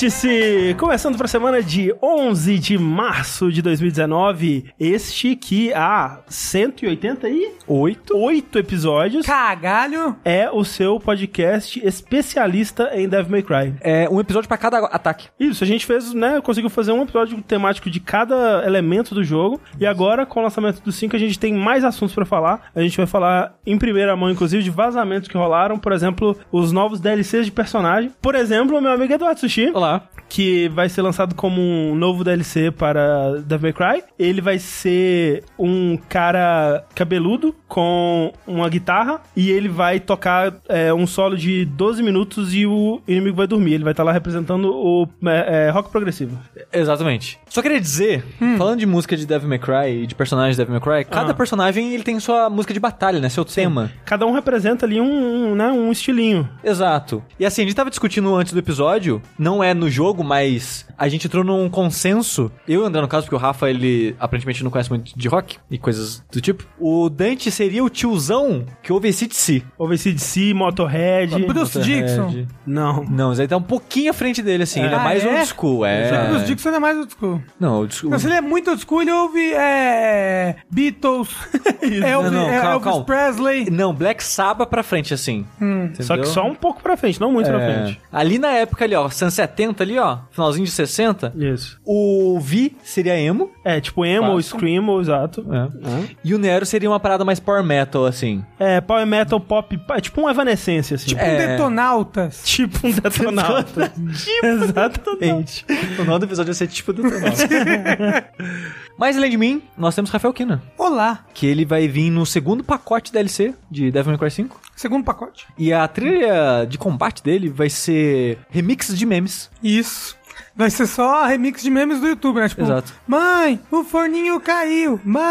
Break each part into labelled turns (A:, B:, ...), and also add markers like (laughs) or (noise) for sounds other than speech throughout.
A: Vértice! Começando para a semana de 11 de março de 2019. Este que há 188 oito episódios
B: Cagalho.
A: é o seu podcast especialista em Devil May Cry.
C: É um episódio pra cada ataque.
A: Isso, a gente fez, né, conseguiu fazer um episódio temático de cada elemento do jogo. E agora, com o lançamento do 5, a gente tem mais assuntos pra falar. A gente vai falar em primeira mão, inclusive, de vazamentos que rolaram. Por exemplo, os novos DLCs de personagem. Por exemplo, o meu amigo Eduardo Sushi,
C: Olá.
A: que vai ser lançado como um novo DLC para Devil May Cry. Ele vai ser um cara cabeludo com uma guitarra e ele vai tocar é, um solo de 12 minutos e o inimigo vai dormir. Ele vai estar lá representando o é, é, rock progressivo.
C: Exatamente. Só queria dizer, falando de música de Devil May Cry e de personagens de Devil May Cry, cada
A: Ah.
C: personagem ele tem sua música de batalha, né? Seu tema.
A: Cada um representa ali um, um, né, um estilinho.
C: Exato. E assim, a gente tava discutindo antes do episódio, não é no jogo, mas a gente entrou num consenso. Eu e o André, no caso, porque o Rafa, ele aparentemente não conhece muito de rock e coisas do tipo. O Dante seria o tiozão que ouve esse de si.
A: Houve DC, Motorhead.
B: Bruce
C: Motorhead.
B: Dixon.
A: Não.
C: Não, mas ele tá um pouquinho à frente dele, assim. Ele é
B: Ah,
C: mais
B: é?
C: old school, é.
B: O Bruce Dixon é mais old school.
C: Não, old school.
B: Não, se ele é muito old school, ele ouve é, Beatles, (laughs) Elvis,
C: Não, não,
B: é,
C: calma,
B: Elvis
C: calma.
B: Presley.
C: Não, Black Sabbath pra frente, assim.
A: Só que só um pouco pra frente, não muito pra
C: É.
A: frente.
C: Ali na época ali, ó, anos 70 ali, ó, finalzinho de 60,
A: Isso.
C: o Vi seria emo,
A: É, tipo emo,
C: Fácil.
A: screamo, exato.
C: e o Nero seria uma parada mais power metal, assim.
A: É, power metal, pop, é tipo um Evanescence, assim.
B: Tipo
C: É.
B: um Detonautas.
A: Tipo um (laughs) detonauta. Exatamente.
C: o nome do episódio vai ser tipo do (laughs) Mas além de mim, nós temos Rafael Kina,
B: Olá.
C: que ele vai vir no segundo pacote DLC de Devil May Cry 5.
B: Segundo pacote.
C: E a trilha de combate dele vai ser remix de memes.
B: Isso. Vai ser só remix de memes do YouTube, né? Tipo,
C: Exato.
B: Mãe, o forninho caiu. Mãe,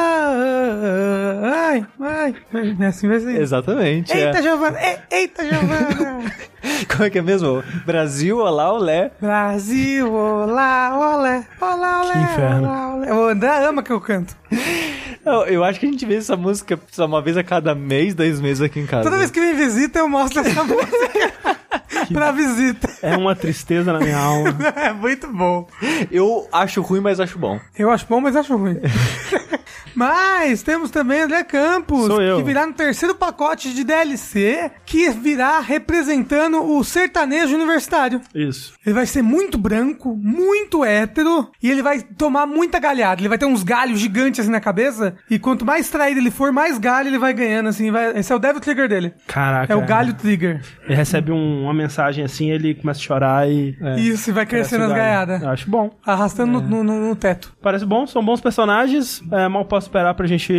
B: mãe. É Assim vai ser.
C: Exatamente.
B: Eita,
C: é.
B: Giovana. E- Eita, Giovana. (laughs)
C: Como é que é mesmo? Brasil, olá, olé.
B: Brasil, olá, olé. Olá, olé.
A: Que inferno.
B: Olá, olé. O André ama que eu canto.
C: Eu, eu acho que a gente vê essa música só uma vez a cada mês, dois meses aqui em casa.
B: Toda vez que vem visita, eu mostro essa (laughs) música pra visita.
A: É uma tristeza na minha alma. (laughs)
B: É muito bom.
C: Eu acho ruim, mas acho bom.
B: Eu acho bom, mas acho ruim. (laughs) Mas temos também André Campos,
A: Sou eu.
B: que virá no terceiro pacote de DLC, que virá representando o sertanejo universitário.
A: Isso.
B: Ele vai ser muito branco, muito hétero, e ele vai tomar muita galhada. Ele vai ter uns galhos gigantes assim na cabeça, e quanto mais traído ele for, mais galho ele vai ganhando, assim. Vai... Esse é o Devil Trigger dele.
A: Caraca.
B: É o galho trigger.
A: Ele recebe um- uma mensagem assim, ele começa a chorar e.
B: Isso, e vai crescendo as
A: o
B: gaiadas.
A: Acho bom.
B: Arrastando
A: É.
B: no, no- no teto.
A: Parece bom, são bons personagens. É, mal posso esperar pra gente,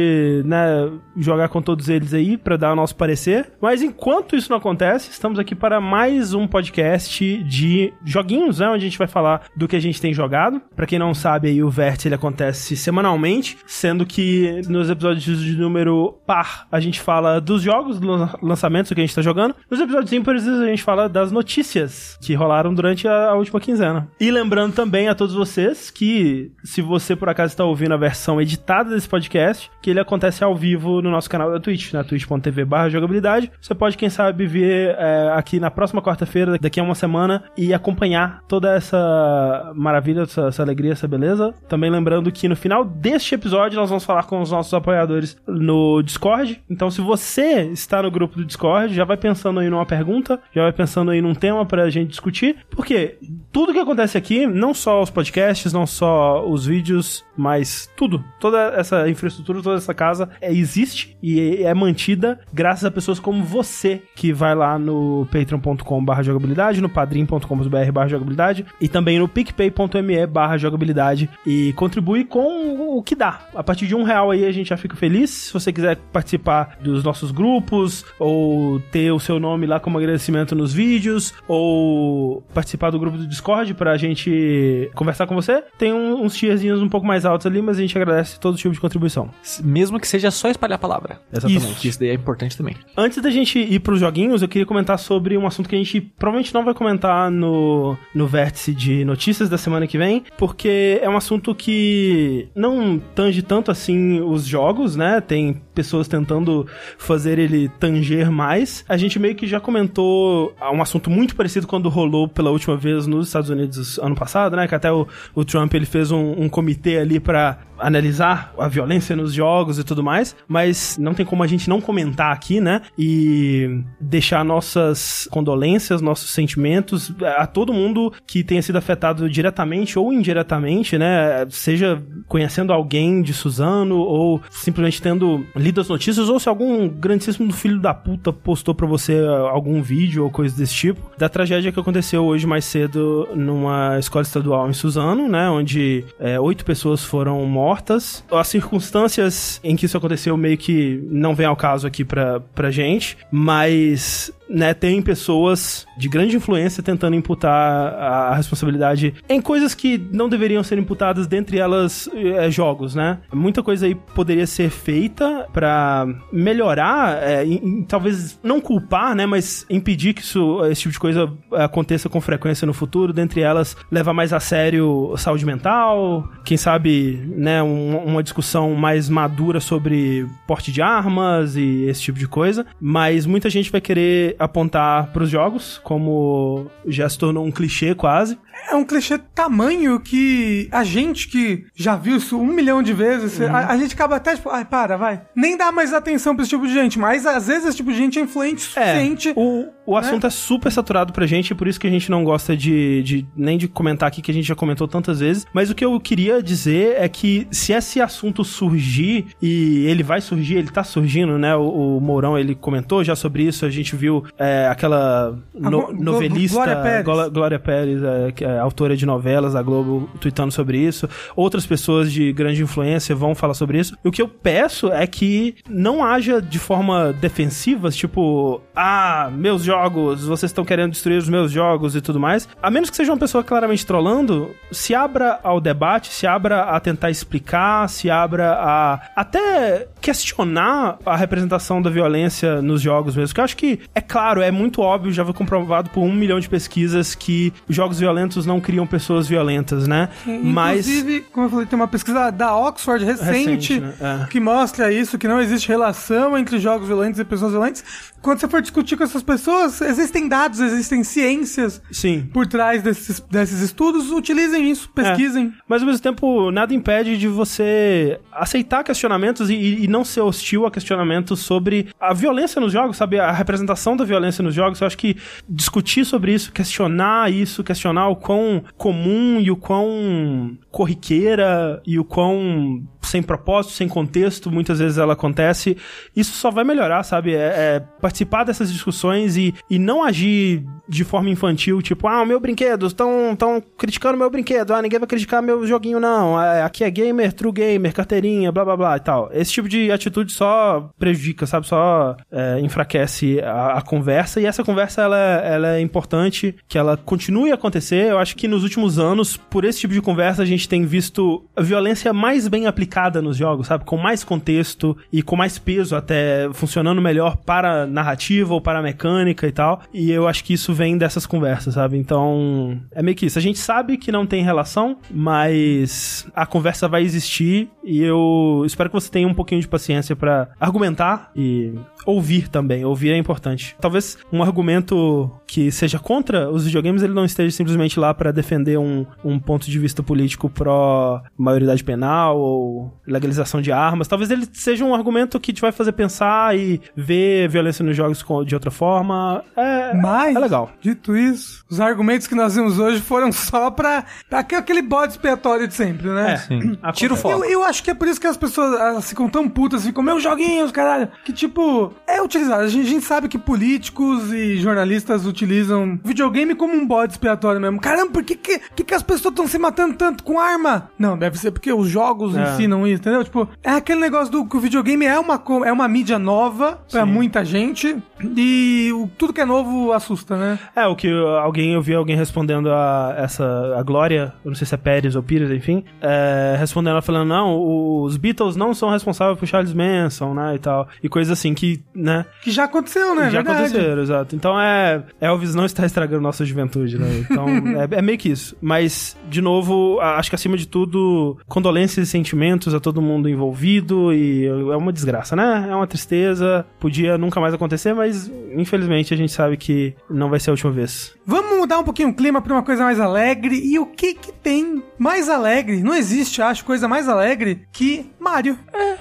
A: né, jogar com todos eles aí, pra dar o nosso parecer. Mas enquanto isso não acontece, estamos aqui para mais um podcast de joguinhos, né, onde a gente vai falar do que a gente tem jogado. Pra quem não sabe, aí o Vértice ele acontece semanalmente, sendo que nos episódios de número par a gente fala dos jogos, dos lan- lançamentos que a gente tá jogando. Nos episódios ímpares a gente fala das notícias que rolaram durante a, a última quinzena. E lembrando também a todos vocês que, se você por acaso está ouvindo a versão editada desse podcast, que ele acontece ao vivo no nosso canal da Twitch, na twitch.tv barra jogabilidade. Você pode, quem sabe, ver é, aqui na próxima quarta-feira, daqui a uma semana, e acompanhar toda essa maravilha, essa, essa alegria, essa beleza. Também lembrando que no final deste episódio nós vamos falar com os nossos apoiadores no Discord. Então, se você está no grupo do Discord, já vai pensando aí numa pergunta, já vai pensando aí num tema pra gente discutir, porque tudo que acontece aqui, não só os podcasts, não só os vídeos, mas tudo, toda essa infraestrutura, toda essa casa é, existe e é mantida graças a pessoas como você que vai lá no patreon.com/barra jogabilidade, no padrim.com.br jogabilidade e também no picpay.me barra jogabilidade e contribui com o que dá. A partir de um real aí a gente já fica feliz. Se você quiser participar dos nossos grupos ou ter o seu nome lá como agradecimento nos vídeos ou participar do grupo do Discord pra gente conversar com você, tem um- uns tierzinhos um pouco mais altos ali, mas a gente agradece todo tipo de contribuição.
C: Mesmo que seja só espalhar a palavra.
A: Exatamente.
C: Isso, isso daí é importante também.
A: Antes da gente ir pros joguinhos, eu queria comentar sobre um assunto que a gente provavelmente não vai comentar no, no vértice de notícias da semana que vem, porque é um assunto que não tange tanto assim os jogos, né? Tem pessoas tentando fazer ele tanger mais. A gente meio que já comentou um assunto muito parecido quando rolou pela última vez nos Estados Unidos ano passado, né? Que até o, o Trump ele fez um, um comitê ali para analisar a violência nos jogos e tudo mais, mas não tem como a gente não comentar aqui, né? E deixar nossas condolências, nossos sentimentos a todo mundo que tenha sido afetado diretamente ou indiretamente, né? Seja conhecendo alguém de Suzano ou simplesmente tendo lido as notícias ou se algum grandíssimo filho da puta postou pra você algum vídeo ou coisa desse tipo, da tragédia que aconteceu hoje mais cedo numa escola estadual em Suzano, né? Onde é, oito pessoas foram mortas mortas. As circunstâncias em que isso aconteceu meio que não vem ao caso aqui pra, pra gente, mas né, tem pessoas de grande influência tentando imputar a responsabilidade em coisas que não deveriam ser imputadas, dentre elas é, jogos, né? Muita coisa aí poderia ser feita para melhorar, é, e, talvez não culpar, né, mas impedir que isso, esse tipo de coisa aconteça com frequência no futuro, dentre elas levar mais a sério saúde mental, quem sabe, né, um, uma discussão mais madura sobre porte de armas e esse tipo de coisa, mas muita gente vai querer apontar para os jogos, como já se tornou um clichê quase.
B: É um clichê tamanho que a gente que já viu isso um milhão de vezes, uhum. a, a, gente acaba até tipo, ai, para, vai. Nem dá mais atenção pra esse tipo de gente, mas às vezes esse tipo de gente é influente o
A: é,
B: suficiente.
A: O, o né? assunto é super saturado pra gente, por isso que a gente não gosta de, de nem de comentar aqui, que a gente já comentou tantas vezes. Mas o que eu queria dizer é que se esse assunto surgir, e ele vai surgir, ele tá surgindo, né? O, o Mourão, ele comentou já sobre isso, a gente viu é, aquela no, novelista
B: Glória Pérez,
A: Glória Pérez é, que é autora de novelas da Globo, tweetando sobre isso. Outras pessoas de grande influência vão falar sobre isso. E o que eu peço é que não haja de forma defensiva, tipo, ah, meus jogos, vocês estão querendo destruir os meus jogos e tudo mais. A menos que seja uma pessoa claramente trollando, se abra ao debate, se abra a tentar explicar, se abra a até questionar a representação da violência nos jogos mesmo. Que eu acho que é claro, é muito óbvio, já foi comprovado por um milhão de pesquisas que jogos violentos não criam pessoas violentas, né?
B: Mas... Inclusive, como eu falei, tem uma pesquisa da Oxford recente, recente né? é. que mostra isso, que não existe relação entre jogos violentos e pessoas violentas. Quando você for discutir com essas pessoas, existem dados, existem ciências
A: Sim.
B: por trás desses, desses estudos. Utilizem isso, pesquisem. É.
A: Mas ao mesmo tempo, nada impede de você aceitar questionamentos e, e não ser hostil a questionamentos sobre a violência nos jogos, sabe? A representação da violência nos jogos. Eu acho que discutir sobre isso, questionar isso, questionar o quão comum e o quão corriqueira e o quão sem propósito, sem contexto, muitas vezes ela acontece. Isso só vai melhorar, sabe? É, é participar dessas discussões e, e não agir de forma infantil, tipo, ah, o meu brinquedo, estão tão criticando meu brinquedo, ah, ninguém vai criticar meu joguinho, não. É, aqui é gamer, true gamer, carteirinha, blá blá blá e tal. Esse tipo de atitude só prejudica, sabe? Só é, enfraquece a, a, conversa e essa conversa ela, ela é importante que ela continue a acontecer. Eu acho que nos últimos anos, por esse tipo de conversa, a gente tem visto a violência mais bem aplicada nos jogos, sabe? Com mais contexto e com mais peso, até funcionando melhor para narrativa ou para mecânica e tal. E eu acho que isso vem dessas conversas, sabe? Então, é meio que isso. A gente sabe que não tem relação, mas a conversa vai existir e eu espero que você tenha um pouquinho de paciência para argumentar e ouvir também. Ouvir é importante. Talvez um argumento que seja contra os videogames, ele não esteja simplesmente lá para defender um, um ponto de vista político pró maioridade penal ou legalização de armas. Talvez ele seja um argumento que te vai fazer pensar e ver violência nos jogos de outra forma. É,
B: Mas,
A: é legal.
B: Dito isso, os argumentos que nós vimos hoje foram (laughs) só pra, pra aquele bode expiatório de sempre, né?
A: É, sim.
C: Tira o foco.
B: Eu, eu acho que é por isso que as pessoas ficam tão putas, ficam, meus joguinhos, caralho. Que tipo, é utilizado. A gente, a gente, sabe que políticos e jornalistas utilizam videogame como um bode expiatório mesmo. Caramba, por que, que, que, que as pessoas estão se matando tanto com arma? Não, deve ser porque os jogos é. Ensinam isso, entendeu? Tipo, é aquele negócio do que o videogame é uma, é uma mídia nova pra Sim. muita gente e o- tudo que é novo assusta, né?
A: É, o que alguém, eu vi alguém respondendo a essa, a Glória, eu não sei se é Pérez ou Pires, enfim, é, respondendo ela falando, não, os Beatles não são responsáveis por Charles Manson, né, e tal, e coisas assim que, né,
B: Que já aconteceu, né?
A: já
B: Verdade.
A: aconteceram, exato. Então é, Elvis não está estragando nossa juventude, né, então (laughs) é, é meio que isso. Mas, de novo, acho que acima de tudo, condolências e sentimentos a todo mundo envolvido e é uma desgraça, né, é uma tristeza, podia nunca mais acontecer, mas infelizmente a gente sabe que não vai ser a última vez.
B: Vamos mudar um pouquinho o clima pra uma coisa mais alegre. E o que que tem mais alegre? Não existe, acho, coisa mais alegre que Mario.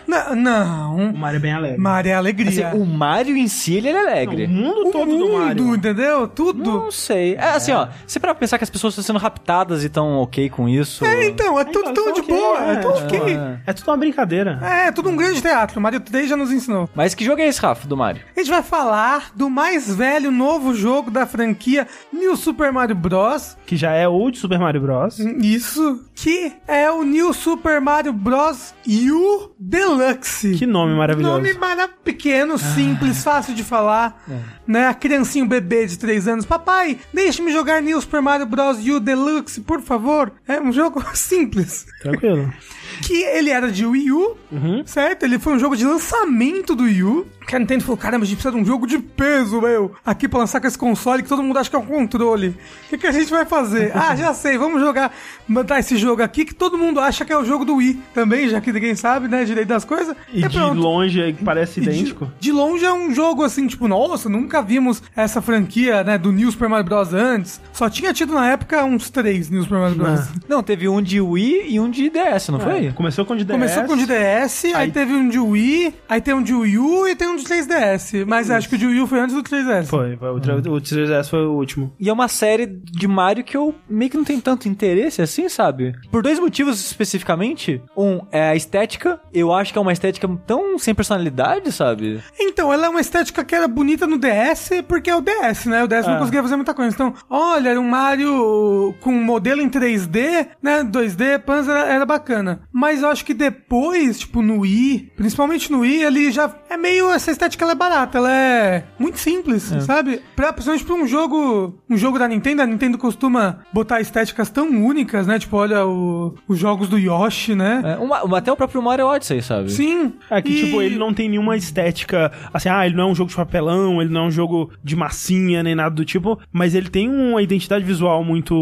B: N- não.
A: O Mario é bem alegre.
B: Mario é
C: Assim,
B: alegria.
C: o Mario em si, ele é alegre.
A: o mundo
B: o
A: todo do
B: mundo,
A: Mario.
B: entendeu? Tudo.
C: Não sei. É assim, ó. Você para pensar que as pessoas estão sendo raptadas e estão ok com isso.
B: É, então, é tudo
A: Então,
B: tão de
A: ok,
B: boa. É,
A: é,
B: tudo
A: tipo,
B: ok.
C: é.
A: É tudo uma brincadeira.
B: É, é tudo um grande teatro. O Mario 3 já nos ensinou.
C: Mas que jogo é esse, Rafa, do Mario?
B: A gente vai falar do mais velho novo jogo da franquia New Super Mario Bros.
A: Que já é o de Super Mario Bros.
B: Isso, que é o New Super Mario Bros. U Deluxe.
A: Que nome maravilhoso.
B: Nome mara pequeno, simples, fácil de falar. Né? A criancinha, o bebê de 3 anos. Papai, deixe-me jogar New Super Mario Bros. U Deluxe, por favor. É um jogo (laughs) simples.
A: Tranquilo.
B: Que ele era de Wii U,
A: Uhum.
B: certo? Ele foi um jogo de lançamento do Wii U. Que a Nintendo falou, caramba, a gente precisa de um jogo de peso, meu. Aqui pra lançar com esse console que todo mundo acha que é um controle. O que, que a gente vai fazer? (laughs) ah, já sei, vamos jogar, mandar esse jogo aqui que todo mundo acha que é o jogo do Wii. Também, já que ninguém sabe, né, direito das coisas.
A: E de longe é- parece
B: E de-
A: idêntico.
B: De, longe é um jogo assim, tipo, nossa, nunca vimos essa franquia, né, do New Super Mario Bros. antes. Só tinha tido na época uns três New Super Mario Bros.
C: Não, teve um de Wii e um de DS, não foi?
A: É, começou com o de DS.
B: Começou com o de DS, aí,
A: Aí-
B: teve um de Wii, aí tem um de Wii U e tem um de 3DS. Mas acho que o de Wii U foi antes do 3DS.
A: Foi, foi, o, tra- o 3DS foi o último.
C: E é uma série de Mario que eu meio que não tenho tanto interesse assim, sabe? Por dois motivos especificamente. Um, é a estética. Eu acho que é uma estética tão sem personalidade, sabe?
B: Então, ela é uma estética que era bonita no DS, porque é o DS, né? O DS não
A: É.
B: conseguia fazer muita coisa. Então, olha, era um Mario com modelo em 3D, né? 2D, Panzer era, bacana. Mas eu acho que depois, tipo, no Wii, principalmente no Wii, ele já é meio. Essa estética ela é barata, ela é muito simples, sabe? Pra, principalmente pra um jogo. Um jogo da Nintendo, a Nintendo costuma botar estéticas tão únicas, né? Tipo, olha o- os jogos do Yoshi, né?
C: É, uma- uma- até o próprio Mario Odyssey, sabe?
B: Sim.
A: É que,
B: E-
A: tipo, ele não tem nenhuma estética, assim, ah, ele não é um jogo de papelão, ele não é um jogo de massinha, nem nada do tipo, mas ele tem uma identidade visual muito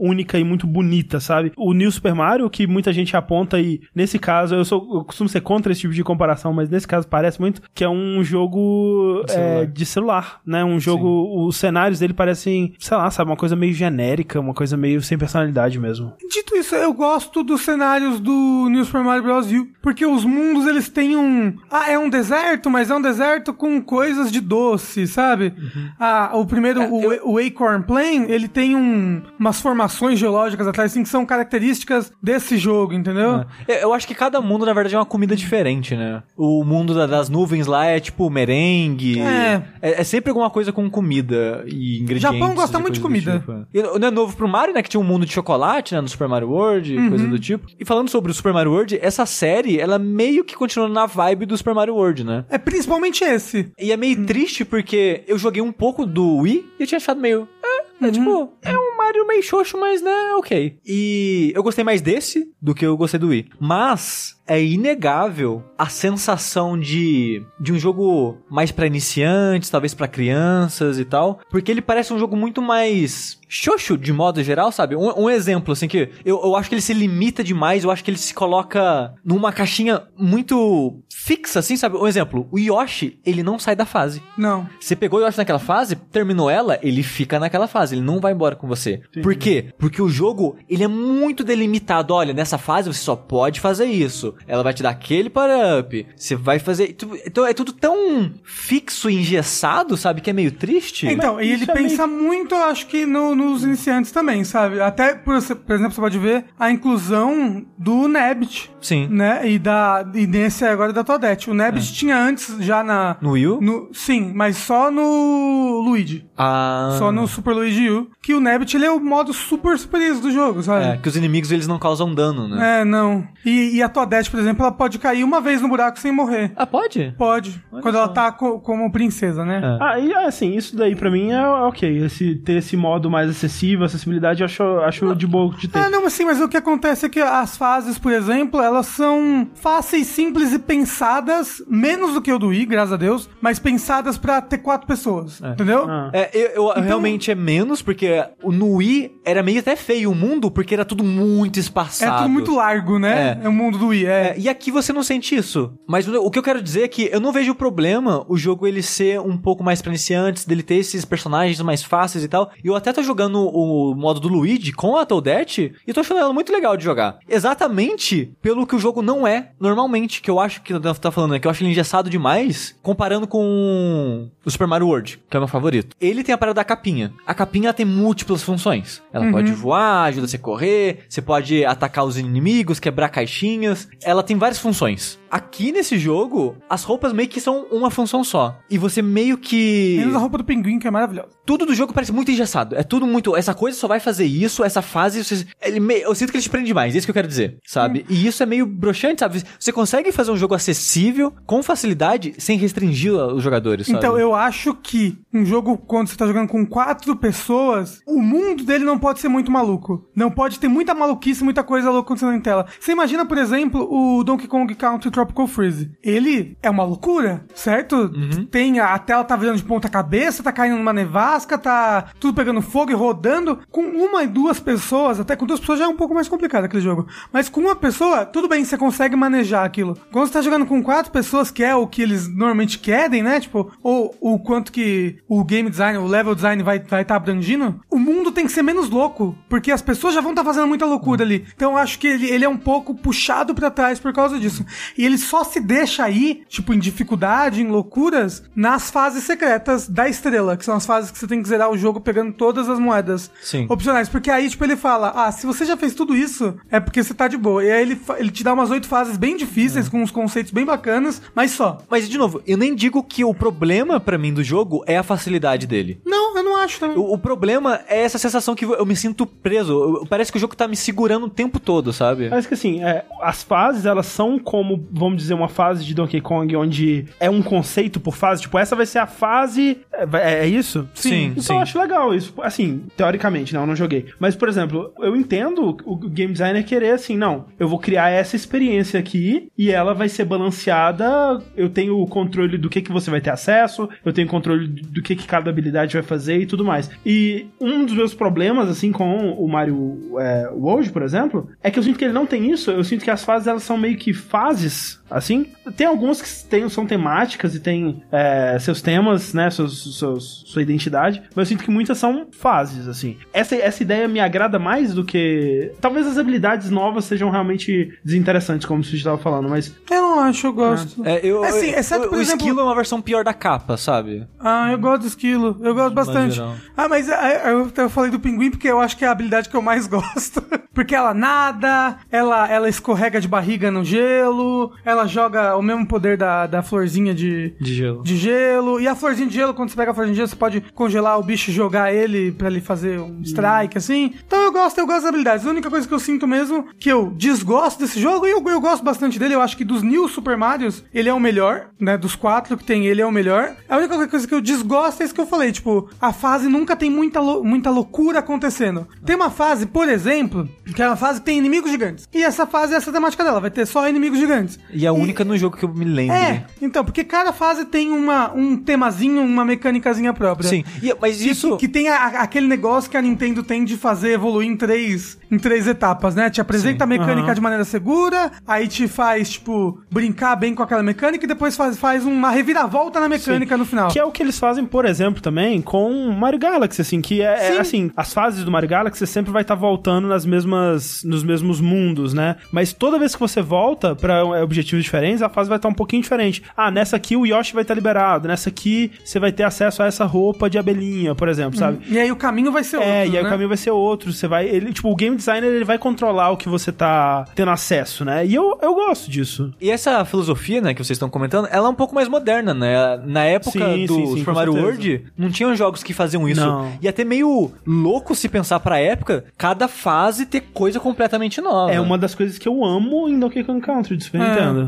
A: única e muito bonita, sabe? O New Super Mario, que muita gente aponta, e nesse caso, eu, sou, eu costumo ser contra esse tipo de comparação, mas nesse caso parece muito que é um jogo
C: De celular.
A: é, de celular, né? Um jogo, os cenários dele parecem, sei lá, sabe, uma coisa meio genérica, uma coisa meio sem personalidade mesmo.
B: Dito isso, eu gosto dos cenários do New Super Mario Bros. U, porque os mundos eles têm um. Ah, é um deserto, mas é um deserto com coisas de doce, sabe? Ah, o primeiro, o, o Acorn Plain, ele tem um, umas formações geológicas atrás, assim, que são características desse jogo, entendeu?
C: Eu, eu acho que cada mundo, na verdade, é uma comida diferente, né? O mundo da- das nuvens lá é tipo merengue.
B: É.
C: É, é sempre alguma coisa com comida e ingredientes.
B: Japão gosta muito de comida.
C: tipo. E não é novo pro Mario, né? Que tinha um mundo de chocolate, né? No Super Mario World, e coisa do tipo. E falando sobre o Super Mario World, essa série, ela meio que continua na vibe do Super Mario World, né?
B: É principalmente esse.
C: E é meio triste porque eu joguei um pouco do Wii e eu tinha achado meio. É, é tipo, é um Mario meio xoxo, mas né, ok. E eu gostei mais desse do que eu gostei do Wii. Mas é inegável a sensação de, de um jogo mais pra iniciantes, talvez pra crianças e tal. Porque ele parece um jogo muito mais xoxo de modo geral, sabe? Um, um exemplo, assim, que eu, eu acho que ele se limita demais, eu acho que ele se coloca numa caixinha muito fixa, assim, sabe? Um exemplo, o Yoshi, ele não sai da fase.
B: Não.
C: Você pegou o Yoshi naquela fase, terminou ela, ele fica naquela fase, ele não vai embora com você. Por quê? Porque o jogo, ele é muito delimitado. Olha, nessa fase você só pode fazer isso. Ela vai te dar aquele power-up. Você vai fazer... tu- Então é tudo tão fixo e engessado, sabe? Que é meio triste.
B: Então, e ele
A: é
B: pensa muito, eu acho que no- nos iniciantes também, sabe? Até, por, por exemplo, você pode ver a inclusão do Nebbit,
C: Sim.
B: né? E, da, e nesse agora da Toadette. O Nebbit tinha antes, já na...
C: No Wii U?
B: no- sim, mas só no Luigi.
C: Ah...
B: Só no Super Luigi U. Que o Nebbit, ele é o modo super super easy do jogo, sabe?
C: É, que os inimigos, eles não causam dano, né?
B: É, não. E, e a Toadette Por exemplo, ela pode cair uma vez no buraco sem morrer.
C: Ah, pode?
B: Pode.
C: Olha
B: quando
C: só.
B: ela tá co- como princesa, né?
C: É.
A: Ah, e assim, isso daí pra mim é ok. Esse, ter esse modo mais acessível, acessibilidade, eu acho, acho de boa de ter.
B: Ah, não, mas sim, mas o que acontece é que as fases, por exemplo, elas são fáceis, simples e pensadas, menos do que o do Wii, graças a Deus, mas pensadas pra ter quatro pessoas, entendeu?
A: Ah.
C: É, eu, eu- realmente é menos, porque o no Wii era meio até feio o mundo, porque era tudo muito
B: É
C: espaçado.
B: tudo muito largo, né?
C: É.
B: É, o mundo do Wii, é.
C: É, e aqui você não sente isso. Mas o o que eu quero dizer é que eu não vejo problema o jogo ele ser um pouco mais pra iniciantes, dele ter esses personagens mais fáceis e tal. E eu até tô jogando o modo do Luigi com a Toadette e tô achando ela muito legal de jogar. Exatamente pelo que o jogo não é normalmente, que eu acho que você tá falando, né? Que eu acho ele engessado demais, comparando com o Super Mario World, que é o meu favorito. Ele tem a parada da capinha. A capinha tem múltiplas funções. Ela pode voar, ajuda você a correr, você pode atacar os inimigos, quebrar caixinhas. Ela tem várias funções. Aqui nesse jogo, as roupas meio que são uma função só. E você meio que.
B: Menos a roupa do pinguim, que é maravilhosa.
C: Tudo do jogo parece muito engessado. É tudo muito. Essa coisa só vai fazer isso, essa fase. Você, ele me- eu sinto que ele te prende mais, é isso que eu quero dizer, sabe? E isso é meio broxante, sabe? Você consegue fazer um jogo acessível, com facilidade, sem restringir os jogadores, sabe?
B: Então, eu acho que um jogo, quando você tá jogando com quatro pessoas, o mundo dele não pode ser muito maluco. Não pode ter muita maluquice, muita coisa louca acontecendo em tela. Você imagina, por exemplo, o Donkey Kong Country Tropical Freeze. Ele é uma loucura, certo? Tem a, a tela tá virando de ponta cabeça, tá caindo numa nevasca, tá tudo pegando fogo e rodando. Com uma e duas pessoas, até com duas pessoas já é um pouco mais complicado aquele jogo. Mas com uma pessoa, tudo bem, você consegue manejar aquilo. Quando você tá jogando com quatro pessoas, que é o que eles normalmente querem, né? Tipo, ou o quanto que o game design, o level design vai estar vai tá abrangindo, o mundo tem que ser menos louco. Porque as pessoas já vão estar fazendo muita loucura ali. Então eu acho que ele, ele é um pouco puxado pra trás por causa disso. E ele só se deixa aí, tipo, em dificuldade, em loucuras, nas fases secretas da estrela, que são as fases que você tem que zerar o jogo pegando todas as moedas
C: Sim.
B: opcionais. Porque aí, tipo, ele fala: Ah, se você já fez tudo isso, é porque você tá de boa. E aí ele, ele te dá umas oito fases bem difíceis, com uns conceitos bem bacanas, mas só.
C: Mas, de novo, eu nem digo que o problema pra mim do jogo é a facilidade dele.
B: Não, eu não acho também.
C: O, o problema é essa sensação que eu me sinto preso. Eu- parece que o jogo tá me segurando o tempo todo, sabe?
A: Mas que assim, é, as fases, elas são como, vamos dizer, uma fase de Donkey Kong onde é um conceito por fase. Tipo, essa vai ser a fase. É, vai- é isso?
C: Sim,
A: Então
C: sim.
A: eu acho legal isso. Assim, teoricamente, não, eu não joguei. Mas, por exemplo, eu entendo o game designer querer assim, não, eu vou criar essa experiência aqui e ela vai ser balanceada. Eu tenho o controle do que, que você vai ter acesso, eu tenho controle do que, que cada habilidade vai fazer e tudo mais. E um dos meus problemas, assim, com o Mario é, World, por exemplo, é que eu sinto que ele não tem isso. Eu sinto que as fases elas são meio que fases, assim. Tem algumas que tem, são temáticas e tem é, seus temas, né? Seus, seus, sua identidade. Mas eu sinto que muitas são fases, assim. Essa, essa ideia me agrada mais do que. Talvez as habilidades novas sejam realmente desinteressantes, como você estava falando, mas.
B: Eu não acho, eu gosto.
C: É, eu,
B: Assim,
C: eu-
B: exceto,
C: o,
B: por
C: o
B: exemplo-
C: esquilo é uma versão pior da capa, sabe?
B: Ah, eu gosto do esquilo. Eu gosto bastante. Ah, mas ah, eu, eu falei do pinguim porque eu acho que é a habilidade que eu mais (laughs) gosto. porque ela nada, ela, ela escorrega de barriga no gelo, ela joga o mesmo poder da, da florzinha de,
C: De gelo.
B: de gelo. E a florzinha de gelo, quando você pega a florzinha de gelo, você pode congelar o bicho e jogar ele pra ele fazer um strike, assim. Então eu gosto, eu gosto das habilidades. A única coisa que eu sinto mesmo que eu desgosto desse jogo, e eu, eu gosto bastante dele, eu acho que dos New Super Marios, ele é o melhor, né? Dos quatro que tem, ele é o melhor. A única coisa que eu desgosto é isso que eu falei, tipo, a fase nunca tem muita, lou- muita loucura acontecendo. Tem uma fase, por exemplo, que é uma fase que tem inimigos gigantes. E essa fase é essa temática dela, vai ter só inimigos gigantes.
C: E a única no jogo que eu me lembro.
B: É, então, porque cada fase tem uma, um temazinho, uma mecânicazinha própria.
C: Sim. E- mas isso.
B: Que, tem a- aquele negócio que a Nintendo tem de fazer evoluir em três, em três etapas, né? Te apresenta a mecânica
A: Aham.
B: de maneira segura, aí te faz, tipo, brincar bem com aquela mecânica e depois faz, faz uma reviravolta na mecânica no final.
A: Que é o que eles fazem, por exemplo, também com Mario Galaxy, assim, que é, é,
B: Sim.
A: assim, as fases do Mario Galaxy sempre vai estar voltando nas mesmas, nos mesmos mundos, né? Mas toda vez que você volta para objetivo objetivos diferentes, a fase vai estar um pouquinho diferente. Ah, nessa aqui o Yoshi vai estar liberado, nessa aqui você vai ter acesso a essa roupa de abelhinha, por exemplo, sabe?
B: E aí o caminho vai ser outro,
A: É, e aí
B: né?
A: o caminho vai ser outro. Você vai. Ele, tipo, o game designer ele vai controlar o que você tá tendo acesso, né? E eu, eu gosto disso.
C: E essa filosofia, né, que vocês estão comentando, ela é um pouco mais moderna, né? Na época
A: Sim,
C: do
A: sim, sim,
C: Super Mario. World, não tinham jogos que faziam isso.
A: Não.
C: E até meio louco se pensar pra época, cada fase ter coisa completamente nova.
A: É uma das coisas que eu amo em Donkey Kong Country do Super
B: É.
A: Nintendo.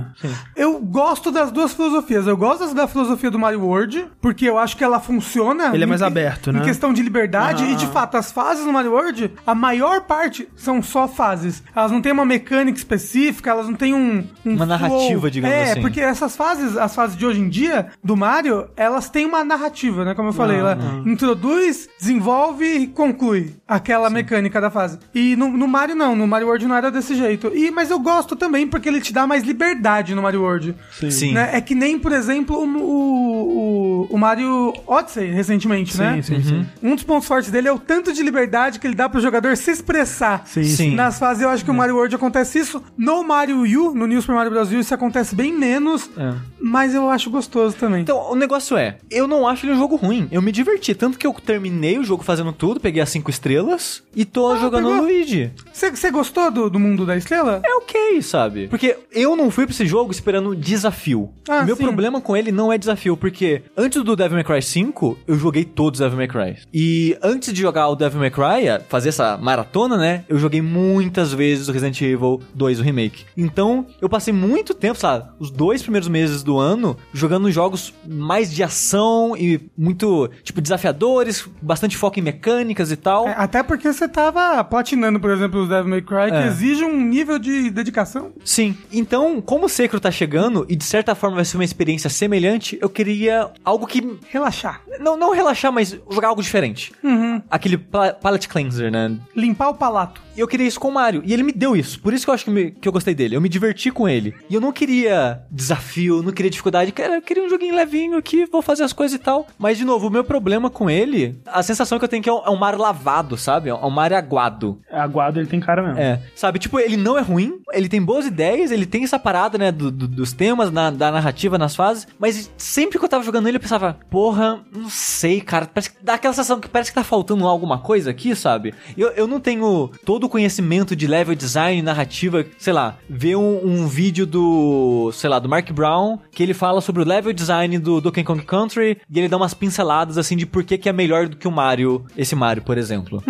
B: Eu gosto das duas filosofias. Eu gosto da filosofia do Mario World, porque eu acho que ela funciona.
A: Ele é
B: em
A: mais
B: que-
A: aberto, né?
B: Em questão de liberdade.
A: Aham.
B: E de fato, as fases no Mario World, a maior parte são só fases. Elas não têm uma mecânica específica, elas não têm um. um
C: Uma narrativa,
B: flow.
C: digamos
B: é,
C: assim.
B: porque essas fases, as fases de hoje em dia, do Mario, elas têm uma narrativa, né? Como eu falei, ela introduz, desenvolve e conclui aquela mecânica da fase. E no, no Mario não, no Mario World não era desse jeito. E, mas eu gosto também porque ele te dá mais liberdade no Mario World.
C: Sim.
B: Né? É que nem, por exemplo, o, o, o Mario Odyssey, recentemente, né?
A: sim, sim.
B: Um dos pontos fortes dele é o tanto de liberdade que ele dá pro jogador se expressar.
A: Sim,
C: Sim.
B: Nas fases, eu acho que o Mario World acontece isso. No Mario U, no New Super Mario Bros. U, isso acontece bem menos,
C: É.
B: mas eu acho gostoso também.
C: Então, o negócio é, eu não acho ele um jogo ruim. Eu me diverti. Tanto que eu terminei o jogo fazendo tudo, peguei as cinco estrelas e tô jogando
B: pegou?
C: o Luigi.
B: Você gostou do, do mundo da estrela?
C: É ok, sabe? Porque eu não fui pra esse jogo esperando desafio.
B: Ah,
C: o meu
B: sim.
C: problema com ele não é desafio, porque antes do Devil May Cry 5, eu joguei todos os Devil May Cry. E antes de jogar o Devil May Cry, fazer essa maratona, né? Eu joguei muitas vezes o Resident Evil 2, o remake. Então, eu passei muito tempo, sabe? Os dois primeiros meses do ano jogando jogos mais de ação e muito, tipo, desafiadores, bastante foco em mecânicas e tal.
B: É, até porque você tava platinando, por exemplo, os Devil May Cry, que
C: É.
B: exige um nível de dedicação.
C: Sim. Então, como o Sekiro tá chegando e de certa forma vai ser uma experiência semelhante, eu queria algo que.
B: Relaxar.
C: Não, não relaxar, mas jogar algo diferente.
B: Uhum.
C: Aquele palette cleanser, né?
B: Limpar o palato.
C: E eu queria isso com o Mario. E ele me deu isso. Por isso que eu acho que, me- que eu gostei dele. Eu me diverti com ele. E eu não queria desafio, não queria dificuldade. Cara, eu queria um joguinho levinho aqui, vou fazer as coisas e tal. Mas, de novo, o meu problema com ele, a sensação que eu tenho é que é um, é um Mario lavado, sabe? É um Mario aguado.
A: Aguado ele tem cara mesmo.
C: É, sabe, tipo, ele não é ruim, ele tem boas ideias, ele tem essa parada, né, do- do- dos temas, na- da narrativa nas fases, mas sempre que eu tava jogando ele, eu pensava, porra, não sei, cara, parece que dá aquela sensação que parece que tá faltando alguma coisa aqui, sabe? Eu, eu não tenho todo o conhecimento de level design, narrativa, sei lá, ver um, um vídeo do, sei lá, do Mark Brown, que ele fala sobre o level design do Donkey Kong Country, e ele dá umas pinceladas, assim, de por que que é melhor do que o Mario, esse Mario, por exemplo.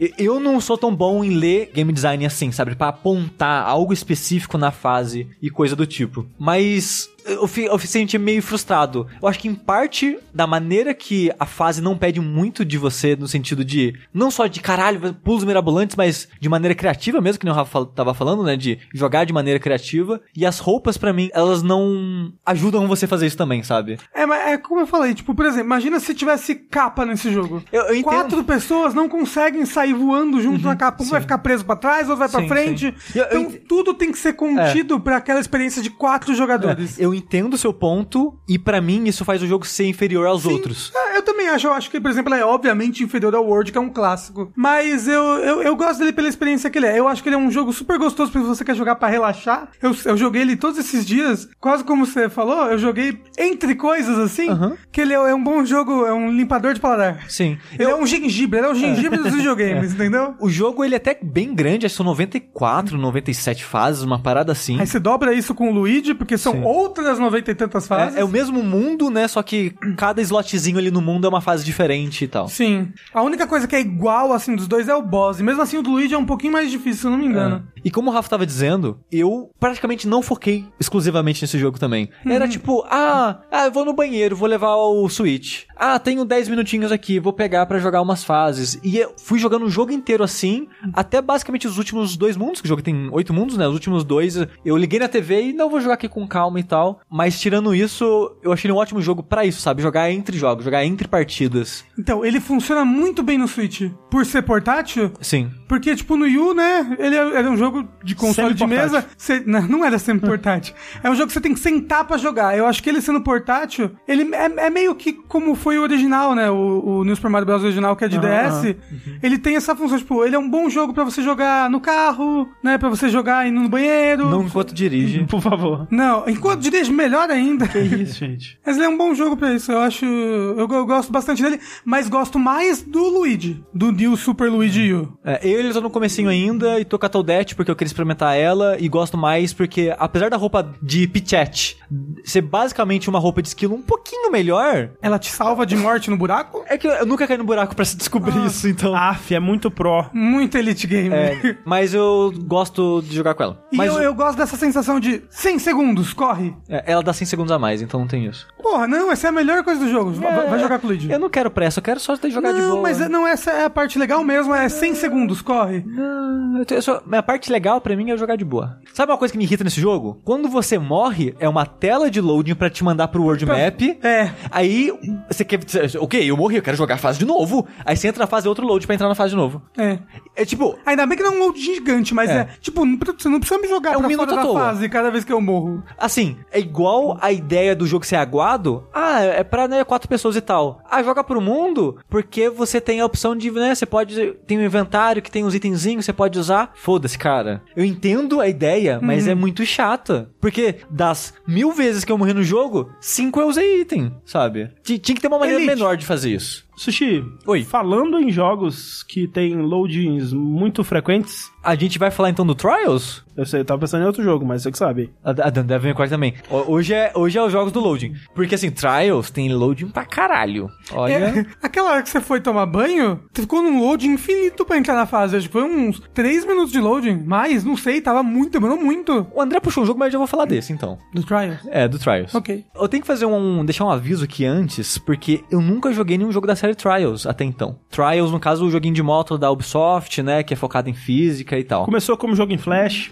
C: E- Eu não sou tão bom em ler game design assim, sabe? Pra apontar algo específico na fase e coisa do tipo. Mas eu, eu senti meio frustrado. Eu acho que em parte da maneira que a fase não pede muito de você, no sentido de não só de caralho, pulos mirabolantes, mas de maneira criativa mesmo, que nem o Rafa tava falando, né? De jogar de maneira criativa. E as roupas, pra mim, elas não ajudam você a fazer isso também, sabe?
B: É, mas é como eu falei, tipo, por exemplo, imagina se tivesse capa nesse jogo.
C: Eu- eu. Uhum.
B: Quatro pessoas não conseguem sair voando junto na capa. Um vai ficar preso pra trás, outro vai pra
C: Sim,
B: frente.
C: sim. Eu- eu
B: Então
C: ent-
B: tudo tem que ser contido pra aquela experiência de quatro jogadores.
C: Eu entendo o seu ponto, e pra mim isso faz o jogo ser inferior aos outros.
B: É, eu também acho, eu acho que, por exemplo, é obviamente inferior ao World, que é um clássico. Mas eu, eu, eu gosto dele pela experiência que ele é. Eu acho que ele é um jogo super gostoso pra você quer jogar pra relaxar. Eu, eu joguei ele todos esses dias, quase como você falou, eu joguei entre coisas assim,
C: Aham.
B: que ele é, é um bom jogo, é um limpador de paladar.
C: Sim.
B: Ele é um gengibre, ele é o gengibre dos videogames, (laughs) entendeu?
C: O jogo ele é até bem grande, acho que são 94, 97 fases, uma parada assim.
B: Aí você dobra isso com o Luigi, porque são
C: Sim.
B: outras 90 e tantas fases.
C: É, é o mesmo mundo, né? Só que cada slotzinho ali no mundo é uma fase diferente e tal.
B: Sim. A única coisa que é igual, assim, dos dois é o boss. E mesmo assim, o do Luigi é um pouquinho mais difícil, se eu não me engano.
C: E como o Rafa tava dizendo, eu praticamente não foquei exclusivamente nesse jogo também. Era tipo, ah, ah, eu vou no banheiro, vou levar o Switch. Ah, tenho 10 minutinhos aqui, vou pegar pra jogar umas fases. E eu fui jogando o jogo inteiro assim, até basicamente os últimos dois mundos, que o jogo tem oito mundos, né? Os últimos dois, eu liguei na TV e não vou jogar aqui com calma e tal. Mas tirando isso, eu achei um ótimo jogo pra isso, sabe? Jogar entre jogos, jogar entre partidas.
B: Então, ele funciona muito bem no Switch. Por ser portátil,
C: Sim.
B: porque, tipo, no Wii U, né, ele é- era um jogo de console de mesa. Você- não, não era sempre portátil. é um jogo que você tem que sentar pra jogar. Eu acho que ele sendo portátil, ele é, é meio que como foi o original, né, o, o New Super Mario Bros. original, que é de
A: Aham,
B: DS. Ele tem essa função, tipo, ele é um bom jogo pra você jogar no carro, né, pra você jogar indo no banheiro.
C: Não enquanto dirige. (laughs)
A: Por favor.
B: Não, enquanto dirige, melhor ainda.
A: Que isso, gente. (laughs)
B: Mas ele é um bom jogo pra isso. Eu acho. Eu, eu gosto bastante dele, mas gosto mais do Luigi. Do New Super Luigi U.
C: É, eu ele tô no comecinho ainda e tô com a Toadette porque eu queria experimentar ela e gosto mais porque, apesar da roupa de Pichette ser basicamente uma roupa de esquilo um pouquinho melhor,
B: Ela te salva de morte no buraco?
C: é que eu nunca caí no buraco pra se descobrir isso, então...
A: Aff, é muito pró.
B: Muito Elite Game.
C: É, mas eu gosto de jogar com ela.
B: E
C: Mas
B: eu, eu gosto dessa sensação de 100 segundos, corre.
C: é, ela dá 100 segundos a mais, então não tem isso.
B: Porra, não, essa é a melhor coisa do jogo. Vai, vai jogar com o Luigi.
C: Eu não quero pressa, eu quero só ter jogar de
B: não,
C: boa.
B: mas é- não, essa é a parte legal mesmo, é 100 segundos, corre.
C: Não, eu te- eu só- a parte legal pra mim é jogar de boa. Sabe uma coisa que me irrita nesse jogo? Quando você morre, é uma tela de loading pra te mandar pro world map.
B: É.
C: Aí você quer. Ok, eu morri, eu quero jogar a fase de novo. Aí você entra na fase, outro load pra entrar na fase de novo.
B: É.
C: É tipo.
B: Ainda bem que não é um load gigante, mas é,
C: É.
B: tipo, você não precisa me jogar
C: É um
B: pra
C: minuto
B: fora da fase cada vez que eu morro.
C: Assim, é igual a ideia do jogo ser aguado. Ah, é pra né, quatro pessoas e tal. Ah, joga pro mundo porque você tem a opção de, né? Você pode. Tem um inventário que tem uns itenzinhos, você pode usar. Foda-se, cara. Eu entendo a ideia, mas é muito chata. Porque das mil vezes que eu morri no jogo, cinco eu usei item, sabe? Ti- Tinha que ter uma maneira
B: Elite.
C: menor de fazer isso.
A: Sushi,
C: Oi.
A: falando em jogos que tem loadings muito frequentes,
C: A gente vai falar então do Trials?
A: eu sei, eu tava pensando em outro jogo, mas você que sabe.
C: A, a Dan Devil May Cry também. Ho- Hoje é, hoje é os jogos do loading. Porque assim, Trials tem loading pra caralho. Olha.
B: É, (laughs) aquela hora que você foi tomar banho, você ficou num loading infinito pra entrar na fase. Acho que foi uns 3 minutos de loading. Mais, não sei, tava muito, demorou muito.
C: O André puxou um jogo, mas eu já vou falar desse então.
B: Do Trials.
C: É, do Trials.
B: Ok.
C: Eu tenho que fazer um. deixar um aviso aqui antes, porque eu nunca joguei nenhum jogo da série Trials até então. Trials, no caso, o joguinho de moto da Ubisoft, né? Que é focado em física e tal.
A: Começou como jogo em Flash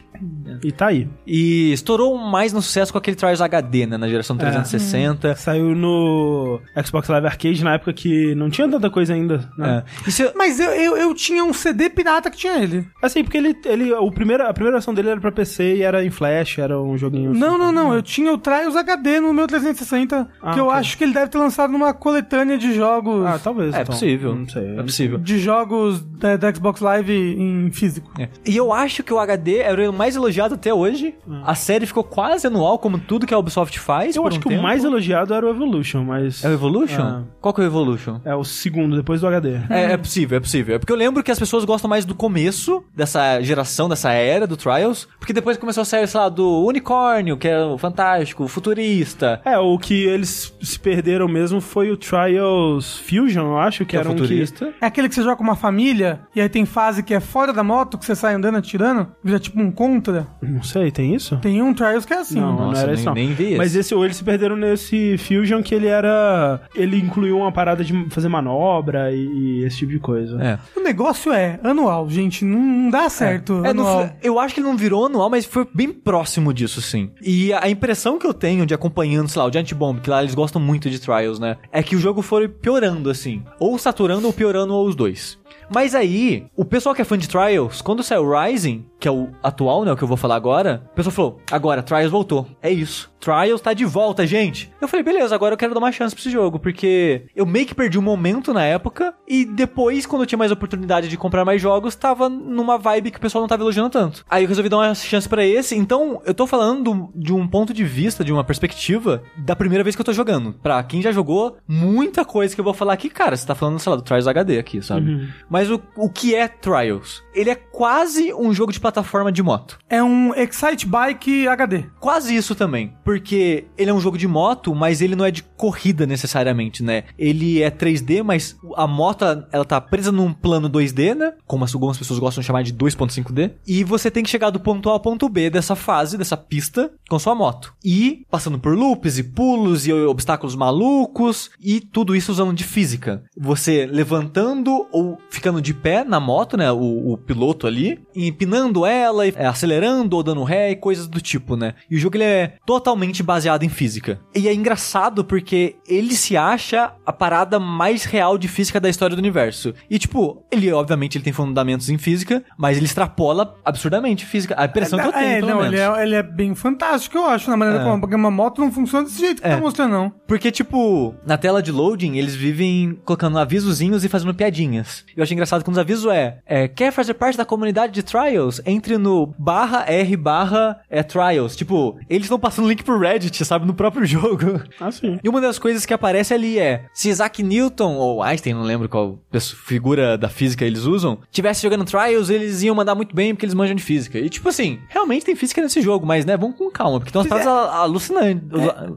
A: e tá aí.
C: E estourou mais no sucesso com aquele Trials HD, né? Na geração 360.
A: Saiu no Xbox Live Arcade na época que não tinha tanta coisa ainda. Né?
C: É. Se-
B: Mas eu, eu, eu tinha um CD pirata que tinha ele.
A: Assim, porque ele, ele o primeiro, a primeira versão dele era pra PC e era em Flash, era um joguinho.
B: Não, não, não. Eu tinha o Trials HD no meu 360,
A: Ah,
B: que eu acho que ele deve ter lançado numa coletânea de jogos.
A: Ah, talvez.
C: É
A: então.
C: possível.
A: Não sei.
C: É possível.
B: De jogos da, da Xbox Live em físico.
C: É. E eu acho que o HD era o mais elogiado até hoje. A série ficou quase anual, como tudo que a Ubisoft faz.
A: Eu acho
C: um
A: que
C: tempo.
A: o mais elogiado era o Evolution, mas.
C: É o Evolution?
A: Ah.
C: Qual que é o Evolution?
A: É o segundo, depois do HD.
C: É, é possível, é possível. É porque eu lembro que as pessoas gostam mais do começo dessa geração, dessa era do Trials, porque depois começou a sair, sei lá, do Unicórnio, que é o fantástico, o futurista.
A: É, o que eles se perderam mesmo foi o Trials Fusion, eu acho, que,
C: Que é
A: era um que...
C: futurista.
B: É aquele que você joga com uma família e aí tem fase que é fora da moto, que você sai andando atirando, vira tipo um contra.
A: Não sei, tem isso?
B: Tem um Trials que é assim.
A: Não, não
C: Nossa,
A: era
C: nem-
A: isso não.
C: nem vi esse.
A: Mas esse ou eles se perderam nesse Fusion que ele era... Ele incluiu uma parada de fazer manobra e, e esse tipo de coisa.
C: É.
B: O negócio é anual, gente. Não, não dá certo.
C: É, não
B: anual.
C: foi- eu acho que ele não virou anual, mas foi bem próximo disso, sim. E a impressão que eu tenho de acompanhando, sei lá, o Giant Bomb, que lá eles gostam muito de Trials, né? É que o jogo foi piorando, assim. Ou saturando ou piorando ou os dois. Mas aí, o pessoal que é fã de Trials, quando saiu Rising, que é o atual, né, o que eu vou falar agora, o pessoal falou, agora, Trials voltou. É isso. Trials tá de volta, gente. Eu falei, beleza, agora eu quero dar uma chance pra esse jogo, porque eu meio que perdi o momento na época, e depois, quando eu tinha mais oportunidade de comprar mais jogos, tava numa vibe que o pessoal não tava elogiando tanto. Aí eu resolvi dar uma chance pra esse, então eu tô falando de um ponto de vista, de uma perspectiva, da primeira vez que eu tô jogando. Pra quem já jogou, muita coisa que eu vou falar aqui, cara, você tá falando, sei lá, do Trials HD aqui, sabe? Mas o, o que é Trials? Ele é quase um jogo de plataforma de moto.
B: É um Excite Bike HD.
C: Quase isso também. Porque ele é um jogo de moto, mas ele não é de corrida necessariamente, né? Ele é 3D, mas a moto, ela tá presa num plano 2D, né? Como as- algumas pessoas gostam de chamar de 2.5D. E você tem que chegar do ponto A ao ponto B dessa fase, dessa pista, com sua moto. E passando por loops e pulos e obstáculos malucos. E tudo isso usando de física. Você levantando ou ficando de pé na moto, né? O, o piloto ali. Empinando ela, acelerando ou dando ré e coisas do tipo, né? E o jogo ele é totalmente totalmente baseado em física. E é engraçado porque ele se acha a parada mais real de física da história do universo. E tipo, ele obviamente ele tem fundamentos em física, mas ele extrapola absurdamente física. A impressão que eu tenho,
B: É, não, ele é, ele é bem fantástico, eu acho, na maneira
C: É.
B: como porque uma moto não funciona desse jeito que
C: É.
B: tá mostrando, não.
C: Porque, tipo, na tela de loading, eles vivem colocando avisozinhos e fazendo piadinhas. Eu acho engraçado que um dos avisos é, é, quer fazer parte da comunidade de Trials? Entre no barra R barra é, Trials. Tipo, eles estão passando link pro Reddit, sabe, no próprio (laughs) jogo.
A: Ah, sim.
C: E uma das coisas que aparece ali é, se Isaac Newton, ou Einstein, não lembro qual figura da física eles usam, tivesse jogando Trials, eles iam mandar muito bem porque eles manjam de física. E tipo assim, realmente tem física nesse jogo, mas né, vamos com calma, porque tem umas paradas al- alucinantes.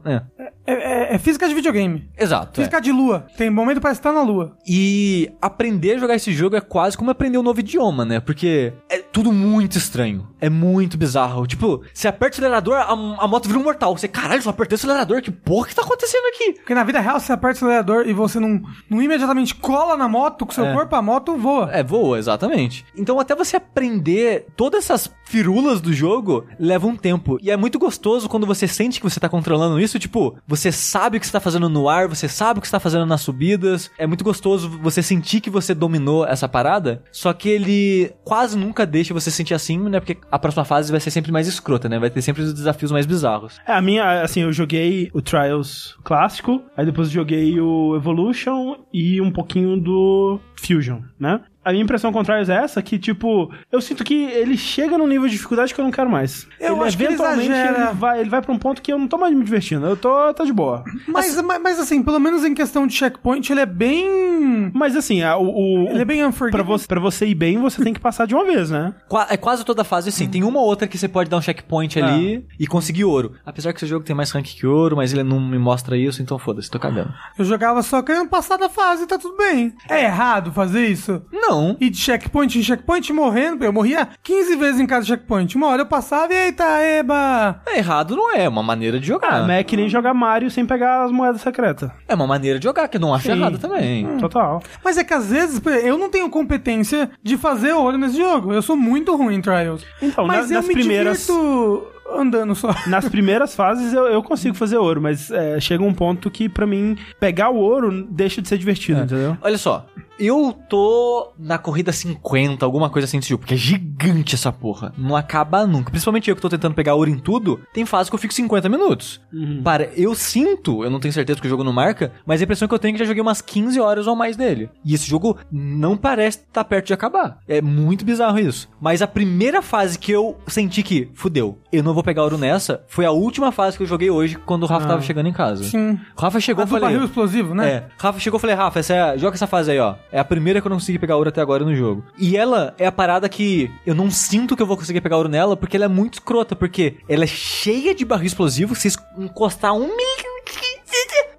C: É.
B: É, é- é física de videogame.
C: Exato. é.
B: Física de lua. Tem momento pra estar na lua.
C: E aprender a jogar esse jogo é quase como aprender um novo idioma, né? Porque é tudo muito estranho. É muito bizarro. Tipo, você aperta o acelerador, a, a moto vira um mortal. Você, caralho, só apertei o acelerador. Que porra que tá acontecendo aqui?
B: Porque na vida real, você aperta o acelerador e você não, não imediatamente cola na moto com seu
C: É.
B: corpo, a moto voa.
C: É, voa, exatamente. Então, até você aprender todas essas firulas do jogo, leva um tempo. E é muito gostoso quando você sente que você tá controlando isso. Tipo, você sabe o que você tá fazendo no ar, você sabe o que você tá fazendo nas subidas. É muito gostoso você sentir que você dominou essa parada. Só que ele quase nunca deixa você sentir assim, né? Porque a próxima fase vai ser sempre mais escrota, né? Vai ter sempre os desafios mais bizarros.
A: É, a minha, assim, eu joguei o Trials clássico, aí depois joguei o Evolution e um pouquinho do Fusion, né? A minha impressão Trials é essa, que, tipo, eu sinto que ele chega num nível de dificuldade que eu não quero mais.
B: Eu acho que ele
A: eventualmente
B: exagera.
A: ele vai, ele vai pra um ponto que eu não tô mais me divertindo. Eu tô, tô de boa.
B: Mas, mas, mas, assim, pelo menos em questão de checkpoint, ele é bem.
A: Mas assim, a- o, o,
B: Ele é bem
A: pra,
B: unforgiving.
A: você, pra você ir bem, você tem que passar de uma vez, né?
C: Qua- É quase toda fase assim. Tem uma ou outra que você pode dar um checkpoint ali e conseguir ouro. Apesar que esse jogo tem mais rank que ouro, mas ele não me mostra isso, então foda-se, tô cagando.
B: Eu jogava só querendo passar da fase, tá tudo bem. É errado fazer isso?
C: Não.
B: E de checkpoint em checkpoint morrendo, eu morria 15 vezes em cada checkpoint. Uma hora eu passava e eita, eba!
C: É errado, não é. É uma maneira de jogar.
A: Ah, mas é que nem jogar Mario sem pegar as moedas secretas.
C: É uma maneira de jogar, que eu não acho
A: Sim.
C: errado também.
A: Total.
B: Mas é que às vezes eu não tenho competência de fazer ouro nesse jogo. Eu sou muito ruim em Trials.
A: Então,
B: Mas
A: na-
B: eu
A: nas
B: me
A: primeiras-
B: divirto andando só. (laughs)
A: Nas primeiras fases eu, eu consigo fazer ouro, mas é, chega um ponto que pra mim pegar o ouro deixa de ser divertido, entendeu?
C: Olha só, eu tô na corrida 50, alguma coisa assim desse jogo, porque é gigante essa porra. Não acaba nunca. Principalmente eu que tô tentando pegar ouro em tudo, tem fase que eu fico 50 minutos. Para, eu sinto, eu não tenho certeza que o jogo não marca, mas a impressão que eu tenho é que já joguei umas 15 horas ou mais dele. E esse jogo não parece estar perto de acabar. É muito bizarro isso. Mas a primeira fase que eu senti que, fudeu, eu não vou pegar ouro nessa, foi a última fase que eu joguei hoje, quando o Rafa tava chegando em casa.
B: Sim.
C: Rafa chegou
B: A
C: e
B: do
C: falei...
B: barril explosivo, né?
C: É. Rafa chegou e falei, Rafa, essa é joga essa fase aí, ó. É a primeira que eu não consegui pegar ouro até agora no jogo. E ela é a parada que eu não sinto que eu vou conseguir pegar ouro nela, porque ela é muito escrota, porque ela é cheia de barril explosivo, se encostar um milímetro.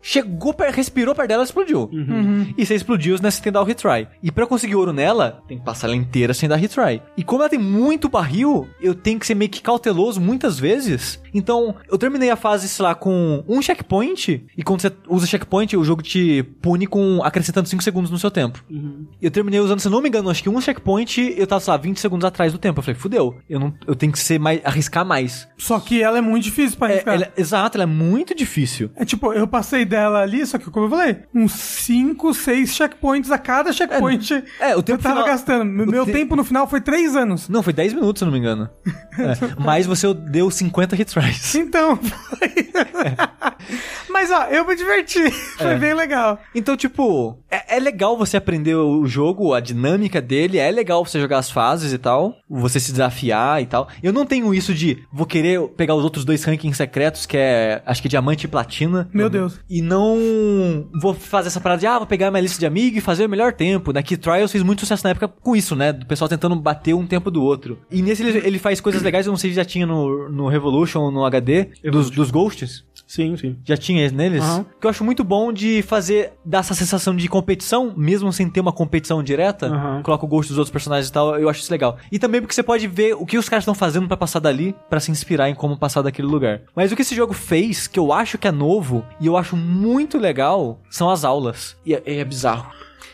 C: Chegou, respirou perto dela, explodiu. E você explodiu, né? Você tem que dar o retry. E pra eu conseguir ouro nela, tem que passar ela inteira sem dar retry. E como ela tem muito barril, eu tenho que ser meio que cauteloso muitas vezes. Então, eu terminei a fase, sei lá, com um checkpoint. E quando você usa checkpoint, o jogo te pune com acrescentando 5 segundos no seu tempo. Eu terminei usando, se não me engano, acho que um checkpoint, eu tava, sei lá, 20 segundos atrás do tempo. Eu falei, fudeu. Eu, não, eu tenho que ser mais, arriscar mais.
B: Só que ela é muito difícil pra
C: É, ela- exato, ela é muito difícil.
B: É tipo, eu passei dela ali, só que como eu falei, uns 5, 6 checkpoints a cada checkpoint.
C: É, o tempo
B: eu tava
C: final-
B: gastando. Meu
C: te-
B: tempo no final foi 3 anos.
C: Não, foi 10 minutos, se não me engano. (laughs) É, Mas você deu 50 retries.
B: Então, (laughs) foi. Mas ó, eu me diverti. (laughs) Foi
C: É.
B: bem legal.
C: Então, tipo, é, é legal você aprender o jogo, a dinâmica dele, é legal você jogar as fases e tal, você se desafiar e tal. Eu não tenho isso de vou querer pegar os outros dois rankings secretos, que é, acho que diamante e platina.
B: Meu Deus.
C: E não vou fazer essa parada de, ah, vou pegar minha lista de amigos e fazer o melhor tempo, né? Que Trials fez muito sucesso na época com isso, né? Do pessoal tentando bater um tempo do outro. E nesse ele, ele faz coisas legais, eu não sei se já tinha no, no Revolution ou no HD, dos, dos Ghosts.
A: Sim, sim.
C: Já tinha neles?
A: Aham.
C: Que eu acho muito bom de fazer, dar essa sensação de competição, mesmo sem ter uma competição direta.
A: Aham.
C: Coloca o gosto dos outros personagens e tal, eu acho isso legal. E também porque você pode ver o que os caras estão fazendo pra passar dali, pra se inspirar em como passar daquele lugar. Mas o que esse jogo fez, que eu acho que é novo, e eu acho muito legal, são as aulas. E é, é bizarro.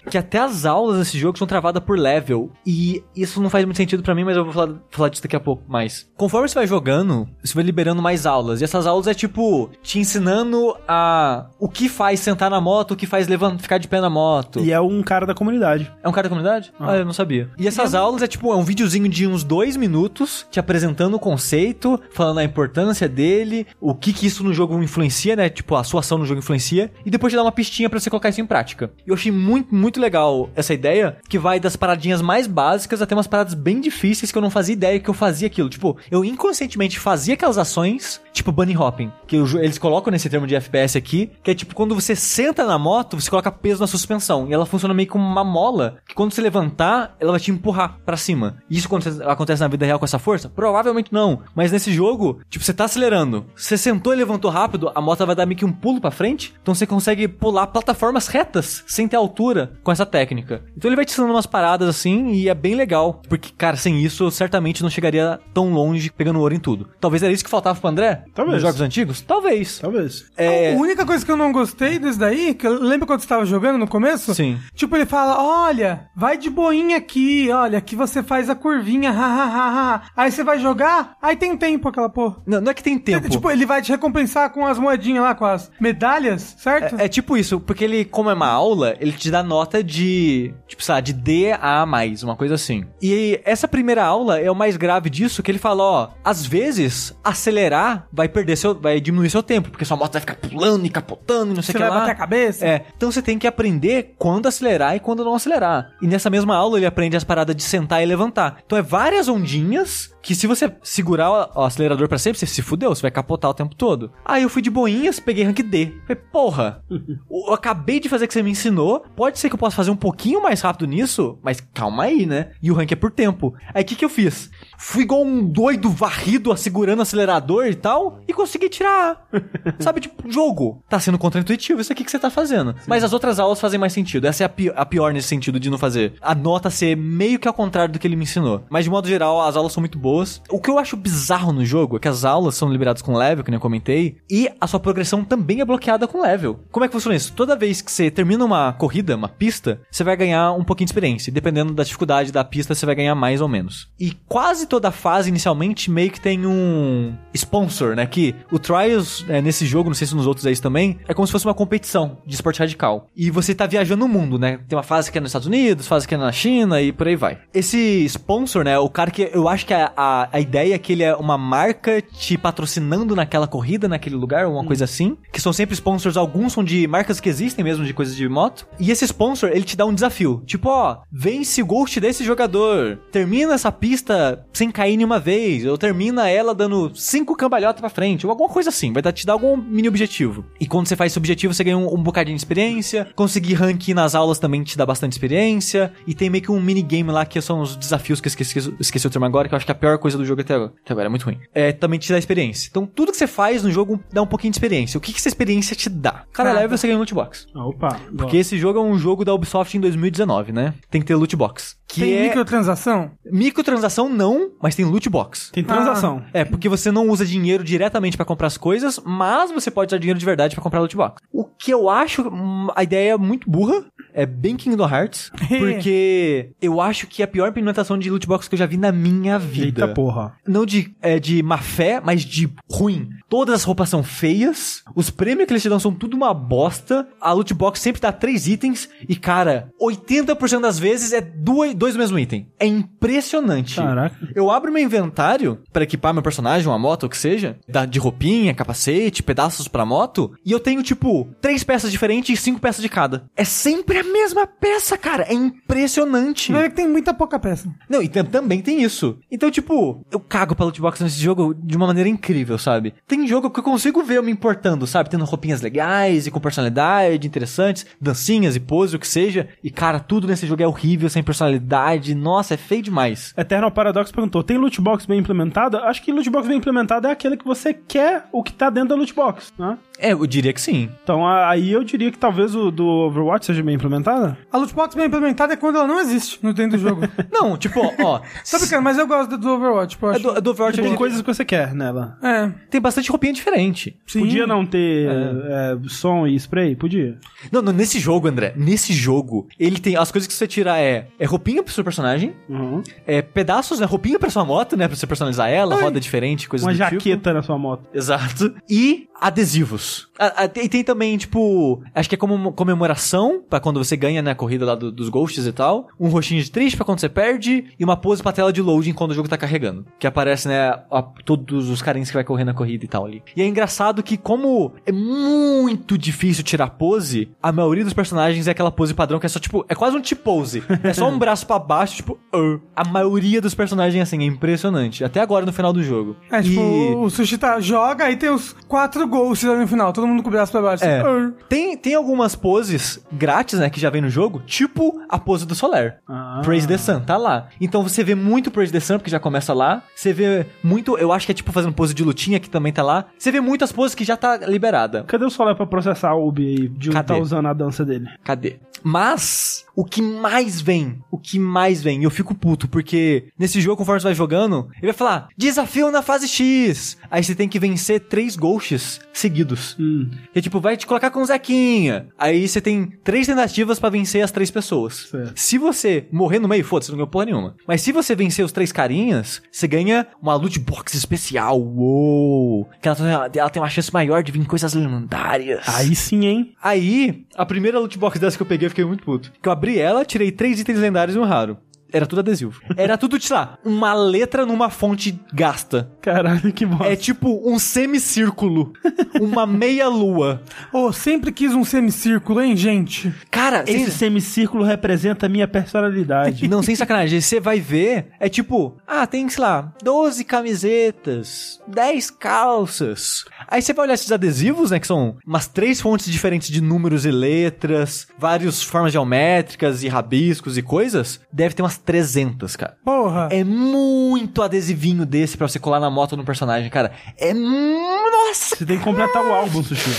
C: Que até as aulas desse jogo são travadas por level. E isso não faz muito sentido pra mim, mas eu vou falar, falar disso daqui a pouco mais. Conforme você vai jogando, você vai liberando mais aulas. E essas aulas é tipo, te ensinando a o que faz sentar na moto, o que faz levantar, ficar de pé na moto.
A: E é um cara da comunidade.
C: É um cara da comunidade? Ah, eu não sabia. E essas aulas é tipo, é um videozinho de uns dois minutos, te apresentando o conceito, falando a importância dele, o que que isso no jogo influencia, né? Tipo, a sua ação no jogo influencia, e depois te dá uma pistinha pra você colocar isso em prática. E eu achei muito, muito legal essa ideia, que vai das paradinhas mais básicas até umas paradas bem difíceis que eu não fazia ideia que eu fazia aquilo. Tipo, eu inconscientemente fazia aquelas ações, tipo bunny hopping, que eles colocam nesse termo de FPS aqui, que é tipo quando você senta na moto, você coloca peso na suspensão, e ela funciona meio como uma mola, que quando você levantar, ela vai te empurrar pra cima. Isso acontece, na vida real com essa força? Provavelmente não. Mas nesse jogo, tipo, você tá acelerando, você sentou e levantou rápido, a moto vai dar meio que um pulo pra frente, então você consegue pular plataformas retas, sem ter altura, com essa técnica. Então ele vai te ensinando umas paradas assim, e é bem legal. Porque, cara, sem isso, eu certamente não chegaria tão longe pegando ouro em tudo. Talvez era isso que faltava pro André?
A: Talvez.
C: Nos jogos antigos? Talvez.
A: Talvez.
C: É...
B: A única coisa que eu não gostei desse daí, que eu lembro quando você tava jogando no começo?
C: Sim.
B: Tipo, ele fala, olha, vai de boinha aqui, olha, aqui você faz a curvinha, ha, ha, ha, ha. Aí você vai jogar, aí tem tempo aquela porra.
C: Não, não é que tem tempo.
B: Tipo, ele vai te recompensar com as moedinhas lá, com as medalhas, certo?
C: É, é tipo isso, porque ele, como é uma aula, ele te dá nota de, tipo, sabe, de D a mais, uma coisa assim. E essa primeira aula é o mais grave disso, que ele fala, ó, às vezes, acelerar vai perder seu, vai diminuir seu tempo, porque sua moto vai ficar pulando e capotando e não sei
B: Você
C: o que
B: vai
C: lá.
B: bater a cabeça?
C: É, então você tem que aprender quando acelerar e quando não acelerar. E nessa mesma aula ele aprende as paradas de sentar e levantar. Então é várias ondinhas que se você segurar o acelerador pra sempre, você se fudeu, você vai capotar o tempo todo. Aí eu fui de boinhas, peguei rank D. Falei, porra, (laughs) eu acabei de fazer o que você me ensinou, pode ser que eu possa fazer um pouquinho mais rápido nisso, mas calma aí, né? E o rank é por tempo. Aí o que que eu fiz? Fui igual um doido varrido, segurando o acelerador e tal, e consegui tirar. (laughs) Sabe, tipo, jogo. Tá sendo contraintuitivo isso aqui que você tá fazendo. Mas as outras aulas fazem mais sentido. Essa é a, pi- a pior nesse sentido de não fazer. A nota ser meio que ao contrário do que ele me ensinou. Mas de modo geral, as aulas são muito boas. O que eu acho bizarro no jogo é que as aulas são liberadas com level, que nem eu comentei, e a sua progressão também é bloqueada com level. Como é que funciona isso? Toda vez que você termina uma corrida, uma pista, você vai ganhar um pouquinho de experiência. E Dependendo da dificuldade da pista, você vai ganhar mais ou menos. E quase toda fase, inicialmente, meio que tem um sponsor, né? Que o Trials, é, nesse jogo, não sei se nos outros é isso também, é como se fosse uma competição de esporte radical. E você tá viajando no mundo, né? Tem uma fase que é nos Estados Unidos, fase que é na China e por aí vai. Esse sponsor, né? O cara que eu acho que a, a, a ideia é que ele é uma marca te patrocinando naquela corrida, naquele lugar, uma coisa assim. Que são sempre sponsors, alguns são de marcas que existem mesmo, de coisas de moto. E esse sponsor, ele te dá um desafio. Tipo, ó, vence o ghost desse jogador. Termina essa pista sem cair nenhuma vez. Ou termina ela dando cinco cambalhotas pra frente. Ou alguma coisa assim. Vai te dar algum mini objetivo. E quando você faz esse objetivo, você ganha um, um bocadinho de experiência. Conseguir rank nas aulas também te dá bastante experiência. E tem meio que um minigame lá que são os desafios que eu esqueci, esqueci o termo agora, que eu acho que é a pior coisa do jogo até agora. Até agora, é muito ruim. É, também te dá experiência. Então, tudo que você faz no jogo dá um pouquinho de experiência. O que, que essa experiência te dá? Cada
B: Nada.
C: level você ganha um loot box.
A: Ah, Opa.
C: Porque esse jogo é um jogo da Ubisoft em 2019, né? Tem que ter loot box. Que
B: Tem
C: é...
B: microtransação?
C: Microtransação não, mas tem loot box.
A: Tem transação.
C: É, porque você não usa dinheiro diretamente pra comprar as coisas, mas você pode usar dinheiro de verdade pra comprar loot box. O que eu acho hum, a ideia é muito burra, é bem Kingdom Hearts, (laughs) porque eu acho que é a pior implementação de loot box que eu já vi na minha vida.
A: Eita porra.
C: Não de, é, de má fé, mas de ruim. Todas as roupas são feias, os prêmios que eles te dão são tudo uma bosta, a loot box sempre dá três itens, e cara, 80% das vezes é dois, dois do mesmo item. É impressionante.
A: Caraca.
C: Eu abro meu inventário pra equipar meu personagem, uma moto, ou o que seja, da- de roupinha, capacete, pedaços pra moto, e eu tenho, tipo, três peças diferentes e cinco peças de cada. É sempre a mesma peça, cara. É impressionante.
B: Vai ver que tem muita pouca peça.
C: Não, e tam- também tem isso. Então, tipo, eu cago pela loot box nesse jogo de uma maneira incrível, sabe? Tem jogo que eu consigo ver eu me importando, sabe? Tendo roupinhas legais e com personalidade, interessantes, dancinhas e pose, o que seja. E, cara, tudo nesse jogo é horrível, sem personalidade. Nossa, é feio demais.
A: Eternal Paradox perguntou: tem loot box bem implementada? Acho que loot box bem implementada é aquele que você quer o que tá dentro da loot box, né?
C: É, eu diria que sim.
A: Então aí eu diria que talvez o do Overwatch seja bem implementada.
B: A loot box bem implementada é quando ela não existe no dentro do jogo. (laughs)
C: Não, tipo, ó. (laughs)
B: Tá brincando, mas eu gosto do Overwatch, pô. eu
C: É
B: acho-
C: do, é do Overwatch
A: Tem
C: tem,
A: coisas que você quer nela.
B: É,
C: tem bastante roupinha diferente.
B: sim.
A: Podia não ter é, som e spray? Podia.
C: Não, não, nesse jogo, André, nesse jogo, ele tem. As coisas que você tira é, é roupinha pro seu personagem,
A: Uhum.
C: é pedaços, né? Roupinha pra sua moto, né? Pra você personalizar ela, roda diferente, coisas
A: Uma
C: do tipo.
A: jaqueta na sua moto.
C: Exato. E adesivos. Ah, ah, tem, tem também, tipo, acho que é como uma comemoração pra quando você ganha, né, a corrida lá do- dos ghosts e tal. Um roxinho de triste pra quando você perde. E uma pose pra tela de loading quando o jogo tá carregando. Que aparece, né, a- todos os carinhos que vai correr na corrida e tal ali. E é engraçado que, como é muito difícil tirar pose, a maioria dos personagens é aquela pose padrão que é só, tipo, é quase um T-pose. É só um (laughs) braço pra baixo, tipo, "Ur". a maioria dos personagens, assim, é impressionante. Até agora no final do jogo.
B: É, tipo,
C: E-
B: o Sushi tá, joga, aí tem os quatro gols ali no final, todo mundo com o braço pra baixo.
C: É.
B: Assim,
C: Tem, tem algumas poses grátis, né, que já vem no jogo, tipo a pose do Solar.
A: Ah.
C: Praise the Sun, tá lá. Então você vê muito Praise the Sun, porque já começa lá. Você vê muito, eu acho que é tipo fazendo pose de lutinha, que também tá lá. Você vê muitas poses que já tá liberada.
A: Cadê o Solar pra processar o Ubi aí de
C: Cadê?
A: tá usando a dança dele?
C: Cadê? Mas, o que mais vem, o que mais vem, eu fico puto, porque nesse jogo, conforme você vai jogando, ele vai falar, desafio na fase X. Aí você tem que vencer três ghosts seguidos.
A: Hum.
C: Que tipo, vai te colocar com o Zequinha. Aí você tem três tentativas pra vencer as três pessoas.
A: Certo.
C: Se você morrer no meio, foda-se, não ganhou porra nenhuma. Mas se você vencer os três carinhas, você ganha uma loot box especial. Uou! Que ela, tem- ela tem uma chance maior de vir coisas lendárias.
A: Aí sim, hein?
C: Aí, a primeira loot box dessa que eu peguei, eu fiquei muito puto. Que eu abri ela, tirei três itens lendários e um raro. Era tudo adesivo. Era tudo, sei lá, uma letra numa fonte gasta.
A: Caralho, que bosta.
C: É tipo um semicírculo. uma meia lua.
B: Ô, sempre quis um semicírculo, hein, gente?
C: Cara,
A: Esse
C: sem-
A: semicírculo representa a minha personalidade.
C: Não, sem sacanagem. Você vai ver, é tipo, ah, tem, sei lá, 12 camisetas, 10 calças. Aí você vai olhar esses adesivos, né, que são umas três fontes diferentes de números e letras, várias formas geométricas e rabiscos e coisas. Deve ter umas 300, cara.
B: Porra.
C: É muito adesivinho desse pra você colar na moto no personagem, cara. É. Nossa!
A: Você tem que completar o álbum, Sushi.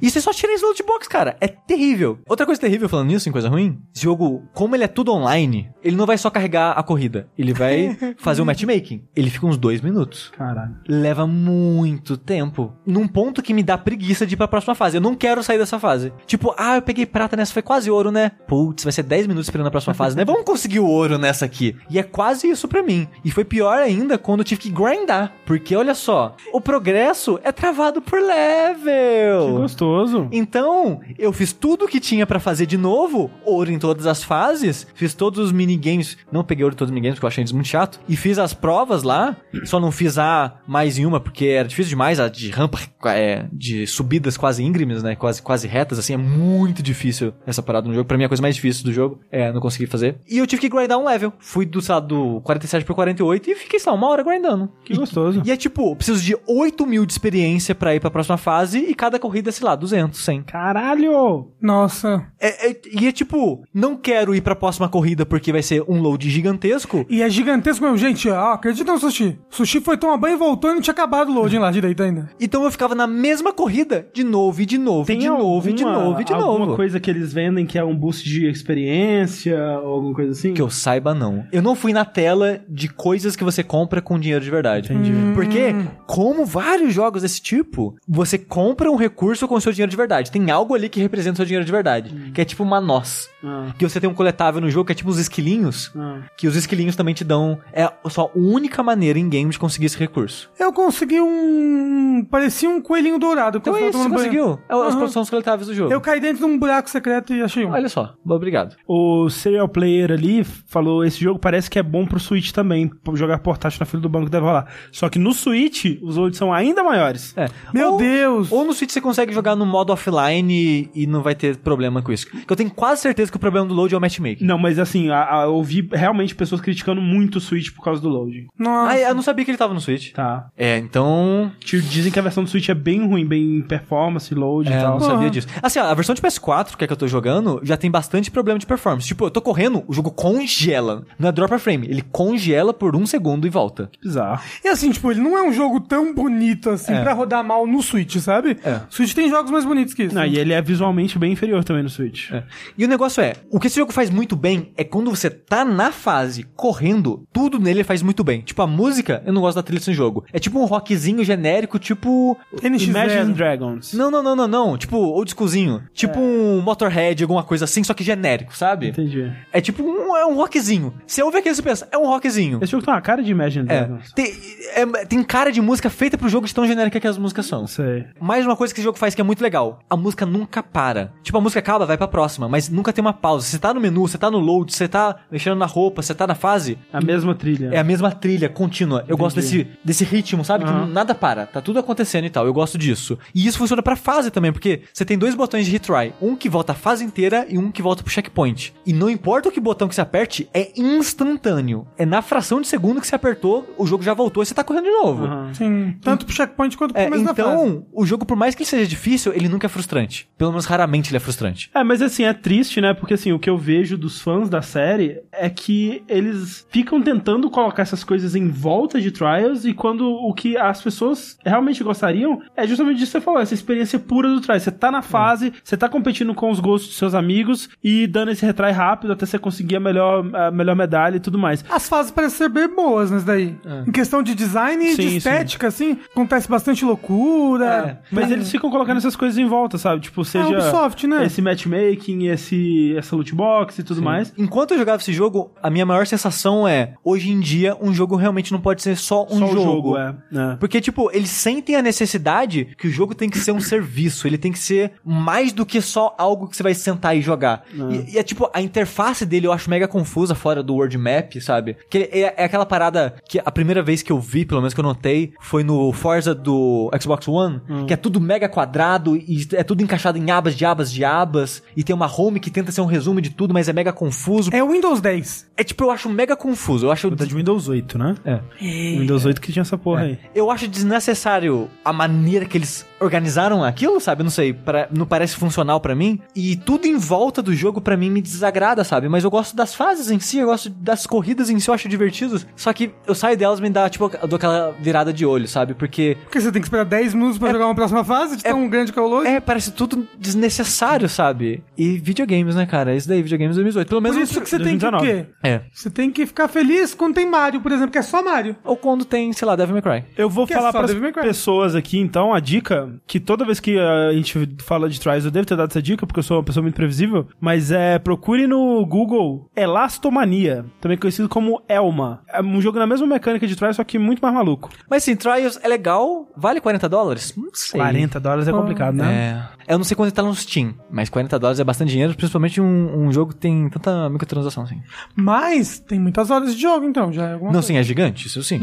C: E você só tira esse loot box, cara. É terrível. Outra coisa terrível falando nisso, em coisa ruim, esse jogo, como ele é tudo online, ele não vai só carregar a corrida. Ele vai (laughs) fazer o matchmaking. Ele fica uns dois minutos.
A: Caralho.
C: Leva muito tempo. Num ponto que me dá preguiça de ir pra próxima fase. Eu não quero sair dessa fase. Tipo, ah, eu peguei prata nessa, foi quase ouro, né? Putz, vai ser 10 minutos esperando a próxima fase, né? (laughs) Vamos conseguir o ouro nessa aqui. E é quase isso pra mim. E foi pior ainda quando eu tive que grindar. Porque olha só, o progresso é travado por
A: Que
C: level.
A: gostoso.
C: Então, eu fiz tudo que tinha pra fazer de novo, ouro em todas as fases, fiz todos os minigames, não peguei ouro em todos os minigames porque eu achei eles muito chato, e fiz as provas lá, só não fiz a mais em uma porque era difícil demais, a de rampa, é, de subidas quase íngremes, né, quase, quase retas, assim, é muito difícil essa parada no jogo, pra mim a coisa mais difícil do jogo, é, não consegui fazer. E eu tive que grindar um level, fui do, sei lá, do 47 pro 48 e fiquei, sei lá, uma hora grindando.
A: Que gostoso.
C: E é tipo, preciso de 8 mil de experiência pra ir pra próxima fase e cada corrida, sei lá, 200, 100.
A: Caralho!
B: Nossa.
C: É, é- e é tipo, não quero ir pra próxima corrida porque vai ser um load gigantesco.
B: E é gigantesco mesmo, gente. Ó, acredita no Sushi. Sushi foi tomar banho e voltou e não tinha acabado o loading lá direito ainda.
C: Então eu ficava na mesma corrida de novo e de novo, e de novo, e de
A: alguma-
C: novo, e de
A: alguma
C: novo.
A: coisa que eles vendem que é um boost de experiência ou alguma coisa assim?
C: Que eu saiba, não. Eu não fui na tela de coisas que você compra com dinheiro de verdade.
A: Entendi.
C: Porque, como vários jogos desse tipo, você compra um recurso com o seu dinheiro de verdade. Tem algo ali que representa o seu dinheiro de verdade. Que é tipo uma noz.
A: Ah,
C: Que você tem um coletável no jogo que é tipo os esquilinhos.
A: ah.
C: Que os esquilinhos também te dão. É a sua única maneira em game de conseguir esse recurso.
B: Eu consegui um. Parecia um coelhinho dourado.
C: Então é isso, você conseguiu. É,
B: Aham.
C: são os coletáveis do jogo.
B: Eu caí dentro de um buraco secreto e achei um.
C: Olha só, obrigado.
A: O serial player ali falou: esse jogo parece que é bom pro Switch também. Jogar portátil na fila do banco deve rolar. Só que no Switch, os loads são ainda maiores.
C: É.
B: Meu
C: ou,
B: Deus!
C: Ou no Switch você consegue jogar no modo offline e, e não vai ter problema com isso. Que eu tenho quase certeza certeza que o problema do load é o matchmaking.
A: Não, mas assim, a, a, eu ouvi realmente pessoas criticando muito o Switch por causa do loading.
B: Nossa.
C: Ah, eu não sabia que ele tava no Switch.
A: Tá.
C: É, então.
A: Dizem que a versão do Switch é bem ruim, bem performance, load
C: É,
A: e
C: eu
A: tal.
C: não
B: Porra.
C: sabia disso. Assim, ó, a versão de PS4, que é que eu tô jogando, já tem bastante problema de performance. Tipo, eu tô correndo, o jogo congela. Não é dropper frame, ele congela por um segundo e volta.
A: Bizarro.
B: E assim, tipo, ele não é um jogo tão bonito assim
C: É.
B: pra rodar mal no Switch, sabe?
C: É.
B: O Switch tem jogos mais bonitos que isso.
A: Não, e ele é visualmente bem inferior também no Switch.
C: É. E o negócio é, o que esse jogo faz muito bem é quando você tá na fase correndo, tudo nele faz muito bem. Tipo, a música, eu não gosto da trilha desse jogo. É tipo um rockzinho genérico, tipo.
B: NX0.
A: Imagine Dragons.
C: Não, não, não, não, não. Tipo, old schoolzinho. Tipo um Motorhead, alguma coisa assim, só que genérico, sabe?
A: Entendi.
C: É tipo um, é um rockzinho. Você ouve aquilo e você pensa, é um rockzinho.
A: Esse jogo tem uma cara de Imagine
C: É.
A: Dragons.
C: Tem, é. tem cara de música feita pro jogo de tão genérica que as músicas são.
A: Sei.
C: Mais uma coisa que esse jogo faz que é muito legal. A música nunca para. Tipo, a música acaba, vai pra próxima, mas nunca tem uma pausa. Você tá no menu, você tá no load, você tá mexendo na roupa, você tá na fase.
A: A mesma trilha.
C: É a mesma trilha contínua. Eu gosto desse, desse ritmo, sabe?
A: Aham.
C: Que nada para. Tá tudo acontecendo e tal. Eu gosto disso. E isso funciona pra fase também, porque você tem dois botões de retry. Um que volta a fase inteira e um que volta pro checkpoint. E não importa o que botão que você aperte, é instantâneo. É na fração de segundo que você apertou, o jogo já voltou e você tá correndo de novo.
A: Aham.
B: Sim, tanto pro checkpoint quanto pro
C: É,
B: começo da fase.
C: então, o jogo, por mais que ele seja difícil, ele nunca é frustrante. Pelo menos raramente ele é frustrante.
A: É, mas assim, é triste, né? Porque assim, o que eu vejo dos fãs da série é que eles ficam tentando colocar essas coisas em volta de Trials e quando o que as pessoas realmente gostariam é justamente disso que você falou, essa experiência pura do Trials. Você tá na fase, você tá competindo com os gostos dos seus amigos e dando esse retry rápido até você conseguir a melhor, a melhor medalha e tudo mais.
B: As fases parecem ser bem boas nesse daí. Em questão de design e
A: Sim,
B: de
A: sim.
B: estética, assim, acontece bastante loucura.
A: Mas eles ficam colocando essas coisas em volta, sabe? Tipo, seja
B: Ubisoft, né?
A: esse matchmaking, esse, essa loot box e tudo mais.
C: Enquanto eu jogava esse jogo, a minha maior sensação é, hoje em dia, um jogo realmente não pode ser só um
A: Só
C: jogo.
A: jogo, é. é.
C: Porque, tipo, eles sentem a necessidade que o jogo tem que ser um serviço, ele tem que ser mais do que só algo que você vai sentar e jogar. E, e é tipo, a interface dele eu acho mega confusa fora do world map, sabe? Que é, é aquela parada que a primeira vez que eu vi, pelo menos que eu notei, foi no Forza do Xbox One, que é tudo mega quadrado e é tudo encaixado em abas de abas de abas, e tem uma home que tenta ser um resumo de tudo, mas é mega confuso.
B: É o Windows 10.
C: É tipo, eu acho mega confuso. Eu acho
A: Da de Windows 8, né?
C: É.
A: Windows 8 que tinha essa porra aí.
C: Eu acho desnecessário a maneira que eles organizaram aquilo, sabe? Não sei, pra- não parece funcional pra mim. E tudo em volta do jogo pra mim me desagrada, sabe? Mas eu gosto das fases em si, eu gosto das corridas em si, eu acho divertido. Só que eu saio delas e me dá, tipo, eu dou aquela virada de olho, sabe? Porque
B: Porque você tem que esperar 10 minutos pra jogar uma próxima fase, de tão grande que é o load.
C: é, parece tudo desnecessário, sabe? E videogames, né, cara? Isso daí, videogames 2018. Pelo
B: Por
C: menos
B: isso que você tem que o
A: 2019.
B: quê?
C: É.
B: Você tem que ficar feliz quando tem Mario, por exemplo, que é só Mario.
C: Ou quando tem, sei lá, Devil May Cry.
A: Eu vou
B: Que é
A: falar
B: só
A: para pessoas aqui, então, a dica, que toda vez que a gente fala de Trials, eu devo ter dado essa dica, porque eu sou uma pessoa muito previsível, mas é, procure no Google Elastomania, também conhecido como Elma. É um jogo na mesma mecânica de Trials, só que muito mais maluco.
C: Mas sim, Trials é legal. Vale 40 dólares? Não sei.
A: 40 dólares é complicado, né?
C: É. Eu não sei quanto ele tá no Steam, mas 40 dólares é bastante dinheiro, principalmente um, um jogo que tem tanta microtransação assim.
B: Mas tem muitas horas de jogo, então, já é alguma
C: Não,
B: coisa.
C: sim, é gigante, isso sim.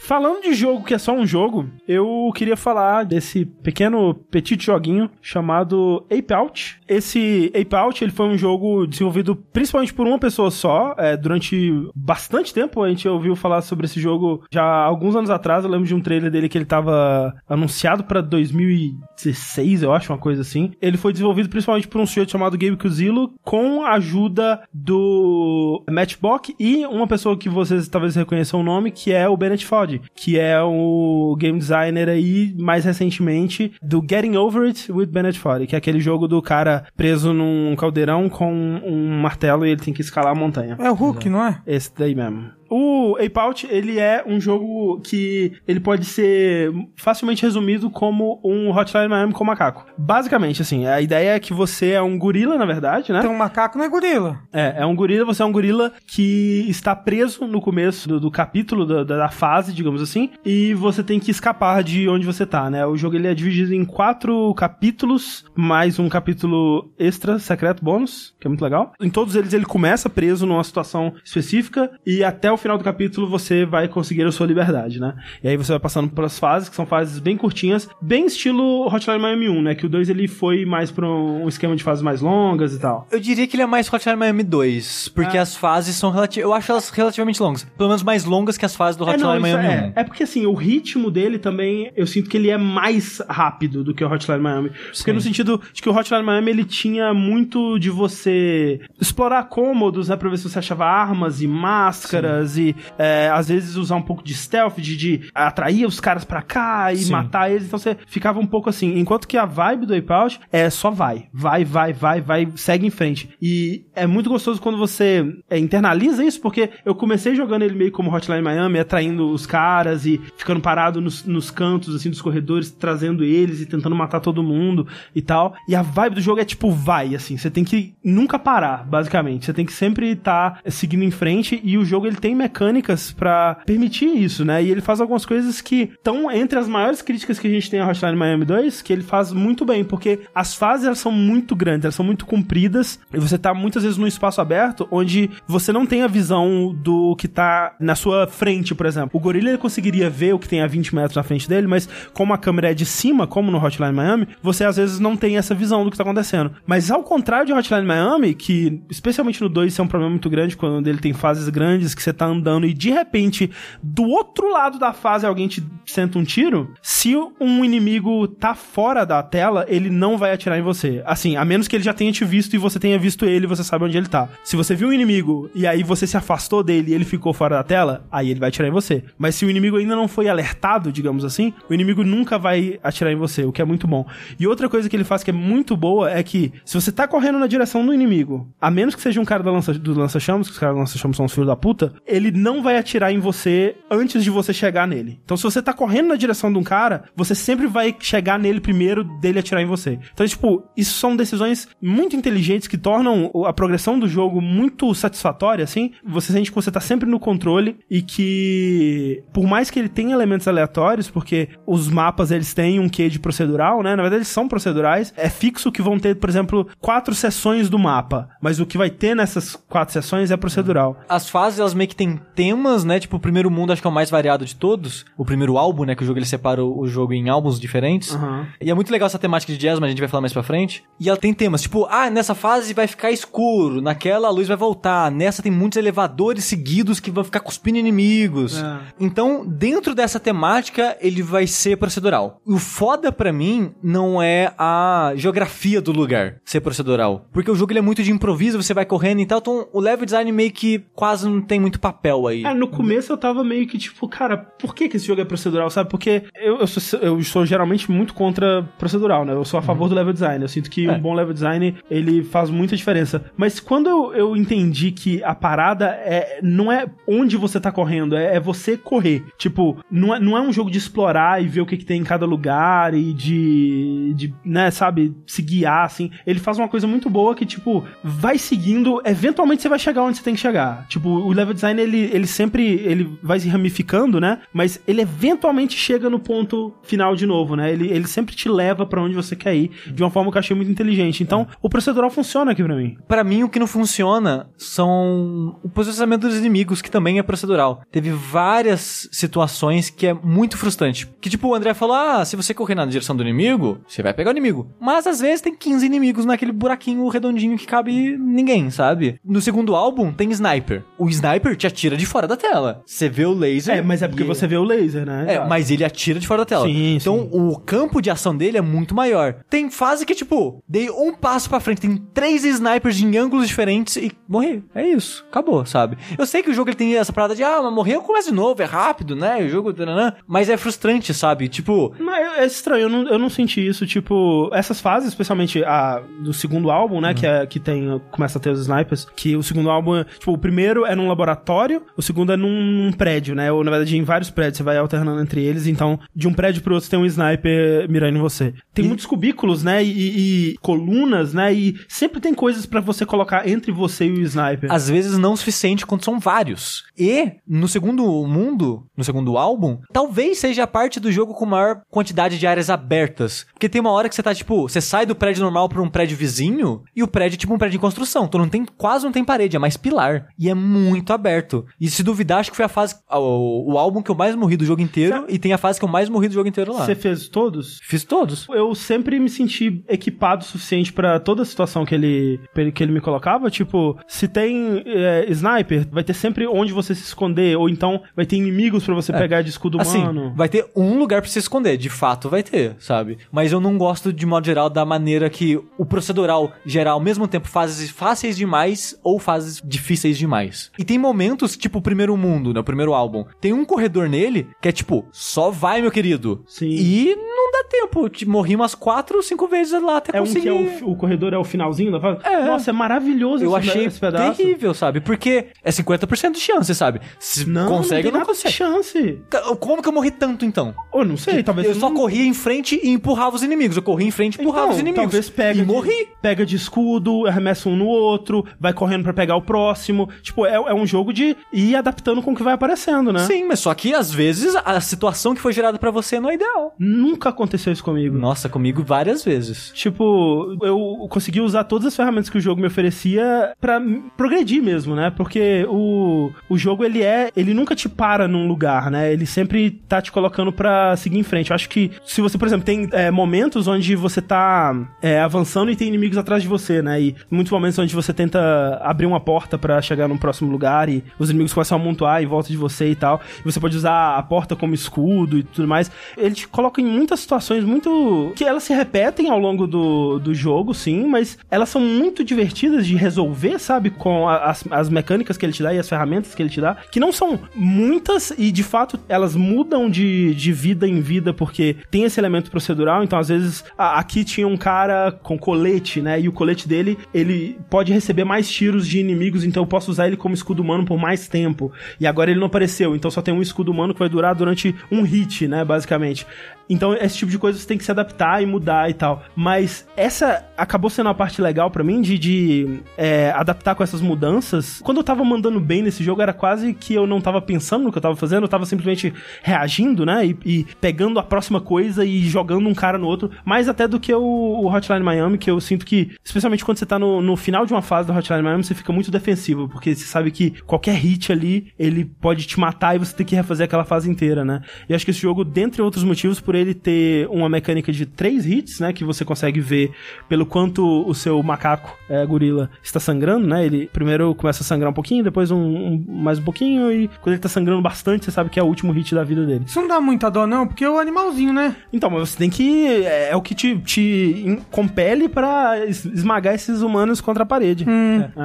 A: Falando de jogo que é só um jogo, eu queria falar desse pequeno petit joguinho chamado Ape Out. Esse Ape Out ele foi um jogo desenvolvido principalmente por uma pessoa só. é, durante bastante tempo a gente ouviu falar sobre esse jogo já alguns anos atrás. Eu lembro de um trailer dele que ele estava anunciado para 2016, eu acho, uma coisa assim. Ele foi desenvolvido principalmente por um sujeito chamado Gabe Cuzilo com a ajuda do Matchbox e uma pessoa que vocês talvez reconheçam o nome, que é o Bennett Foddy, que é o game designer aí, mais recentemente, do Getting Over It with Bennett Foddy, que é aquele jogo do cara preso num caldeirão com um martelo e ele tem que escalar a montanha.
B: É o Hulk, não é?
A: Esse daí mesmo. O Ape Out, ele é um jogo que ele pode ser facilmente resumido como um Hotline Miami com macaco. Basicamente, assim, a ideia é que você é um gorila, na verdade, né?
B: Então um macaco não é gorila.
A: É, é um gorila, você é um gorila que está preso no começo do, do capítulo, da, da fase, digamos assim, e você tem que escapar de onde você tá, né? O jogo ele é dividido em quatro capítulos, mais um capítulo extra, secreto, bônus, que é muito legal. Em todos eles ele começa preso numa situação específica e até o final do capítulo você vai conseguir a sua liberdade, né? E aí você vai passando pelas fases, que são fases bem curtinhas, bem estilo Hotline Miami 1, né? Que o 2 ele foi mais pra um esquema de fases mais longas e tal.
C: Eu diria que ele é mais Hotline Miami 2, porque
A: Ah.
C: as fases são relativamente. Eu acho elas relativamente longas. Pelo menos mais longas que as fases do
A: É,
C: Hotline
A: não, isso
C: Miami 1.
A: é, é porque assim, o ritmo dele também, eu sinto que ele é mais rápido do que o Hotline Miami. Porque
C: Sim.
A: no sentido de que o Hotline Miami ele tinha muito de você explorar cômodos, né, pra ver se você achava armas e máscaras e é, às vezes usar um pouco de stealth, de, de atrair os caras pra cá e
C: Sim.
A: matar eles, então você ficava um pouco assim. Enquanto que a vibe do Wipeout é só vai, vai, vai, vai, vai, segue em frente. E é muito gostoso quando você é, internaliza isso, porque eu comecei jogando ele meio como Hotline Miami, atraindo os caras e ficando parado nos, nos cantos, assim, dos corredores, trazendo eles e tentando matar todo mundo e tal. E a vibe do jogo é tipo, vai, assim, você tem que nunca parar, basicamente. Você tem que sempre estar seguindo em frente e o jogo ele tem mecânicas pra permitir isso, né? E ele faz algumas coisas que estão entre as maiores críticas que a gente tem a Hotline Miami 2, que ele faz muito bem, porque as fases elas são muito grandes, elas são muito compridas e você tá muitas vezes num espaço aberto onde você não tem a visão do que tá na sua frente, por exemplo. O gorila ele conseguiria ver o que tem a 20 metros na frente dele, mas como a câmera é de cima, como no Hotline Miami, você às vezes não tem essa visão do que tá acontecendo. Mas ao contrário de Hotline Miami, que especialmente no 2 isso é um problema muito grande quando ele tem fases grandes que você tá andando e de repente do outro lado da fase alguém te senta um tiro, se um inimigo tá fora da tela, ele não vai atirar em você. Assim, a menos que ele já tenha te visto e você tenha visto ele você sabe onde ele tá. Se você viu um inimigo e aí você se afastou dele e ele ficou fora da tela, aí ele vai atirar em você. Mas se o inimigo ainda não foi alertado, digamos assim, o inimigo nunca vai atirar em você, o que é muito bom. E outra coisa que ele faz que é muito boa é que se você tá correndo na direção do inimigo, a menos que seja um cara do lança- lança-chamas, que os caras do lança-chamas são os filhos da puta, ele não vai atirar em você antes de você chegar nele. Então se você tá correndo na direção de um cara, você sempre vai chegar nele primeiro dele atirar em você. Então, tipo, isso são decisões muito inteligentes que tornam a progressão do jogo muito satisfatória, assim. Você sente que você tá sempre no controle e que, por mais que ele tenha elementos aleatórios, porque os mapas eles têm um quê de procedural, né? Na verdade, eles são procedurais. É fixo que vão ter, por exemplo, quatro sessões do mapa, mas o que vai ter nessas quatro sessões é procedural.
C: As fases, elas meio que têm temas, né? Tipo, o primeiro mundo acho que é o mais variado de todos. O primeiro álbum, né? Que o jogo ele separa o jogo em álbuns diferentes.
A: Aham.
C: E é muito legal essa temática de jazz, mas a gente vai falar mais pra frente. E ela tem temas, tipo, ah, nessa fase vai ficar escuro, naquela a luz vai voltar, nessa tem muitos elevadores seguidos que vão ficar cuspindo inimigos.
A: É.
C: Então, dentro dessa temática, ele vai ser procedural. O foda pra mim não é a geografia do lugar ser procedural. Porque o jogo ele é muito de improviso, você vai correndo e tal, então o level design meio que quase não tem muito papel aí.
A: É, no começo eu tava meio que tipo, cara, por que, que esse jogo é procedural, sabe? Porque eu, eu, sou, eu sou geralmente muito contra procedural, né? Eu sou a favor do level design. Eu sinto que
C: É.
A: um bom level design, ele faz muita diferença. Mas quando eu, eu entendi que a parada é, não é onde você tá correndo, é, é você correr. Tipo, não é, não é um jogo de explorar e ver o que, que tem em cada lugar e de, de, né, sabe, se guiar, assim. Ele faz uma coisa muito boa que, tipo, vai seguindo, eventualmente você vai chegar onde você tem que chegar. Tipo, o level design, ele, ele sempre, ele vai se ramificando, né? Mas ele eventualmente chega no ponto final de novo, né? Ele, ele sempre te leva pra onde você quer ir, de uma forma que eu achei muito inteligente. Então, o procedural funciona aqui pra mim.
C: Pra mim, o que não funciona são o posicionamento dos inimigos, que também é procedural. Teve várias situações que é muito frustrante. Que tipo, o André falou: ah, se você correr na direção do inimigo, você vai pegar o inimigo. Mas às vezes tem 15 inimigos naquele buraquinho redondinho que cabe ninguém, sabe? No segundo álbum tem sniper. O sniper te atira de fora da tela. Você vê o laser.
A: É, mas é porque
C: e-
A: você vê o laser, né?
C: é, mas ele atira de fora da tela.
A: Sim,
C: então
A: sim.
C: o campo de ação dele é muito maior. Tem fase que, tipo, dei um passo pra frente, tem três snipers em ângulos diferentes e morri. É isso. Acabou, sabe? Eu sei que o jogo ele tem essa parada de, ah, mas morreu, começa de novo, é rápido, né? O jogo. tananã. Mas é frustrante, sabe? Tipo.
A: Mas é estranho, eu não, eu não senti isso, tipo, essas fases, especialmente a do segundo álbum, né, que, é, que tem, começa a ter os snipers, que o segundo álbum, é, tipo, o primeiro é num laboratório, o segundo é num, num prédio, né, ou na verdade em vários prédios, você vai alternando entre eles, então de um prédio pro outro tem um sniper mirando em você. Tem muitos cubículos, né, e, e colunas, né, e sempre tem coisas pra você colocar entre você e o sniper.
C: Às vezes não o suficiente quando são vários. E, no segundo mundo, no segundo álbum, talvez seja a parte do jogo com maior quantidade de áreas abertas. Porque tem uma hora que você tá, tipo, você sai do prédio normal pra um prédio vizinho, e o prédio é tipo um prédio em construção. Então não tem, quase não tem parede, é mais pilar. E é muito aberto. E se duvidar, acho que foi a fase, o, o álbum que eu mais morri do jogo inteiro, e tem a fase que eu mais morri do jogo inteiro lá.
A: Você fez todos?
C: Fiz todos.
A: Eu sempre me senti equipado o suficiente pra toda a situação que ele, que ele me colocava. Tipo, se tem é, sniper, vai ter sempre onde você se esconder. Ou então vai ter inimigos pra você pegar de escudo
C: Assim,
A: humano.
C: vai ter um lugar pra se esconder, de fato vai ter, sabe? Mas eu não gosto, de modo geral, da maneira que o procedural gera ao mesmo tempo fases fáceis demais ou fases difíceis demais. E tem momentos, tipo o primeiro mundo, né? O primeiro álbum. Tem um corredor nele que é tipo, só vai, meu querido.
A: Sim.
C: E não dá tempo. Te- Morri umas quatro, cinco vezes lá até
A: É um
C: conseguir.
A: que é o, o corredor é o finalzinho da fase?
C: É.
A: Nossa, é maravilhoso
C: Eu
A: esse,
C: achei
A: esse pedaço.
C: terrível, sabe? Porque é 50% de chance, sabe? Se
A: Não,
C: consegue
A: não
C: não consegue.
A: chance.
C: Como que eu morri tanto então?
A: Ou não sei, talvez
C: eu
A: você
C: só
A: não...
C: corria em frente e empurrava os inimigos. Eu corria em frente e empurrava
A: Então,
C: os inimigos.
A: Talvez pega
C: e morri.
A: pega de escudo, arremessa um no outro, vai correndo pra pegar o próximo. Tipo, é, é um jogo de ir adaptando com o que vai aparecendo, né?
C: Sim, mas só que às vezes a situação que foi gerada pra você não é ideal.
A: Nunca aconteceu isso comigo.
C: Nossa, comigo várias vezes.
A: Tipo, eu consegui usar todas as ferramentas que o jogo me oferecia pra m- progredir mesmo, né? Porque o, o jogo, ele é... Ele nunca te para num lugar, né? Ele sempre tá te colocando pra seguir em frente. Eu acho que se você, por exemplo, tem é, momentos onde você tá é, avançando e tem inimigos atrás de você, né? E muitos momentos onde você tenta abrir uma porta pra chegar num próximo lugar e os inimigos começam a amontoar em volta de você e tal. E você pode usar a porta como escudo e tudo mais. Ele te coloca em muitas situações muito... que elas se repetem ao longo do, do jogo, sim, mas elas são muito divertidas de resolver, sabe? Com a- as, as mecânicas que ele te dá e as ferramentas que ele te dá, que não são muitas e de fato elas mudam de, de vida em vida porque tem esse elemento procedural. Então, às vezes, a- aqui tinha um cara com colete, né? E o colete dele, ele pode receber mais tiros de inimigos, então eu posso usar ele como escudo humano por mais tempo. E agora ele não apareceu, então só tem um escudo humano que vai durar durante um hit, né? Basicamente. Então, esse tipo de coisa você tem que se adaptar e mudar e tal. Mas essa acabou sendo a parte legal pra mim de, de é, adaptar com essas mudanças. Quando eu tava mandando bem nesse jogo, era quase que eu não tava pensando no que eu tava fazendo, eu tava simplesmente reagindo, né? E, e pegando a próxima coisa e jogando um cara no outro. Mais até do que o, o Hotline Miami, que eu sinto que, especialmente quando você tá no, no final de uma fase do Hotline Miami, você fica muito defensivo, porque você sabe que qualquer hit ali, ele pode te matar e você tem que refazer aquela fase inteira, né? E acho que esse jogo, dentre outros motivos, por ele ter uma mecânica de três hits, né? Que você consegue ver pelo quanto o seu macaco, é, gorila, está sangrando, né? Ele primeiro começa a sangrar um pouquinho, depois um, um- mais um pouquinho, e quando ele tá sangrando bastante, você sabe que é o último hit da vida dele.
B: Isso não dá muita dó, não, porque é o animalzinho, né?
A: Então, mas você tem que. É, é o que te, te compele pra es- esmagar esses humanos contra a parede.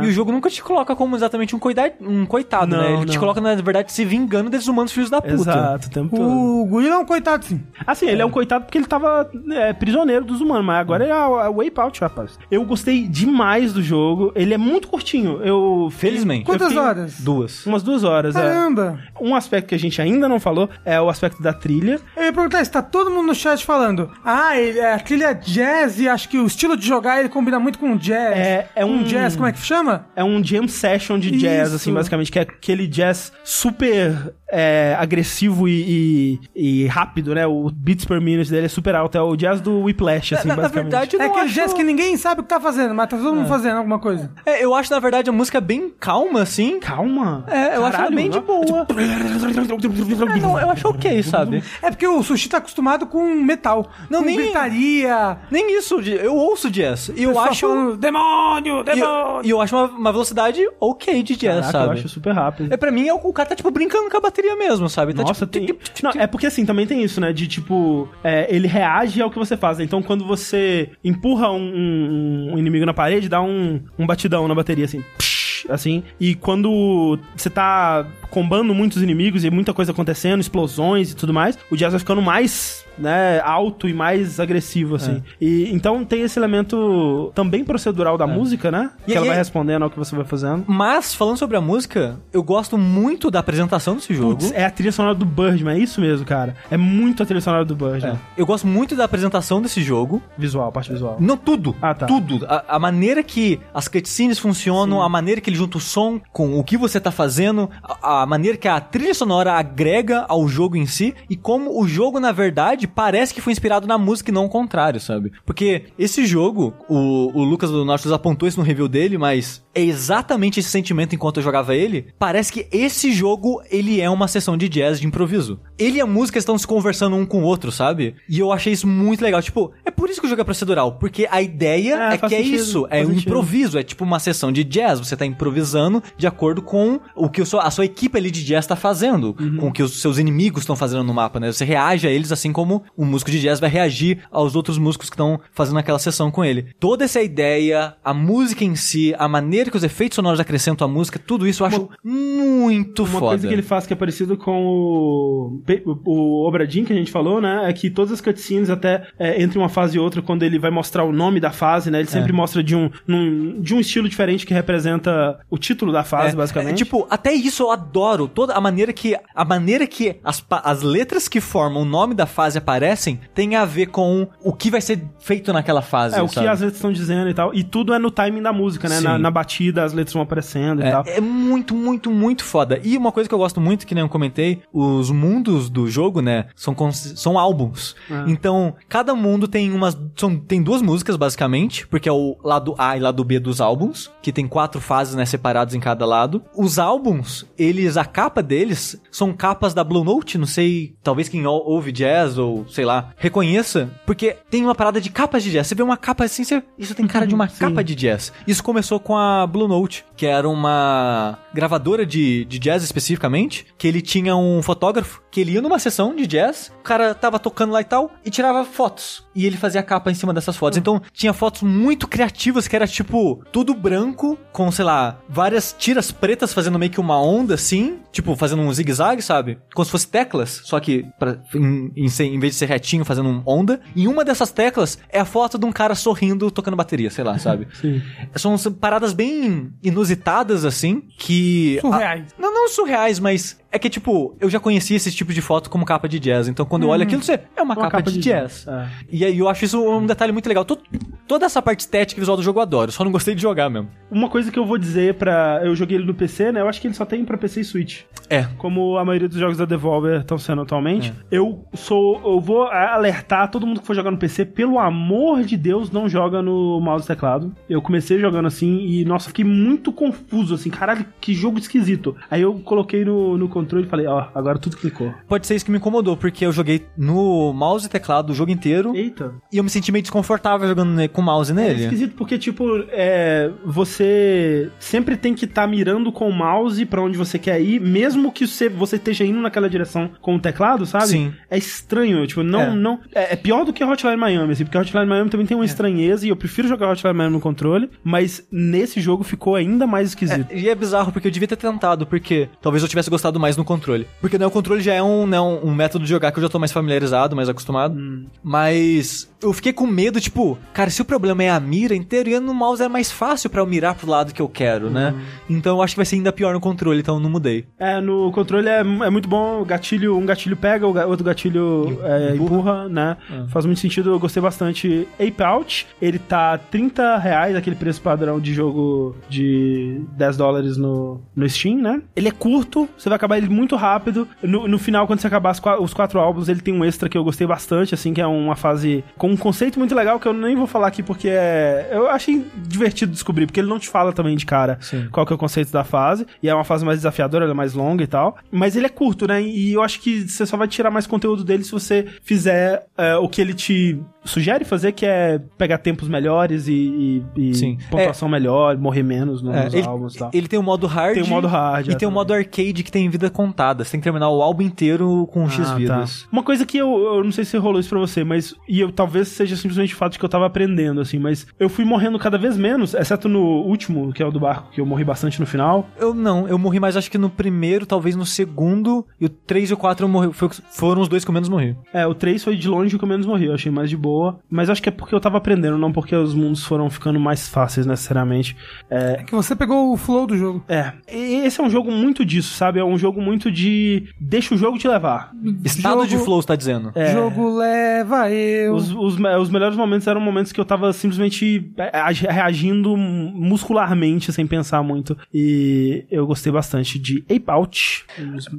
C: E o jogo nunca te coloca como exatamente um, coida- um coitado,
A: Não,
C: né? Ele te
A: não.
C: coloca, na verdade, se vingando desses humanos filhos da puta.
A: Exato, o tempo todo.
B: O gorila é um coitado, sim.
A: Assim, ele é um coitado porque ele tava é, prisioneiro dos humanos, mas agora é a, a Wipeout, rapaz. Eu gostei demais do jogo. Ele é muito curtinho. Eu
C: Felizmente.
A: eu
B: Quantas
A: fiquei-
B: horas?
C: Duas.
A: Umas duas horas, é.
B: Caramba.
A: Um aspecto que a gente ainda não falou é o aspecto da trilha.
B: Eu ia perguntar, está todo mundo no chat falando, ah, ele, é a trilha jazz e acho que o estilo de jogar ele combina muito com jazz.
A: É- é um-
B: jazz, como é que chama?
A: É um jam session de jazz,
B: Isso.
A: assim, basicamente, que é aquele jazz super é, agressivo e, e- e rápido, né? O beats per minute dele é super alto. É o jazz do Whiplash, assim,
C: na, na
A: basicamente.
C: verdade, eu
B: É aquele
C: acho...
B: jazz que ninguém sabe o que tá fazendo, mas tá todo mundo fazendo alguma coisa.
C: É, eu acho, na verdade, a música bem calma, assim.
A: Calma.
C: É, eu acho ela
A: Caralho,
C: bem de
A: não?
C: boa. É, não, eu acho ok, (laughs) sabe?
B: É porque o Sushi tá acostumado com metal.
C: Não,
B: com
C: nem-
B: gritaria.
C: Nem isso, de- eu ouço jazz. E eu acho...
B: falando, demônio,
C: E eu,
B: demônio.
C: e eu acho uma, uma velocidade ok de jazz,
A: Caraca, eu
C: sabe?
A: acho super rápido.
C: É, pra mim, é o, o cara tá, tipo, brincando com a bateria mesmo, sabe? Tá,
A: Nossa,
C: tipo,
A: tem... Não, é porque assim, também tem isso, né? De tipo, é, ele reage ao que você faz. Então, quando você empurra um, um- um inimigo na parede, dá um, um batidão na bateria, assim. psh, Assim, e quando você tá combando muitos inimigos e muita coisa acontecendo, explosões e tudo mais, o jazz vai ficando mais né, alto e mais agressivo, assim. E então tem esse elemento também procedural da música, né?
C: E-
A: que ela
C: e-
A: vai respondendo ao que você vai fazendo.
C: Mas, falando sobre a música, eu gosto muito da apresentação desse jogo.
A: Putz, é a trilha sonora do Birdman, é isso mesmo, cara. É muito a trilha sonora do Birdman.
C: É. Eu gosto muito da apresentação desse jogo.
A: Visual, parte visual.
C: Não, tudo.
A: Ah, tá.
C: Tudo. A, a maneira que as cutscenes funcionam, a maneira que ele junta o som com o que você tá fazendo, a, a maneira que a trilha sonora agrega ao jogo em si, e como o jogo, na verdade, parece que foi inspirado na música e não o contrário, sabe? Porque esse jogo, o, o Lucas do Nautilus apontou isso no review dele, mas é exatamente esse sentimento enquanto eu jogava ele. Parece que esse jogo, ele é uma sessão de jazz de improviso. Ele e a música estão se conversando um com o outro, sabe? E eu achei isso muito legal. Tipo, é por isso que o jogo é procedural, porque a ideia
A: É,
C: é, que é
A: sentido,
C: isso, é um
A: sentido.
C: improviso, é tipo uma sessão de jazz, você tá improvisando de acordo com o que a sua equipe ali de jazz tá fazendo,
A: Uhum.
C: com o que os seus inimigos estão fazendo no mapa, né? Você reage a eles assim como um músico de jazz vai reagir aos outros músicos que estão fazendo aquela sessão com ele. Toda essa ideia, a música em si, a maneira que os efeitos sonoros acrescentam a música, tudo isso eu acho muito
A: Uma
C: foda.
A: coisa que ele faz que é parecido com o, o Obradin que a gente falou, né? É que todas as cutscenes, até é, entre uma fase e outra, quando ele vai mostrar o nome da fase, né? Ele
C: É.
A: sempre mostra de um, num- de um estilo diferente que representa o título da fase,
C: É,
A: basicamente.
C: é, tipo, até isso eu adoro. Toda a maneira que a maneira que as, as letras que formam o nome da fase aparecem tem a ver com o que vai ser feito naquela fase.
A: É, o que
C: sabe?
A: as letras estão dizendo e tal. E tudo é no timing da música, né? Na, na batida, as letras vão aparecendo e tal.
C: É, é muito, muito, muito foda. E uma coisa que eu gosto muito, que nem eu comentei, os mundos do jogo, né, são, são álbuns.
A: É.
C: Então, cada mundo tem umas. São, tem duas músicas, basicamente, porque é o lado A e lado B dos álbuns, que tem quatro fases, né, separados em cada lado. Os álbuns, eles, a capa deles são capas da Blue Note, não sei, talvez quem ou- ouve jazz ou sei lá, reconheça, porque tem uma parada de capas de jazz. Você vê uma capa assim, você, isso tem cara de uma
A: Sim.
C: capa de jazz. Isso começou com a Blue Note, que era uma gravadora de, de jazz especificamente, que ele tinha um fotógrafo que ele ia numa sessão de jazz, o cara tava tocando lá e tal, e tirava fotos. E ele fazia a capa em cima dessas fotos. Então tinha fotos muito criativas que era tipo tudo branco, com, sei lá, várias tiras pretas fazendo meio que uma onda assim, tipo fazendo um zigue-zague, sabe? Como se fosse teclas, só que pra, em, em, em vez de ser retinho, fazendo um onda. E uma dessas teclas é a foto de um cara sorrindo tocando bateria, sei lá, sabe? (laughs)
A: Sim.
C: São são paradas bem inusitadas, assim, que.
B: Surreais.
C: a- não, não surreais, mas é que, tipo, eu já conhecia esse tipo de foto como capa de jazz. Então, quando eu olho aquilo, você. É uma, capa, de, jazz.
A: É.
C: E aí eu acho isso um detalhe muito legal. To- toda essa parte estética e visual do jogo eu adoro. Só não gostei de jogar mesmo.
A: Uma coisa que eu vou dizer pra. Eu joguei ele no PC, né? Eu acho que ele só tem pra PC e Switch.
C: É.
A: Como a maioria dos jogos da Devolver estão sendo atualmente. Eu sou. Eu vou alertar todo mundo que for jogar no PC, pelo amor de Deus, não joga no mouse e teclado. Eu comecei jogando assim e, nossa, fiquei muito confuso, assim, caralho, que jogo esquisito. Aí eu coloquei no, no controle e falei, ó, agora tudo clicou.
C: Pode ser isso que me incomodou, porque eu joguei no mouse e teclado o jogo inteiro
A: Eita.
C: e eu me senti meio desconfortável jogando com o mouse
A: É
C: nele.
A: esquisito porque, tipo, é, você sempre tem que estar mirando com o mouse pra onde você quer ir, mesmo que você, você esteja indo naquela direção com o teclado, sabe?
C: Sim.
A: É estranho, tipo, não,
C: É.
A: não. É, é pior do que Hotline Miami, assim, porque Hotline Miami também tem uma estranheza e eu prefiro jogar Hotline Miami no controle, mas nesse jogo ficou ainda mais esquisito.
C: E é bizarro, porque eu devia ter tentado, porque talvez eu tivesse gostado mais no controle. Porque né, o controle já é um, né, um, método de jogar que eu já tô mais familiarizado, mais acostumado. Mas eu fiquei com medo, tipo, cara, se o problema é a mira inteira, no mouse é mais fácil pra eu mirar pro lado que eu quero, né? Então eu acho que vai ser ainda pior no controle, então eu não mudei.
A: É, no controle é, é muito bom, gatilho, um gatilho pega, o outro gatilho é, empurra, né? Faz muito sentido, eu gostei bastante. Ape Out, ele tá 30 reais, aquele preço padrão de jogo de 10 dólares no, no Steam, né? Ele é curto, você vai acabar ele muito rápido. No, no final, quando você acabar os quatro álbuns, ele tem um extra que eu gostei bastante, assim, que é uma fase com um conceito muito legal que eu nem vou falar aqui porque é. Eu achei divertido descobrir, porque ele não te fala também de cara
C: Sim.
A: qual que é o conceito da fase. E é uma fase mais desafiadora, ela é mais longa e tal. Mas ele é curto, né? E eu acho que você só vai tirar mais conteúdo dele se você fizer é, o que ele te sugere fazer, que é pegar tempos melhores e, e- e pontuação melhor, morrer menos no-
C: É,
A: nos
C: ele,
A: álbuns e tal.
C: ele tem o modo hard.
A: Tem o modo hard,
C: E
A: é,
C: tem o
A: também.
C: modo arcade que tem vida contada. Você tem que terminar o álbum inteiro com X
A: Ah,
C: vidas.
A: tá. Uma coisa que eu, eu não sei se rolou isso pra você, mas. E eu talvez seja simplesmente o fato de que eu tava aprendendo, assim, mas eu fui morrendo cada vez menos, exceto no último, que é o do barco, que eu morri bastante no final.
C: Eu não, eu morri mais acho que no primeiro, talvez no segundo, e o 3 e o 4 eu morri, foi- foram os dois que eu menos morri.
A: É, o 3 foi de longe o que eu menos morri, eu achei mais de boa. Mas acho que é porque eu tava aprendendo, não porque os mundos foram ficando mais fáceis necessariamente. É,
B: É que você pegou o flow do jogo.
A: é. E esse é um jogo muito disso, sabe? É um jogo muito de. Deixa o jogo te levar.
C: Estado
B: Jogo-
C: de flow, você tá dizendo.
A: É.
B: Jogo leva eu.
A: Os, os, os melhores momentos eram momentos que eu tava simplesmente é, agi- reagindo muscularmente, sem pensar muito. E eu gostei bastante de Ape Out.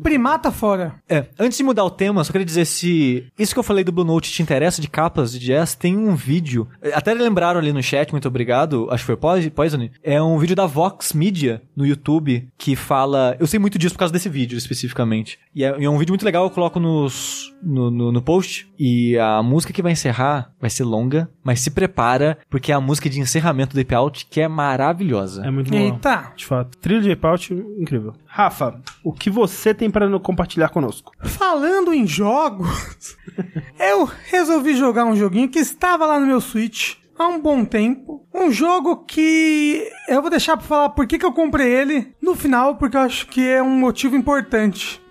B: Primata fora.
C: É, antes de mudar o tema, só queria dizer se isso que eu falei do Blue Note te interessa de capas de jazz, tem um vídeo, até lembraram ali no chat, muito obrigado, acho que foi Pois- Poison, é um vídeo da Vox Media no YouTube que fala, eu sei muito disso por causa desse vídeo especificamente, e é, é um vídeo muito legal, eu coloco nos, no, no, no post, e a música que vai encerrar vai ser longa, mas se prepara, porque é a música de encerramento do Ape Out que é maravilhosa.
A: É muito bom.
B: Eita.
A: De fato. Trilha de Ape Out, incrível. Rafa, o que você tem para compartilhar conosco?
B: Falando em jogos, (laughs) eu resolvi jogar um joguinho que estava lá no meu Switch há um bom tempo. Um jogo que eu vou deixar pra falar por que, que eu comprei ele no final, porque eu acho que é um motivo importante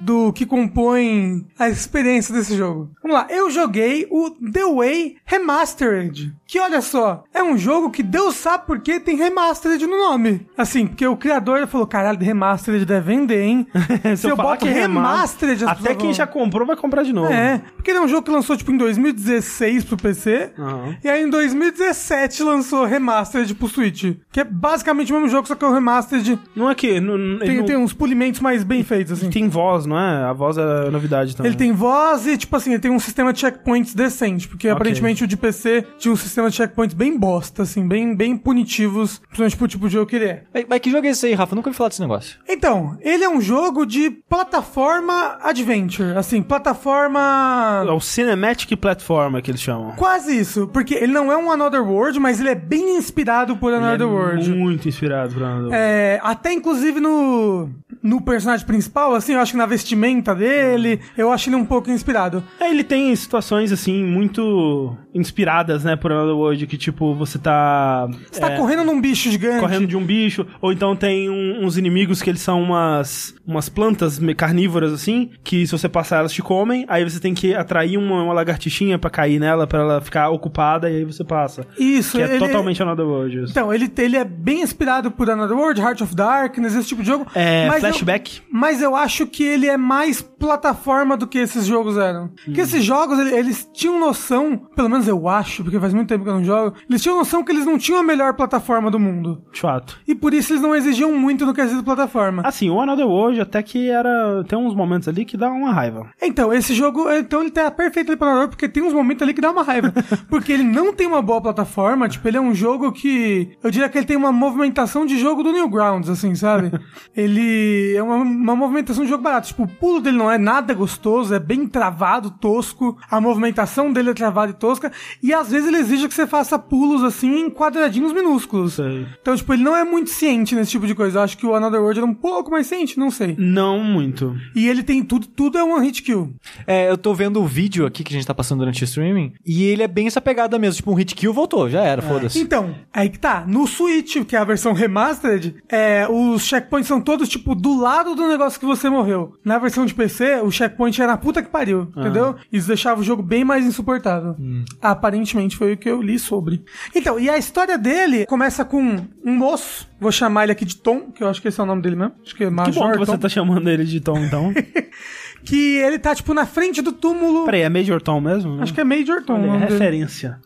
B: do que compõe a experiência desse jogo. Vamos lá, eu joguei o The Way Remastered, que olha só, é um jogo que Deus sabe por que tem Remastered no nome. Assim, porque o criador falou, caralho, Remastered deve vender, hein? (laughs) Se eu
A: falar
B: boto Remastered, as
A: Até quem
B: vão-
A: já comprou vai comprar de novo.
B: é, porque ele é um jogo que lançou tipo em 2016 pro PC.
A: Aham.
B: E aí em 2017 lançou Remastered pro Switch. Que é basicamente o mesmo jogo, só que é o Remastered.
A: Não é que. Não,
B: Tem,
A: não-
B: tem uns polimentos mais bem feitos, assim.
A: tem voz, não é? A voz é novidade também.
B: Ele tem voz e, tipo assim, ele tem um sistema de checkpoints decente, porque aparentemente o de PC tinha um sistema de checkpoints bem bosta, assim, bem, bem punitivos, principalmente pro tipo de jogo que ele é.
C: Mas, mas que jogo é esse aí, Rafa? Eu nunca ouvi falar desse negócio.
B: Então, ele é um jogo de plataforma adventure, assim, plataforma...
A: É o Cinematic Platform que eles chamam.
B: Quase isso, porque ele não é um Another World, mas ele é bem inspirado por Another
A: Ele é
B: World.
A: Muito inspirado por Another World.
B: É, até inclusive no, no personagem principal, assim, eu acho que na vestimenta dele, eu acho ele um pouco inspirado.
A: É, ele tem situações, assim, muito inspiradas, né, por Another World, que, tipo, você tá...
B: Você tá
A: é,
B: correndo num bicho gigante.
A: correndo de um bicho, ou então tem um- uns inimigos que eles são umas, umas plantas carnívoras, assim, que se você passar elas te comem, aí você tem que atrair uma, uma lagartixinha pra cair nela, pra ela ficar ocupada, e aí você passa.
B: Isso,
A: Que é
B: ele-
A: totalmente Another World. isso.
B: Então, ele, ele é bem inspirado por Another World, Heart of Darkness, esse tipo de jogo.
A: É,
B: mas eu-
A: flashback.
B: mas eu acho que ele é mais plataforma do que esses jogos eram. Porque esses jogos, ele- eles tinham noção, pelo menos eu acho, porque faz muito tempo que eu não jogo, eles tinham noção que eles não tinham a melhor plataforma do mundo.
A: De fato.
B: E por isso eles não exigiam muito no quesito plataforma.
A: Assim, o Another World até que era... Tem uns momentos ali que dá uma raiva.
B: Então, esse jogo, então ele tá perfeito ali pra Another, porque tem uns momentos ali que dá uma raiva. (laughs) porque ele não tem uma boa plataforma, tipo, ele é um jogo que... Eu diria que ele tem uma movimentação de jogo do Newgrounds, assim, sabe? (laughs) ele é uma, uma movimentação de jogo barato. Tipo, o pulo dele não é nada gostoso, é bem travado, tosco. A movimentação dele é travada e tosca. E às vezes ele exige que você faça pulos, assim, em quadradinhos minúsculos.
A: Sei.
B: Então, tipo, ele não é muito ciente nesse tipo de coisa. Eu acho que o Another World era um pouco mais ciente, não sei.
A: Não muito.
B: E ele tem tudo, tudo é one hit kill.
C: É, eu tô vendo o vídeo aqui que a gente tá passando durante o streaming, e ele é bem essa pegada mesmo, tipo um hit kill voltou, já era, foda-se.
B: Então, aí que tá. No Switch, que é a versão remastered, é, os checkpoints são todos, tipo, do lado do negócio que você morreu. Na versão de PC, o checkpoint era na puta que pariu, entendeu? Isso deixava o jogo bem mais insuportável. Aparentemente foi o que eu li sobre. Então, e a história dele começa com um moço, vou chamar ele aqui de Tom, que eu acho que esse é o nome dele mesmo. Acho que é
A: Que
B: Major
A: bom que você
B: Tom.
A: tá chamando ele de Tom, então. (laughs)
B: Que ele tá, tipo, na frente do túmulo.
A: Peraí, é Major Tom mesmo?
B: Acho que é Major Tom.
A: Olha,
B: dele.
A: referência.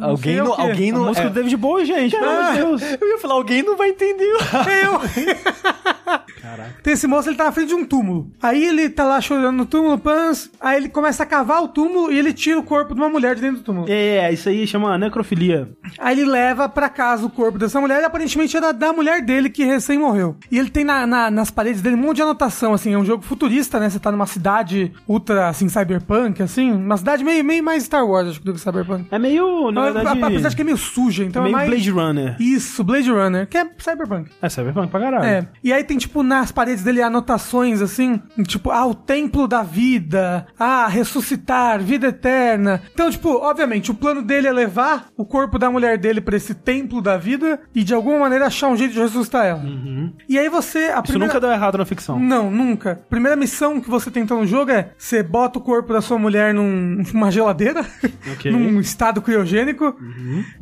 C: alguém
B: sei o
C: no, alguém
A: A
C: no,
A: música
C: é,
A: do David Bowie, gente, pelo amor de Deus.
C: eu ia falar, alguém não vai entender.
B: Eu. (laughs) Tem esse moço, ele tá na frente de um túmulo. Aí ele tá lá chorando no túmulo, pans. Aí ele começa a cavar o túmulo e ele tira o corpo de uma mulher de dentro do túmulo.
A: É, isso aí chama necrofilia.
B: Aí ele leva pra casa o corpo dessa mulher e aparentemente era da mulher dele que recém morreu. E ele tem na- na- nas paredes dele um monte de anotação, assim. É um jogo futurista, né? Você tá numa cidade ultra, assim, cyberpunk, assim. Uma cidade meio, meio mais Star Wars, acho que do que cyberpunk.
A: É meio, na verdade...
B: a- Apesar de que é meio suja,
A: é
B: então é,
A: meio
B: mais...
A: Blade Runner.
B: Isso, Blade Runner, que é cyberpunk.
A: É Cyberpunk pra caralho.
B: É. E aí tem, tipo, nas paredes dele anotações, assim, tipo, ah, o templo da vida, ah, ressuscitar, vida eterna. Então, tipo, obviamente, o plano dele é levar o corpo da mulher dele pra esse templo da vida e, de alguma maneira, achar um jeito de ressuscitar ela. E aí você... A
A: Isso
B: primeira...
A: nunca deu errado na ficção.
B: Não, nunca. Primeira missão que você tenta no jogo é você bota o corpo da sua mulher num- numa geladeira, (laughs)
A: Ok.
B: num estado criogênico,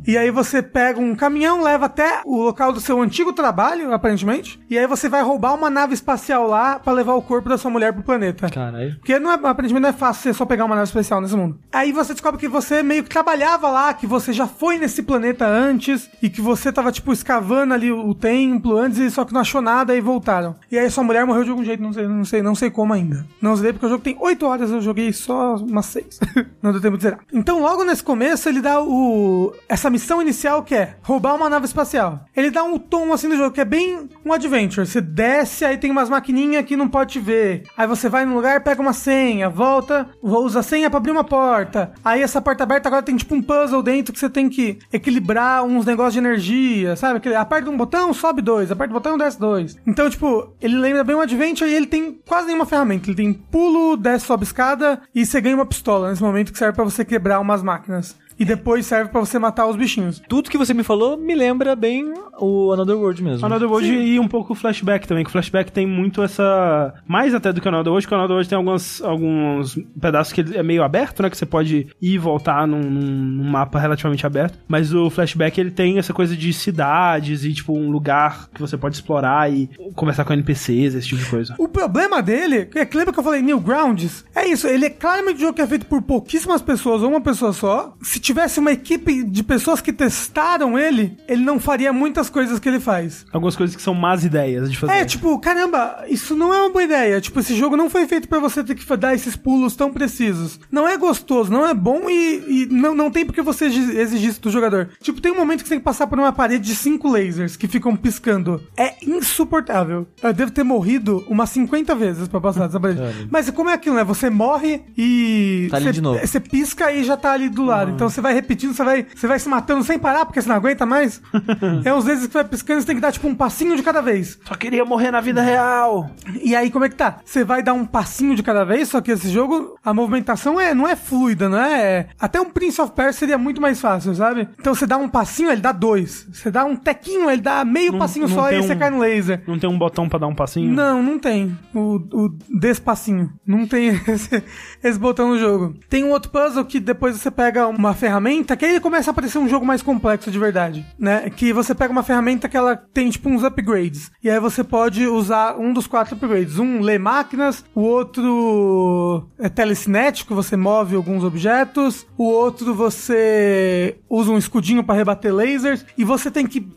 B: e aí você pega um caminhão, leva até o local do seu antigo trabalho, aparentemente, e aí você vai roubar uma nave espacial lá pra levar o corpo da sua mulher pro planeta.
C: Caralho.
B: Porque não é, aparentemente não é fácil você só pegar uma nave especial nesse mundo. Aí você descobre que você meio que trabalhava lá, que você já foi nesse planeta antes, e que você tava, tipo, escavando ali o, o templo antes, e só que não achou nada e voltaram. E aí sua mulher morreu de algum jeito, não sei, não sei, não sei como ainda. Não sei porque o jogo tem 8 horas, eu joguei só umas 6. (laughs) não deu tempo de zerar. Então, logo nesse começo, ele dá o. essa missão inicial que é roubar uma nave espacial. Ele dá um tom assim no jogo, que é bem um adventure. Você desce, aí tem umas maquininhas que não pode te ver. Aí você vai num lugar, pega uma senha, volta, usa a senha pra abrir uma porta. Aí essa porta aberta agora tem tipo um puzzle dentro que você tem que equilibrar uns negócios de energia, sabe? Aperta um botão, sobe dois, aperta o botão, desce dois. Então, tipo, ele lembra bem um adventure e ele tem quase nenhuma ferramenta. Ele tem pulo, desce, sobe escada e você ganha uma pistola nesse momento que serve pra você quebrar umas máquinas. E depois serve pra você matar os bichinhos.
C: Tudo que você me falou me lembra bem o Another World mesmo.
A: Another World e um pouco o Flashback também, que o Flashback tem muito essa... Mais até do que o Another World, que o Another World tem alguns, alguns pedaços que ele é meio aberto, né? Que você pode ir e voltar num, num mapa relativamente aberto. Mas o Flashback, ele tem essa coisa de cidades e, tipo, um lugar que você pode explorar e conversar com NPCs, esse tipo de coisa.
B: O problema dele, é que lembra que eu falei Newgrounds? É isso, ele é claramente um jogo que é feito por pouquíssimas pessoas ou uma pessoa só. Se tivesse uma equipe de pessoas que testaram ele, ele não faria muitas coisas que ele faz.
A: Algumas coisas que são más ideias de fazer.
B: É, tipo, caramba, isso não é uma boa ideia. Tipo, esse jogo não foi feito pra você ter que dar esses pulos tão precisos. Não é gostoso, não é bom e, e não, não tem porque você exi- exigir isso do jogador. Tipo, tem um momento que você tem que passar por uma parede de cinco lasers que ficam piscando. É insuportável. Eu devo ter morrido umas 50 vezes pra passar dessa parede. Mas como é aquilo, né? Você morre e.
C: Tá ali
B: você,
C: de novo.
B: Você pisca e já tá ali do lado. Então você vai repetindo, você vai, você vai se matando sem parar, porque você não aguenta mais. (laughs) é uns vezes que vai piscando, você tem que dar tipo um passinho de cada vez.
A: Só queria morrer na vida real.
B: E aí, como é que tá? Você vai dar um passinho de cada vez, só que esse jogo, a movimentação é, não é fluida, não é? Até um Prince of Persia seria muito mais fácil, sabe? Então você dá um passinho, ele dá dois. Você dá um tequinho, ele dá meio
A: Não-
B: passinho
A: não
B: só e
A: tem
B: você
A: um-
B: cai no laser.
A: Não tem um botão pra dar um passinho?
B: Não, não tem. O, o despacinho. Não tem (laughs) esse, esse botão no jogo. Tem um outro puzzle que depois você pega uma ferramenta, que aí começa a aparecer um jogo mais complexo de verdade, né? Que você pega uma ferramenta que ela tem tipo uns upgrades. E aí você pode usar um dos quatro upgrades. Um lê máquinas, o outro é telecinético, você move alguns objetos, o outro você usa um escudinho para rebater lasers e você tem que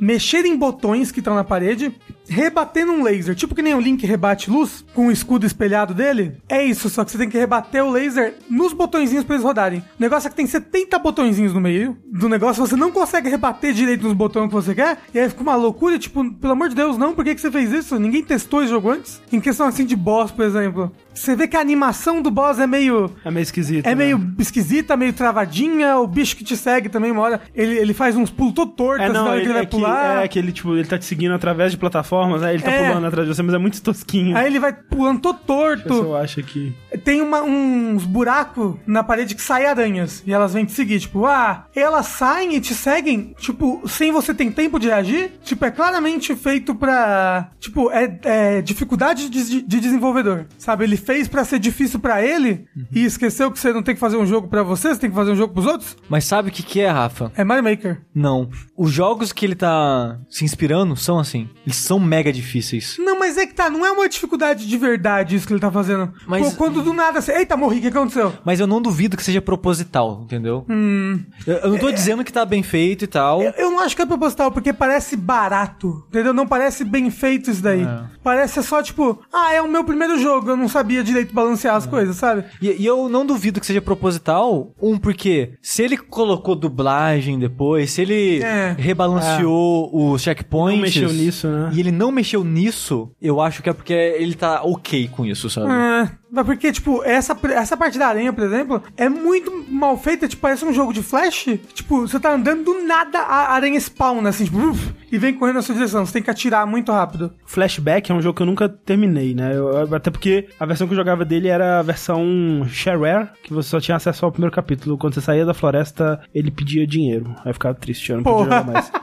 B: mexer em botões que estão na parede, rebater num laser, tipo que nem o Link rebate luz com o escudo espelhado dele. É isso, só que você tem que rebater o laser nos botõezinhos para eles rodarem. O negócio é que tem 70 botõezinhos no meio do negócio, você não consegue rebater direito nos botões que você quer, e aí fica uma loucura, tipo, pelo amor de Deus, não, por que, que você fez isso? Ninguém testou esse jogo antes? Em questão assim de boss, por exemplo. Você vê que a animação do boss é meio.
A: É meio esquisito.
B: É
A: né?
B: meio esquisita, meio travadinha. O bicho que te segue também, uma hora, ele, ele faz uns pulos todo tortos,
A: É, não,
B: na hora
A: ele,
B: que ele vai
A: é, que,
B: pular.
A: é que ele, tipo, ele tá te seguindo através de plataformas, aí ele tá
B: É.
A: pulando atrás de você, mas é muito tosquinho.
B: Aí ele vai pulando todo torto.
A: eu acho aqui.
B: Tem uma- uns buracos na parede que saem aranhas. E elas vêm te seguir. Tipo, ah, elas saem e te seguem, tipo, sem você ter tempo de reagir. Tipo, é claramente feito pra. Tipo, é, é dificuldade de, de desenvolvedor. Sabe? Ele fez pra ser difícil pra ele e esqueceu que você não tem que fazer um jogo pra você, você tem que fazer um jogo pros outros.
C: Mas sabe o que, que é, Rafa?
B: É Mario Maker.
C: Não. Os jogos que ele tá se inspirando são assim. Eles são mega difíceis.
B: Não, mas é que tá, não é uma dificuldade de verdade isso que ele tá fazendo.
C: Mas
B: Pô, quando do nada, assim, eita, morri, o que aconteceu?
C: Mas eu não duvido que seja proposital, entendeu?
B: Hum.
C: Eu, eu não tô dizendo que tá bem feito e tal.
B: Eu, eu não acho que é proposital, porque parece barato, entendeu? Não parece bem feito isso daí.
C: É.
B: Parece só, tipo, ah, é o meu primeiro jogo, eu não sabia direito balancear
C: É.
B: as coisas, sabe?
C: E, e eu não duvido que seja proposital. Um, porque se ele colocou dublagem depois, se ele
B: É.
C: rebalanceou os checkpoints.
A: Não mexeu nisso, né?
C: E ele não mexeu nisso, eu acho que é porque ele tá ok com isso, sabe?
B: É, mas porque, tipo, essa, essa parte da aranha, por exemplo, é muito mal feita, tipo, parece um jogo de flash. Tipo, você tá andando do nada, a aranha spawna, assim, tipo, uf, e vem correndo na sua direção. Você tem que atirar muito rápido.
A: Flashback é um jogo que eu nunca terminei, né? Eu- até porque a versão que eu jogava dele era a versão shareware, que você só tinha acesso ao primeiro capítulo. Quando você saía da floresta, ele pedia dinheiro. Aí eu ficava triste, eu não podia jogar mais. (laughs)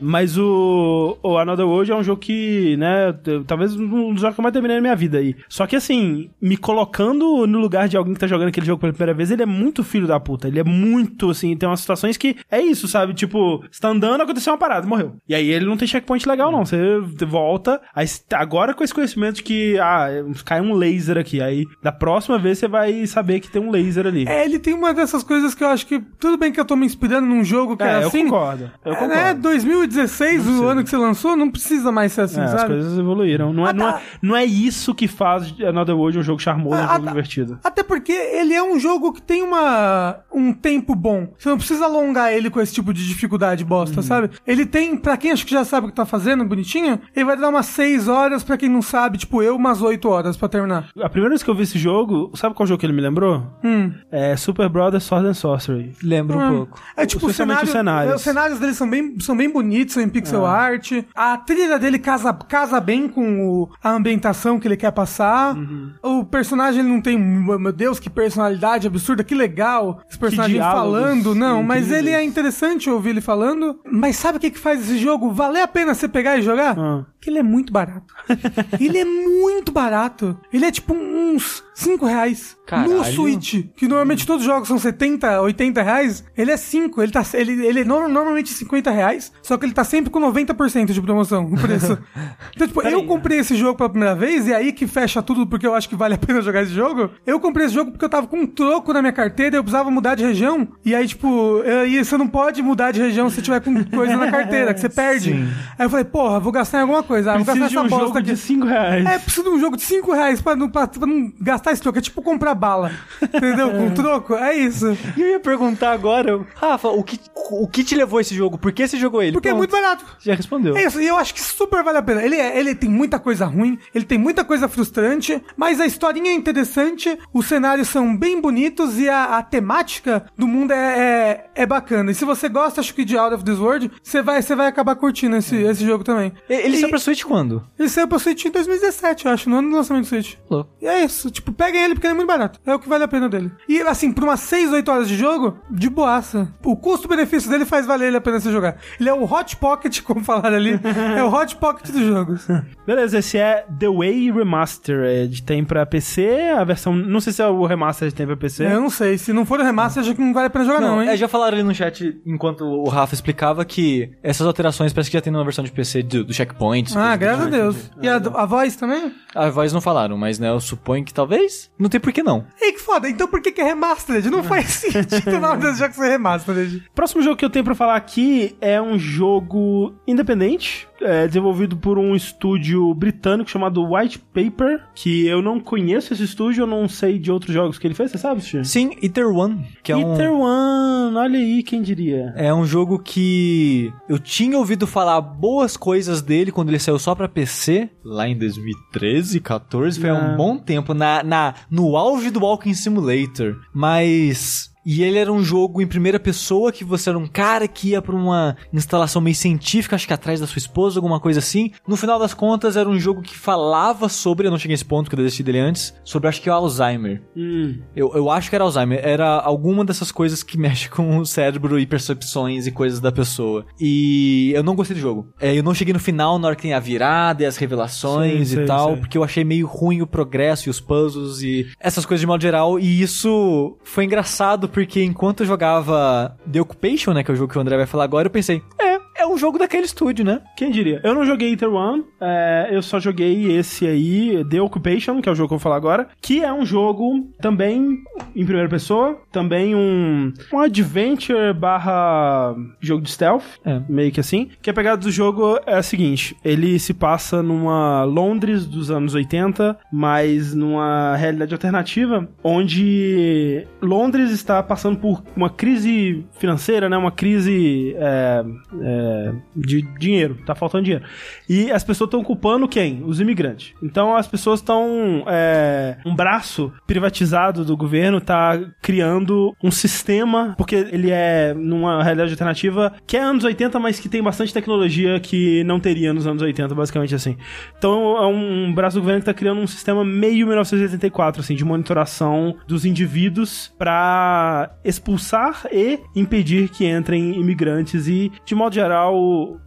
A: Mas o, o Another World é um jogo que, né, talvez um dos jogos que eu mais terminei na minha vida aí. Só que assim, me colocando no lugar de alguém que tá jogando aquele jogo pela primeira vez, ele é muito filho da puta. Ele é muito, assim, tem umas situações que é isso, sabe? Tipo, você tá andando, aconteceu uma parada, morreu. E aí ele não tem checkpoint legal, não. Você volta, aí c- agora com esse conhecimento de que, ah, cai um laser aqui. Aí da próxima vez você vai saber que tem um laser ali.
B: É, ele tem uma dessas coisas que eu acho que. Tudo bem que eu tô me inspirando num jogo que
A: É,
B: era
A: eu
B: assim.
A: concordo. Eu
B: É,
A: concordo.
B: né, 2016, o ano que você lançou, não precisa mais ser assim,
A: É, as
B: sabe?
A: coisas evoluíram. Não é,
B: Ah,
A: não,
B: tá.
A: é, não é isso que faz Another World um jogo charmoso, um
B: Ah,
A: jogo
B: tá.
A: divertido.
B: Até porque ele é um jogo que tem uma um tempo bom. Você não precisa alongar ele com esse tipo de dificuldade bosta,
A: Uhum.
B: sabe? Ele tem, pra quem acho que já sabe o que tá fazendo, bonitinho, ele vai dar umas 6 horas, pra quem não sabe, tipo eu, umas 8 horas pra terminar.
A: A primeira vez que eu vi esse jogo, sabe qual jogo que ele me lembrou?
B: Hum.
A: É Super Brothers Sword and Sorcery.
C: Lembra um
B: Hum.
C: pouco.
B: É tipo, o cenário,
A: os cenários.
B: é, os cenários dele são bem, são bem bonitos, são em pixel art. A trilha dele casa, casa bem com o- a ambientação que ele quer passar.
A: Uhum.
B: O personagem ele não tem, meu Deus, que personalidade absurda, que legal. Esse personagem falando, não, mas
A: incríveis.
B: ele é interessante ouvir ele falando. Mas sabe o que, que faz esse jogo valer a pena você pegar e jogar?
A: Ah.
B: Que ele é muito barato. (laughs) ele é muito barato. Ele é tipo uns 5 reais. No
C: Caralho.
B: Switch, que normalmente todos os jogos são 70, 80 reais, ele é 5. Ele, tá, ele, ele é no- normalmente 50 reais, só que ele tá sempre com 90% de promoção, o preço. (laughs) então, tipo, eu comprei esse jogo pela primeira vez, e aí que fecha tudo porque eu acho que vale a (laughs) pena jogar esse jogo. Eu comprei esse jogo porque eu tava com um troco na minha carteira, eu precisava mudar de região, e aí, tipo, eu- e você não pode mudar de região se tiver com coisa na carteira, que você (laughs) perde. Aí eu falei, porra, vou gastar em alguma coisa, ah, vou gastar nessa
A: um
B: bosta
A: jogo
B: aqui.
A: de 5 reais.
B: É, preciso de um jogo de 5 reais pra não, pra, pra não gastar esse troco. É tipo comprar bala. Entendeu? Com (laughs) troco. É isso.
C: E eu ia perguntar agora, Rafa, o que, o que te levou a esse jogo? Por que você jogou ele?
B: Porque é
C: Pronto.
B: muito barato.
C: Já respondeu.
B: É isso, e eu acho que super vale a pena. Ele, é- ele tem muita coisa ruim, ele tem muita coisa frustrante, mas a historinha é interessante, os cenários são bem bonitos e a, a temática do mundo é, é, é bacana. E se você gosta, acho que de Out of This World, você vai, você vai acabar curtindo esse, esse jogo também.
C: Ele
B: E-
C: saiu pra Switch quando?
B: Ele saiu pra Switch em 2017, eu acho, no ano do lançamento do Switch.
C: Louco.
B: E é isso, tipo, peguem ele porque ele é muito barato. É o que vale a pena dele. E assim, por umas 6, 8 horas de jogo, de boaça. O custo-benefício dele faz valer ele a pena você jogar. Ele é o Hot Pocket, (laughs) como falaram ali. é o Hot Pocket dos jogos.
A: Beleza, esse é The Way Remastered. Tem pra PC, a versão. Não sei se é o Remastered tem pra PC.
B: Eu não sei, se não for o remaster, acho que não vale a pena jogar não, hein?
C: é, já falaram ali no chat, enquanto o Rafa explicava, que essas alterações parece que já tem numa versão de PC do, do checkpoint.
B: Ah, graças a
C: tipo.
B: Deus. E a, a voz também?
C: A voz não falaram, mas né, eu suponho que talvez. Não tem por que não.
B: Ei, que foda. Então por que que é remastered? Não faz (laughs) sentido o nome desse jogo ser remastered.
A: Próximo jogo que eu tenho pra falar aqui é um jogo independente, é, desenvolvido por um estúdio britânico chamado White Paper, que eu não conheço esse estúdio, eu não sei de outros jogos que ele fez, você sabe, Steve?
C: Sim, Ether One, que é um...
A: Ether One, olha aí, quem diria.
C: É um jogo que eu tinha ouvido falar boas coisas dele quando ele saiu só pra PC, lá em 2013, 14, foi há um bom tempo, na, na, no auge do Walking Simulator. Mas. E ele era um jogo em primeira pessoa que você era um cara que ia pra uma instalação meio científica, acho que atrás da sua esposa, alguma coisa assim. No final das contas, era um jogo que falava sobre, eu não cheguei a esse ponto que eu desisti dele antes, sobre acho que o Alzheimer.
A: Hum.
C: Eu, eu acho que era Alzheimer. Era alguma dessas coisas que (laughs) mexe com o cérebro e percepções e coisas da pessoa. E eu não gostei do jogo. É, eu não cheguei no final, na hora que tem a virada e as revelações
A: Sei,
C: e
A: sei,
C: tal,
A: sei.
C: porque eu achei meio ruim o progresso e os puzzles e essas coisas de modo geral. E isso foi engraçado porque enquanto eu jogava The Occupation, né, que é o jogo que o André vai falar agora, eu pensei, é, é um jogo daquele estúdio, né?
A: Quem diria? Eu não joguei Ether One, é, eu só joguei esse aí, The Occupation, que é o jogo que eu vou falar agora, que é um jogo também em primeira pessoa, também um, um adventure barra jogo de stealth,
C: É.
A: meio que assim. Que a pegada do jogo é a seguinte, ele se passa numa Londres dos anos 80, mas numa realidade alternativa, onde Londres está passando por uma crise financeira, né, uma crise é, é, de dinheiro, tá faltando dinheiro. E as pessoas estão culpando quem? Os imigrantes. Então as pessoas estão. é, um braço privatizado do governo tá criando um sistema, porque ele é numa realidade alternativa que é anos 80, mas que tem bastante tecnologia que não teria nos anos 80, basicamente assim. Então é um braço do governo que tá criando um sistema meio 1984, assim, de monitoração dos indivíduos para expulsar e impedir que entrem imigrantes e, de modo geral,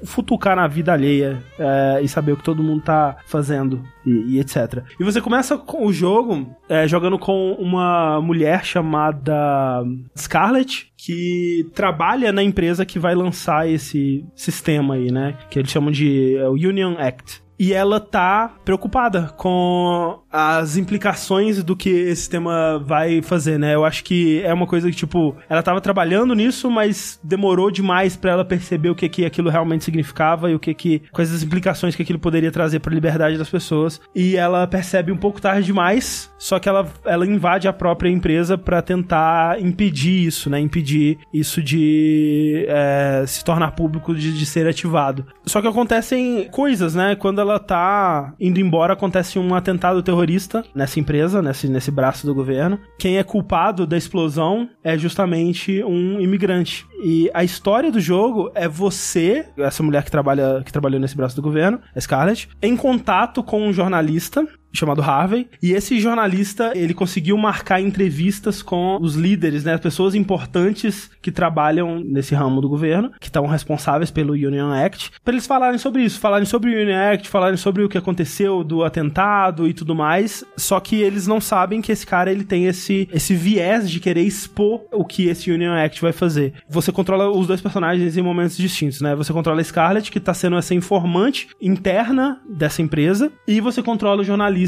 A: futucar na vida alheia é, e saber o que todo mundo tá fazendo e, e etc. E você começa com o jogo é, jogando com uma mulher chamada Scarlett, que trabalha na empresa que vai lançar esse sistema aí, né? Que eles chamam de é, Union Act. E ela tá preocupada com as implicações do que esse sistema vai fazer, né? Eu acho que é uma coisa que, tipo, ela tava trabalhando nisso, mas demorou demais pra ela perceber o que que aquilo realmente significava e o que que... quais as implicações que aquilo poderia trazer pra liberdade das pessoas. E ela percebe um pouco tarde demais, só que ela, ela invade a própria empresa pra tentar impedir isso, né? Impedir isso de é, se tornar público, de, de ser ativado. Só que acontecem coisas, né? Quando ela tá indo embora, acontece um atentado terrorista nessa empresa, nesse, nesse braço do governo. Quem é culpado da explosão é justamente um imigrante. E a história do jogo é você, essa mulher que trabalha que trabalhou nesse braço do governo, a Scarlett, em contato com um jornalista chamado Harvey, e esse jornalista, ele conseguiu marcar entrevistas com os líderes, né, as pessoas importantes que trabalham nesse ramo do governo, que estão responsáveis pelo Union Act, para eles falarem sobre isso, falarem sobre o Union Act, falarem sobre o que aconteceu do atentado e tudo mais, só que eles não sabem que esse cara, ele tem esse, esse viés de querer expor o que esse Union Act vai fazer. Você controla os dois personagens em momentos distintos, né, você controla a Scarlett, que tá sendo essa informante interna dessa empresa, e você controla o jornalista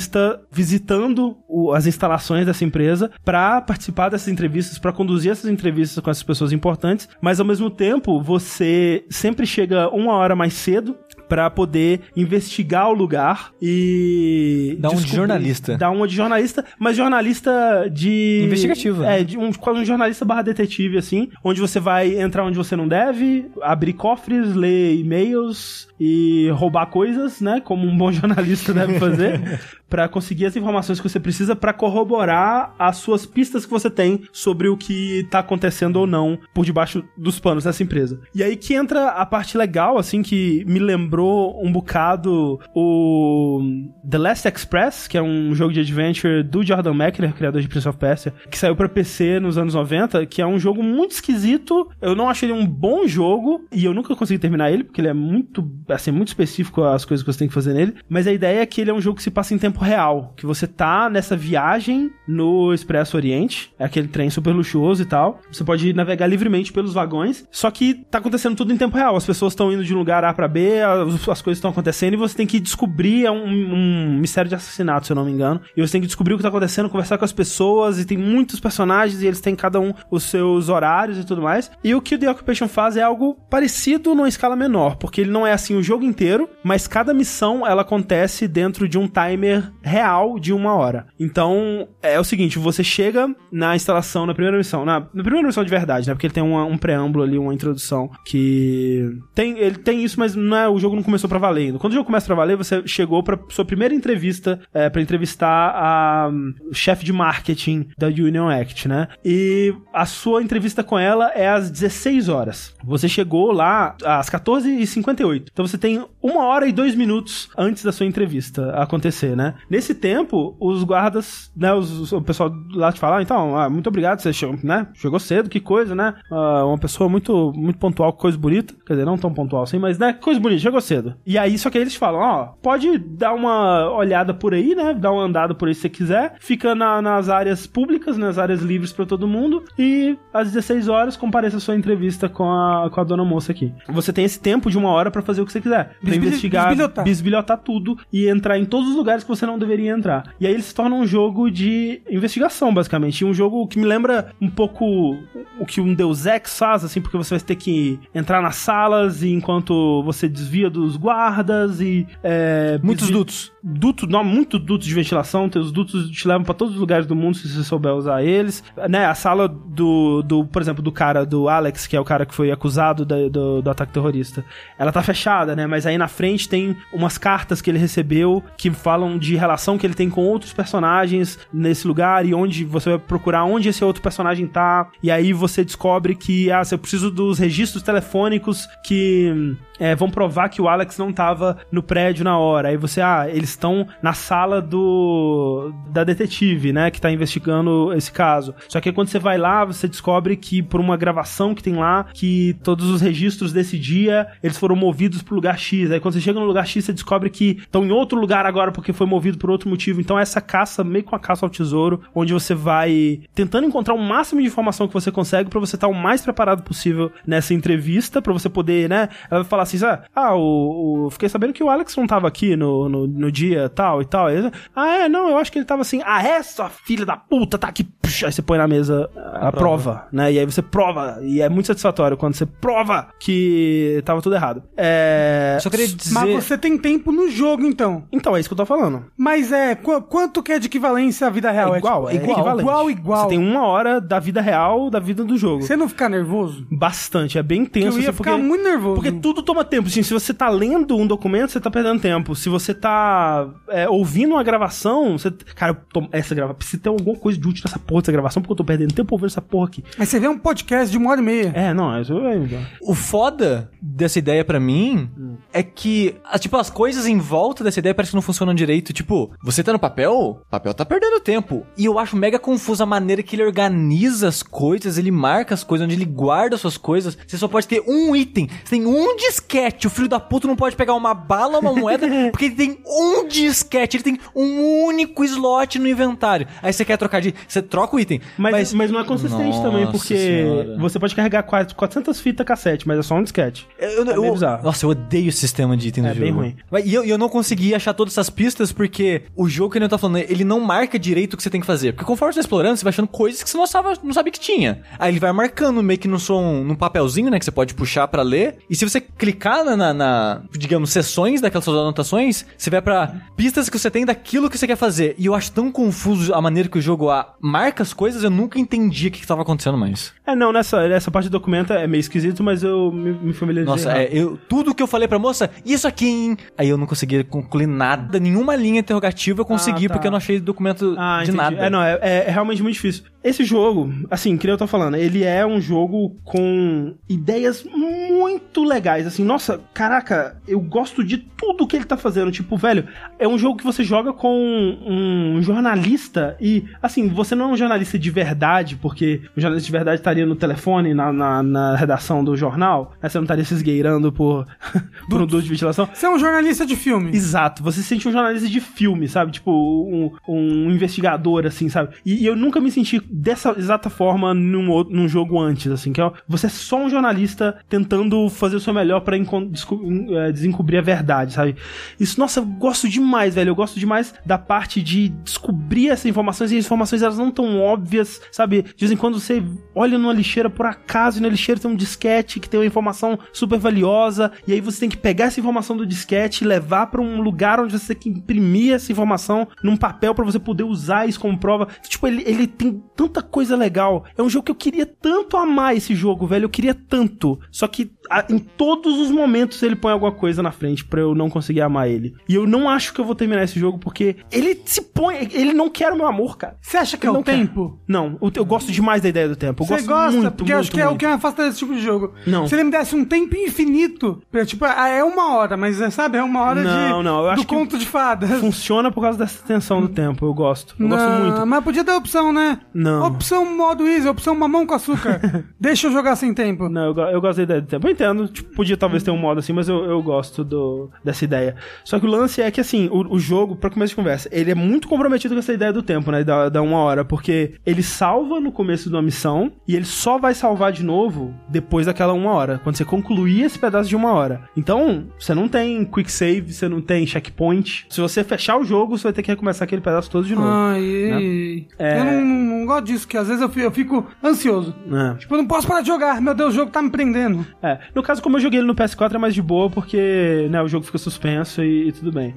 A: visitando o- as instalações dessa empresa para participar dessas entrevistas, para conduzir essas entrevistas com essas pessoas importantes, mas ao mesmo tempo você sempre chega uma hora mais cedo para poder investigar o lugar e
C: Dá um de jornalista.
A: dá uma de jornalista, mas jornalista de
C: Investigativo,
A: É, de um, quase um jornalista barra detetive assim, onde você vai entrar onde você não deve, abrir cofres, ler e-mails e roubar coisas, né, como um bom (laughs) jornalista deve fazer, Pra conseguir as informações que você precisa pra corroborar as suas pistas que você tem sobre o que tá acontecendo ou não por debaixo dos panos dessa empresa. E aí que entra a parte legal, assim, que me lembrou um bocado o The Last Express, que é um jogo de adventure do Jordan Mechner, criador de Prince of Persia, que saiu pra PC nos anos 90, que é um jogo muito esquisito. Eu não achei ele um bom jogo e eu nunca consegui terminar ele, porque ele é muito, assim, muito específico as coisas que você tem que fazer nele. Mas a ideia é que ele é um jogo que se passa em tempo real, que você tá nessa viagem no Expresso Oriente, é aquele trem super luxuoso e tal. Você pode navegar livremente pelos vagões, só que tá acontecendo tudo em tempo real. As pessoas estão indo de um lugar A pra B, as, as coisas estão acontecendo e você tem que descobrir é um, um mistério de assassinato, se eu não me engano. E você tem que descobrir o que tá acontecendo, conversar com as pessoas e tem muitos personagens e eles têm cada um os seus horários e tudo mais. E o que o The Occupation faz é algo parecido numa escala menor, porque ele não é assim o jogo inteiro, mas cada missão ela acontece dentro de um timer real de uma hora. Então é o seguinte, você chega na instalação na primeira missão, na, na primeira missão de verdade, né? Porque ele tem uma- um preâmbulo ali, uma introdução que tem ele tem isso, mas não é, o jogo não começou pra valer. Quando o jogo começa pra valer, você chegou pra sua primeira entrevista é, para entrevistar a hum, chefe de marketing da Union Act, né? E a sua entrevista com ela é às 16 horas. Você chegou lá às 14h58. Então você tem uma hora e dois minutos antes da sua entrevista acontecer, né? Nesse tempo, os guardas, né? os- o pessoal lá te fala, ah, então, ah, muito obrigado, você chegou, né? Chegou cedo, que coisa, né? Ah, uma pessoa muito, muito pontual, coisa bonita. Quer dizer, não tão pontual assim, mas, né? Coisa bonita, chegou cedo. E aí, só que aí eles falam, ó, pode dar uma olhada por aí, né? Dar uma andada por aí se você quiser. Fica na- nas áreas públicas, nas áreas livres pra todo mundo. E às 16 horas compareça a sua entrevista com a, com a dona moça aqui. Você tem esse tempo de uma hora pra fazer o que você quiser. Pra
B: Bisbil-
A: investigar,
B: bisbilhotar.
A: bisbilhotar tudo e entrar em todos os lugares que você não deveria entrar. E aí ele se torna um jogo de investigação, basicamente. Um jogo que me lembra um pouco o que um Deus Ex faz, assim, porque você vai ter que entrar nas salas e enquanto você desvia dos guardas e... é,
C: Muitos dutos.
A: duto, não, muito dutos de ventilação, os dutos te levam pra todos os lugares do mundo se você souber usar eles. Né, a sala do, do, por exemplo, do cara, do Alex, que é o cara que foi acusado da- do, do ataque terrorista, ela tá fechada, né, mas aí na frente tem umas cartas que ele recebeu que falam de relação que ele tem com outros personagens nesse lugar e onde você vai procurar onde esse outro personagem tá, e aí você descobre que, ah, você precisa dos registros telefônicos que é, vão provar que o Alex não tava no prédio na hora. Aí você, ah, eles estão na sala do da detetive, né, que tá investigando esse caso. Só que quando você vai lá, você descobre que por uma gravação que tem lá, que todos os registros desse dia, eles foram movidos pro lugar X. Aí quando você chega no lugar X, você descobre que estão em outro lugar agora porque foi movido por outro motivo. Então essa caça, meio com a caça ao tesouro, onde você vai tentando encontrar o máximo de informação que você consegue pra você estar o mais preparado possível nessa entrevista, pra você poder, né, ela vai falar assim, ah, ah, o, o- fiquei sabendo que o Alex não tava aqui no, no, no dia tal e tal. Aí, ah, é, não, eu acho que ele tava assim, ah, é, sua filha da puta, tá aqui. Puxa, aí você põe na mesa a, prova. né? E aí você prova, e é muito satisfatório quando você prova que tava tudo errado. É...
C: Só queria dizer.
B: Mas você tem tempo no jogo, então.
A: Então, é isso que eu tô falando.
B: Mas é, qu- quanto que é de equivalência à vida real?
A: É igual, é,
B: tipo, igual,
A: equivalente.
B: igual, igual.
A: Você tem uma hora da vida real da vida do jogo.
B: Você não ficar nervoso?
A: Bastante, é bem tenso.
B: eu ia
A: assim,
B: ficar
A: porque...
B: muito nervoso.
A: Porque tudo toma tempo. Assim, se você tá lendo um documento, você tá perdendo tempo. Se você tá é, ouvindo uma gravação, você. Cara, tô- essa gravação. Precisa ter alguma coisa de útil nessa porra dessa gravação, porque eu tô perdendo tempo ouvindo essa porra aqui.
B: Aí você vê um podcast de uma hora e meia.
A: É, não, isso é.
C: O foda dessa ideia pra mim é que, tipo, as coisas em volta dessa ideia parece que não funcionam direito. Tipo, você tá no papel, o papel tá perdendo tempo. E eu acho mega confusa a maneira que ele organiza as coisas, ele marca as coisas, onde ele guarda as suas coisas. Você só pode ter um item. Você tem um disquete. O filho da puta não pode pegar uma bala, uma moeda, (laughs) porque ele tem um disquete. Ele tem um único slot no inventário. Aí você quer trocar de. Você troca o item.
A: Mas, mas, não é consistente também,
C: Nossa
A: porque
C: Senhora.
A: você pode carregar quase 400 fitas cassete, mas é só um disquete.
C: Eu, eu,
A: É
C: eu- nossa, eu odeio o sistema de item do
A: É
C: jogo.
A: bem ruim.
C: Mas- E eu, eu não consegui achar todas essas pistas porque o jogo que ele tá falando, ele não marca direito o que você tem que fazer. Porque conforme você vai explorando, você vai achando coisas que você não, sabe, não sabia que tinha. Aí ele vai marcando meio que no som, num papelzinho, né, que você pode puxar pra ler. E se você clicar na, na- na, digamos, sessões daquelas suas anotações, você vai pra pistas que você tem daquilo que você quer fazer. E eu acho tão confuso a maneira que o jogo ah, marca as coisas, eu nunca entendi o que, que tava acontecendo mais.
A: É, não, nessa, nessa parte do documento é meio esquisito, mas eu me, me familiarizei.
C: Nossa, é, eu, tudo que eu falei pra moça, isso aqui, hein? Aí eu não conseguia concluir nada, nenhuma linha interrogativa eu consegui,
A: Ah, tá.
C: porque eu não achei documento
A: Ah,
C: de
A: entendi.
C: nada.
A: É, não, é, é realmente muito difícil. Esse jogo, assim, que eu tô falando, ele é um jogo com ideias muito legais. Assim, nossa, caraca, eu gosto de tudo que ele tá fazendo. Tipo, velho, é um jogo que você joga com um jornalista e, assim, você não é um jornalista de verdade, porque o jornalista de verdade estaria no telefone, na, na, na redação do jornal, né? Você não estaria se esgueirando por, (laughs) por um duto de ventilação.
B: Você é um jornalista de filme.
A: Exato, você se sente um jornalista de filme, sabe? Tipo, um, um investigador, assim, sabe? E, e eu nunca me senti dessa exata forma num, num jogo antes, assim, que é, você é só um jornalista tentando fazer o seu melhor pra é, desencobrir a verdade, sabe? Isso, nossa, eu gosto demais, velho. Eu gosto demais da parte de descobrir essas informações e as informações elas não tão óbvias, sabe? De vez em quando você olha numa lixeira por acaso e na lixeira tem um disquete que tem uma informação super valiosa e aí você tem que pegar essa informação do disquete e levar pra um lugar onde você tem que imprimir essa informação num papel pra você poder usar isso como prova. Tipo, ele, ele tem tanta coisa legal. É um jogo que eu queria tanto amar esse jogo, velho. Eu queria tanto. Só que a- em todos os momentos ele põe alguma coisa na frente pra eu não conseguir amar ele. E eu não acho que eu vou terminar esse jogo porque ele se põe, ele não quer o meu amor, cara.
B: Você acha que é
A: Ele
B: o
A: não quer.
B: tempo?
A: Não, o- eu gosto demais da ideia do tempo. Eu
B: Você
A: gosto
B: gosta?
A: muito,
B: porque eu acho
A: muito,
B: que é o
A: muito.
B: que me afasta desse tipo de jogo.
A: Não.
B: Se ele me desse um tempo infinito, pra, tipo, ah, é uma hora, mas é, sabe, é uma hora
A: Não,
B: de,
A: não, eu acho
B: do
A: que
B: conto de fadas.
A: Funciona por causa dessa tensão do tempo. Eu gosto. Eu gosto
B: Não,
A: muito.
B: Mas podia dar opção, né?
A: Não.
B: Opção modo easy, opção mamão com açúcar. (laughs) Deixa eu jogar sem tempo.
A: Não, eu, eu gosto da ideia do tempo. Entendo. Tipo, podia talvez ter um modo assim, mas eu, eu gosto do, dessa ideia. Só que o lance é que, assim, o, o jogo, pra começo de conversa, ele é muito comprometido com essa ideia do tempo, né? Da, da uma hora, porque ele salva no começo de uma missão e ele só vai salvar de novo depois daquela uma hora, quando você concluir esse pedaço de uma hora. Então, você não tem quick save, você não tem checkpoint. Se você fechar o jogo, você vai ter que recomeçar aquele pedaço todo de novo.
B: Ai, ei.
A: É.
B: Eu não, não- não gosto disso, que às vezes eu fico, eu fico ansioso.
A: É.
B: Tipo, eu não posso parar de jogar. Meu Deus, o jogo tá me prendendo.
A: É, no caso, como eu joguei ele no PS4, é mais de boa, porque, né, o jogo fica suspenso e, e tudo bem.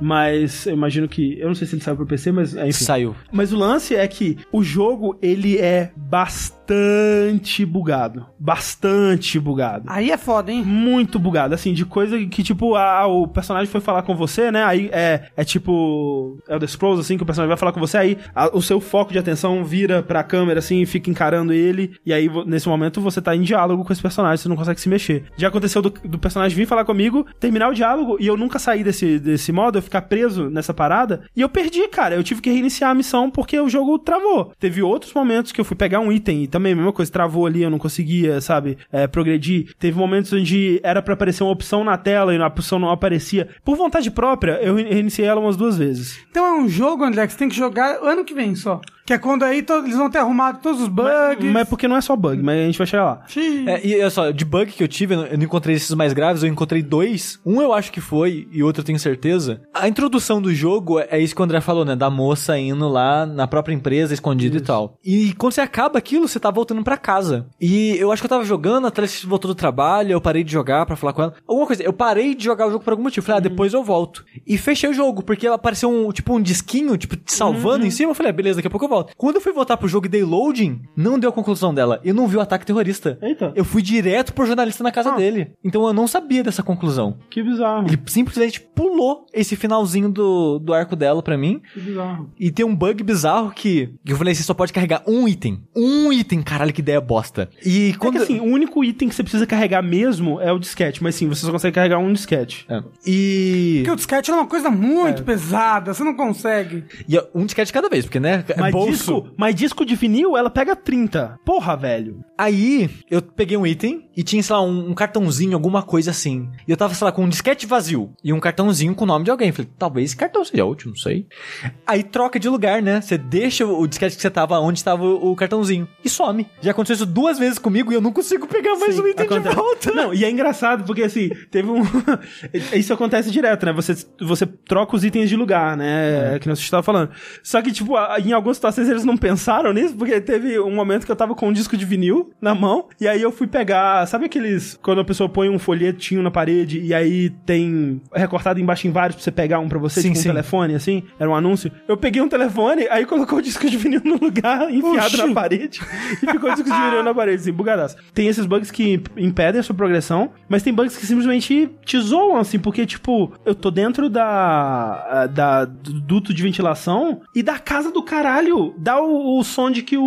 A: Mas eu imagino que. Eu não sei se ele saiu pro PC, mas enfim.
C: Saiu.
A: Mas o lance é que o jogo, ele é bastante bugado. Bastante bugado.
B: Aí é foda, hein?
A: Muito bugado, assim, de coisa que, tipo, ah, o personagem foi falar com você, né? Aí é, é tipo Elder Scrolls, assim, que o personagem vai falar com você, aí a- o seu foco de atenção vira pra câmera, assim, e fica encarando ele, e aí, nesse momento, você tá em diálogo com esse personagem, você não consegue se mexer. Já aconteceu do, do personagem vir falar comigo, terminar o diálogo, e eu nunca saí desse, desse modo, eu ficar preso nessa parada, e eu perdi, cara. Eu tive que reiniciar a missão porque o jogo travou. Teve outros momentos que eu fui pegar um item e também a mesma coisa, travou ali, eu não conseguia, sabe, é, progredir. Teve momentos onde era pra aparecer uma opção na tela e a opção não aparecia. Por vontade própria, eu re- reiniciei ela umas duas vezes.
B: Então é um jogo, André, que você tem que jogar ano que vem só. Que é quando aí to- eles vão ter arrumado todos os bugs.
A: Mas porque não é só bug, mas a gente vai chegar lá.
C: É, e olha só, de bug que eu tive, eu não- encontrei esses mais graves, eu encontrei dois. Um eu acho que foi, e outro eu tenho certeza. A introdução do jogo é isso que o André falou, né? Da moça indo lá na própria empresa, escondida e tal. E quando você acaba aquilo, você tá voltando pra casa. E eu acho que eu tava jogando, a Thalys voltou do trabalho, eu parei de jogar pra falar com ela. Alguma coisa, eu parei de jogar o jogo por algum motivo. Falei, ah, depois eu volto. E fechei o jogo, porque apareceu um, tipo, um disquinho, tipo, te salvando em cima. Eu falei, ah, beleza, daqui a pouco eu volto. Quando eu fui voltar pro jogo e dei loading, não deu a conclusão dela. Eu não vi o ataque terrorista.
A: Eita.
C: Eu fui direto pro jornalista na casa
A: Ah.
C: dele. Então eu não sabia dessa conclusão.
A: Que bizarro.
C: Ele simplesmente pulou esse finalzinho do, do arco dela pra mim.
A: Que bizarro.
C: E tem um bug bizarro que, que eu falei, você só pode carregar um item. Um item, caralho, que ideia bosta. E
A: Quando... É que assim, o único item que você precisa carregar mesmo é o disquete, mas sim, você só consegue carregar um disquete.
C: É. E...
B: Porque o disquete é uma coisa muito pesada, você não consegue.
C: e é um disquete cada vez, porque, né? É
A: Mas
C: bolso.
A: disco, mas disco de vinil, ela pega 30. Porra, velho.
C: Aí, eu peguei um item e tinha, sei lá, um, um cartãozinho, alguma coisa assim. E eu tava, sei lá, com um disquete vazio e um cartãozinho com o nome de alguém. Falei, talvez esse cartão seja útil, não sei. Aí troca de lugar, né? Você deixa o disquete que você tava onde estava o, cartãozinho e some. Já aconteceu isso duas vezes comigo e eu não consigo pegar mais
A: Sim,
C: um item
A: acontece.
C: de volta.
A: Não, e é engraçado, porque assim, teve um. (laughs) Isso acontece direto, né? Você, você troca os itens de lugar, né? É. Que nós estava falando. Só que, tipo, em algumas situações eles não pensaram nisso, porque teve um momento que eu tava com um disco de vinil na mão, e aí eu fui pegar. Sabe aqueles. Quando a pessoa põe um folhetinho na parede e aí tem recortado embaixo em vários pra você pegar um pra você,
C: Sim,
A: tipo um
C: sim.
A: telefone, assim? Era um anúncio. Eu peguei um telefone, aí colocou o disco de vinil no lugar, (laughs) enfiado
B: Oxi.
A: na parede, e ficou o disco de vinil na parede, assim, bugadaço. Tem esses bugs que impedem a sua progressão, mas tem bugs que simplesmente te zoam, assim, porque, tipo, eu tô dentro da, da do duto de ventilação e da casa do caralho dá o, o som de que o,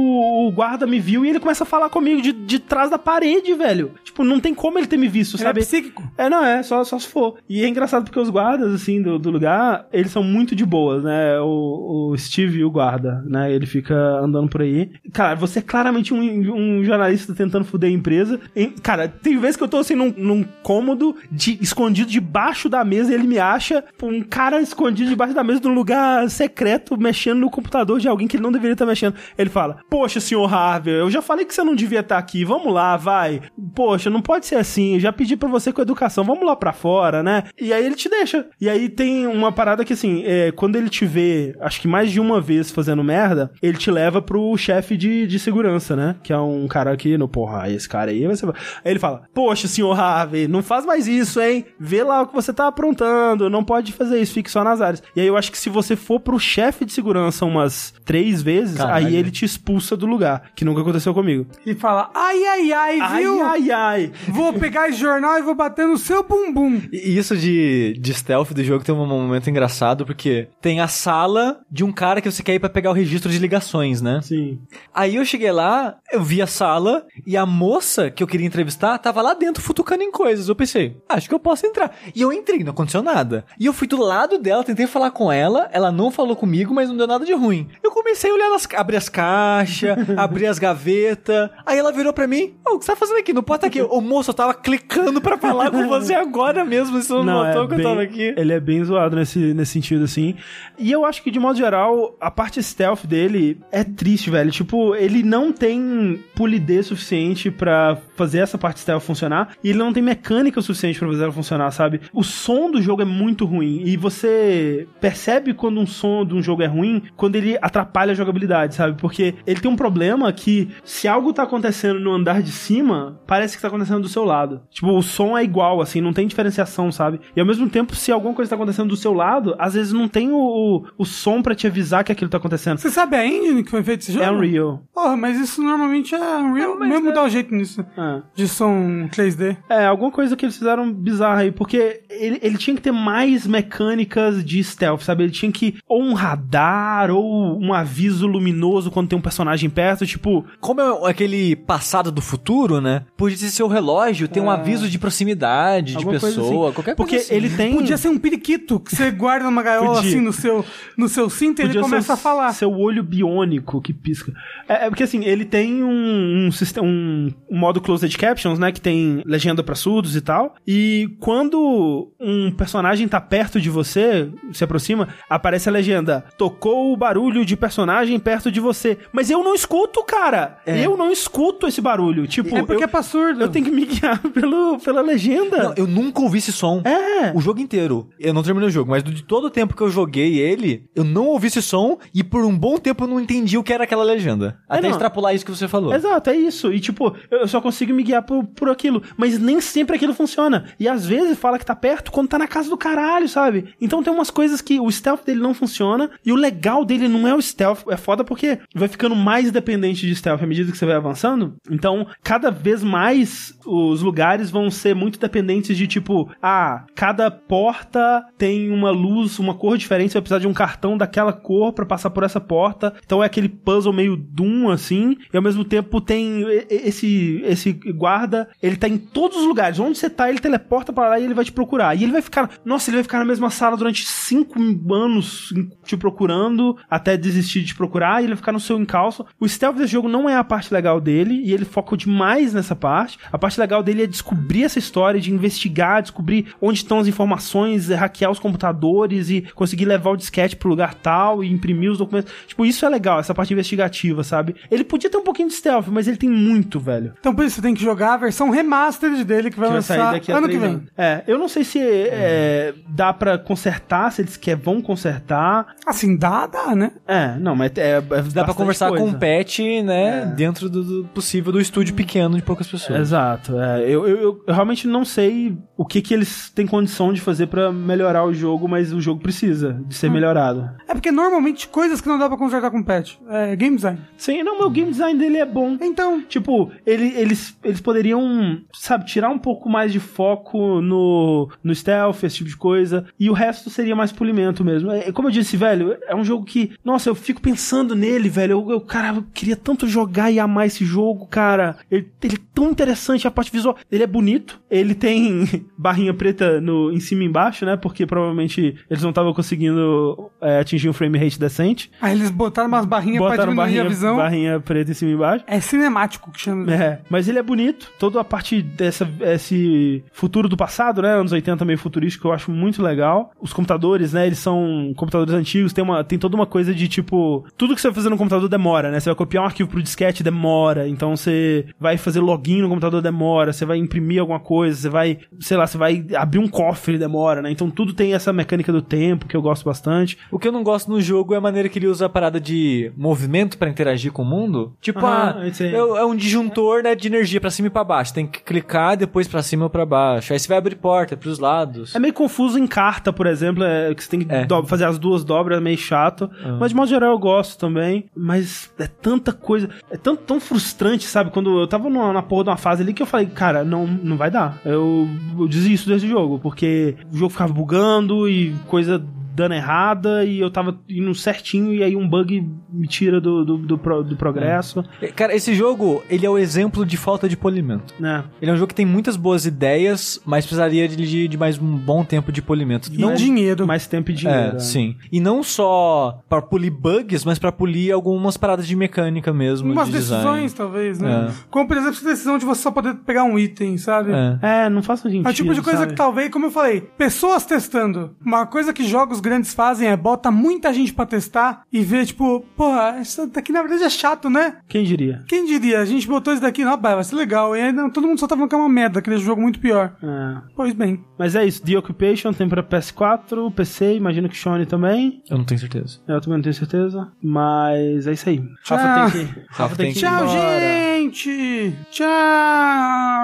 A: o guarda me viu e ele começa a falar comigo de, de trás da parede, velho. Tipo, não tem como ele ter me visto,
B: Ele é
A: sabe?
B: psíquico.
A: É, não, é, só, só se for. E é engraçado porque os guardas, assim, do, do lugar, eles são muito de boas, né? O, o Steve, o guarda, né? Ele fica andando por aí. Cara, você é claramente um, um jornalista tentando foder a empresa. E, cara, tem vezes que eu tô, assim, num, num cômodo, de, escondido debaixo da mesa e ele me acha pô, um cara escondido debaixo da mesa num lugar secreto, mexendo no computador de alguém que ele não deveria estar mexendo. Ele fala, poxa, senhor Harvey, eu já falei que você não devia estar aqui, vamos lá, vai. Poxa, não pode ser assim, eu já pedi pra você com educação, vamos lá pra fora, né? E aí ele te deixa. E aí tem uma parada que, assim, é, quando ele te vê, acho que mais de uma vez fazendo merda, ele te leva pro chefe de, de segurança, né? Que é um cara aqui, no porra, esse cara aí vai ser... Aí ele fala, poxa, senhor Harvey, não faz mais isso, hein? Vê lá o que você tá aprontando, não pode fazer isso, fique só nas áreas. E aí eu acho que se você for pro chefe de segurança umas três vezes,
C: Caralho.
A: aí ele te expulsa do lugar, que nunca aconteceu comigo.
B: Ele fala, ai, ai, ai, viu?
A: Ai, ai, ai.
B: Vou pegar esse jornal e vou bater no seu bumbum.
C: E isso de, de stealth do jogo tem um momento engraçado, porque tem a sala de um cara que você quer ir pra pegar o registro de ligações, né?
A: Sim.
C: Aí eu cheguei lá, eu vi a sala e a moça que eu queria entrevistar tava lá dentro futucando em coisas. Eu pensei, acho que eu posso entrar. E eu entrei, não aconteceu nada. E eu fui do lado dela, tentei falar com ela, ela não falou comigo, mas não deu nada de ruim. Eu comecei comecei a olhar nas, abrir as caixas, (laughs) abrir as gavetas. Aí ela virou pra mim: Ô, o que você tá fazendo aqui? Não pode estar aqui. O moço, eu tava clicando pra falar com você (laughs) agora mesmo. Você não, notou que eu
A: bem-
C: tava aqui?
A: Ele é bem zoado nesse, nesse sentido, assim. E eu acho que, de modo geral, a parte stealth dele é triste, velho. Tipo, ele não tem polidez suficiente pra fazer essa parte stealth funcionar. E ele não tem mecânica suficiente pra fazer ela funcionar, sabe? O som do jogo é muito ruim. E você percebe quando um som de um jogo é ruim, quando ele atrapalha a jogabilidade, sabe? Porque ele tem um problema que, se algo tá acontecendo no andar de cima, parece que tá acontecendo do seu lado. Tipo, o som é igual, assim, não tem diferenciação, sabe? E ao mesmo tempo, se alguma coisa tá acontecendo do seu lado, às vezes não tem o, o, o som pra te avisar que aquilo tá acontecendo.
B: Você sabe a engine que foi feito esse jogo?
A: É Unreal.
B: Porra, mas isso normalmente é Unreal. mesmo dá o jeito nisso.
A: É.
B: De som 3D.
A: É, alguma coisa que eles fizeram bizarra aí, porque ele, ele tinha que ter mais mecânicas de stealth, sabe? Ele tinha que, ou um radar, ou um aviso luminoso quando tem um personagem perto, tipo,
C: Como é aquele passado do futuro, né? Podia ser seu relógio, ter um aviso de proximidade, de
A: Alguma coisa
C: pessoa,
A: assim.
C: qualquer
A: porque
C: coisa assim.
A: ele tem...
B: Podia ser um periquito que você guarda numa gaiola
A: Podia.
B: assim no seu, no seu cinto e ele começa a falar.
A: Seu olho biônico que pisca. É, é porque assim, ele tem um, um, sistema, um, um modo closed captions, né? Que tem legenda pra surdos e tal. E quando um personagem tá perto de você, se aproxima, aparece a legenda: tocou o barulho de personagem perto de você. Mas eu não escuto, cara! Eu não escuto esse barulho. Tipo,
B: É porque
A: eu,
B: é pra surdo.
A: eu tenho que me guiar (laughs) pelo, pela legenda.
C: Não, eu nunca ouvi esse som.
A: É.
C: O jogo inteiro. Eu não terminei o jogo, mas de todo o tempo que eu joguei ele, eu não ouvi esse som e por um bom tempo eu não entendi o que era aquela legenda. Até
A: não.
C: extrapolar isso que você falou.
A: Exato, é isso. E tipo, eu só consigo me guiar por, por aquilo. Mas nem sempre aquilo funciona. E às vezes fala que tá perto quando tá na casa do caralho, sabe? Então tem umas coisas que o stealth dele não funciona. E o legal dele não é o stealth. É foda porque vai ficando mais dependente de stealth à medida que você vai avançando. Então, cada vez mais os lugares vão ser muito dependentes de tipo, ah, cada porta tem uma luz, uma cor diferente. Você vai precisar de um cartão daquela cor pra passar por essa porta. Então é aquele puzzle meio Doom, assim. E ao mesmo tempo tem esse, esse guarda, ele tá em todos os lugares. Onde você tá, ele teleporta pra lá e ele vai te procurar. E ele vai ficar. Nossa, ele vai ficar na mesma sala durante cinco anos te procurando até desistir de te procurar. E ele ficar no seu encalço. O stealth desse jogo não é a parte legal dele. E ele foca demais nessa parte. A parte legal dele é descobrir essa história, de investigar, descobrir onde estão as informações, é, hackear os computadores e conseguir levar o disquete pro lugar tal e imprimir os documentos. Tipo, isso é legal, essa parte investigativa, sabe? Ele podia ter um pouquinho de stealth, mas ele tem muito, velho.
B: Então por isso você tem que jogar a versão remastered dele que vai
A: Que vai
B: lançar
A: sair daqui a
B: ano que vem.
A: anos. É, eu não sei se é, dá pra consertar, se eles quer, vão consertar.
B: Assim, dá, dá, né?
A: É, não, mas é, é
C: Dá pra conversar com o patch, né? Dentro do, do possível do estúdio pequeno de poucas pessoas.
A: Exato. é. eu, eu, eu realmente não sei o que, que eles têm condição de fazer pra melhorar o jogo, mas o jogo precisa de ser melhorado.
B: É porque normalmente coisas que não dá pra consertar com patch. É game design.
A: Sim, não, mas o game design dele é bom.
B: Então,
A: Tipo, ele- eles, eles poderiam, sabe, tirar um pouco mais de foco no, no stealth, esse tipo de coisa, e o resto seria mais polimento mesmo. É, como eu disse, velho, é um jogo que, nossa, eu fico pensando nele, velho. Eu, eu, cara, eu queria tanto jogar e amar esse jogo, cara. Ele, ele é tão interessante, a parte visual. Ele é bonito, ele tem (laughs) barrinha preta no, em cima e embaixo, né? Porque provavelmente eles não estavam conseguindo é, atingir um frame rate decente.
B: aí eles botaram umas barrinhas pra
A: Botaram
B: diminuir
A: barrinha,
B: a visão.
A: barrinha preta em cima e embaixo.
B: É cinemático que chama.
A: É, mas ele é bonito. Toda a parte dessa esse futuro do passado, né, anos 80 meio futurístico, eu acho muito legal. Os computadores, né, eles são computadores antigos, tem uma tem toda uma coisa de tipo, tudo que você vai fazer no computador demora, né? Você vai copiar um arquivo pro disquete, demora. Então você vai fazer login no computador, demora. Você vai imprimir alguma coisa, você vai, sei lá, você vai abrir um cofre, demora, né? Então tudo tem essa mecânica do tempo que eu gosto bastante.
C: O que eu não gosto no jogo é a maneira que ele usa a parada de movimento pra interagir com o mundo. Tipo, ah, é, é um disjuntor né, de energia pra cima e pra baixo. Tem que clicar depois pra cima ou pra baixo. Aí você vai abrir porta pros lados.
A: É meio confuso em carta, por exemplo, é, que você tem que
C: É.
A: fazer as duas dobras, é meio chato. Mas de modo geral eu gosto também. Mas é tanta coisa, é tão, tão frustrante, sabe? Quando eu tava numa, na porra de uma fase ali que eu falei, cara, não, não vai dar. Eu, eu desisto desse jogo, porque o jogo ficava bugando e coisa dando errada e eu tava indo certinho e aí um bug me tira do, do, do, pro- do progresso.
C: Cara, esse jogo, ele é o exemplo de falta de polimento.
A: né?
C: Ele é um jogo que tem muitas boas ideias, mas precisaria de, de- mais um bom tempo de polimento.
B: E dinheiro.
A: Mais tempo e dinheiro.
C: É, sim. E não só pra polir bugs, mas pra polir algumas paradas de mecânica mesmo,
B: Umas
C: de
B: decisões, talvez, né?
C: É.
B: Como, por exemplo, essa decisão de você só poder pegar um item, sabe?
C: É.
A: É, não faça sentido.
B: É o tipo de coisa
A: sabe?
B: que talvez, como eu falei, pessoas testando. Uma coisa que jogos grandes fazem é bota muita gente pra testar e ver, tipo, porra, isso daqui na verdade é chato, né?
A: Quem diria?
B: Quem diria? A gente botou isso daqui, não, vai ser legal. E aí não, todo mundo só tá falando que é uma merda, aquele jogo muito pior.
A: É.
B: Pois bem.
A: Mas é isso, The Occupation tem pra PS4, PC, imagino que Sony também.
C: Eu não tenho certeza.
A: Eu também não tenho certeza. Mas é isso aí. Rafa
B: Tchau.
A: tem que.
C: Rafa tem que-
B: Tchau, gente!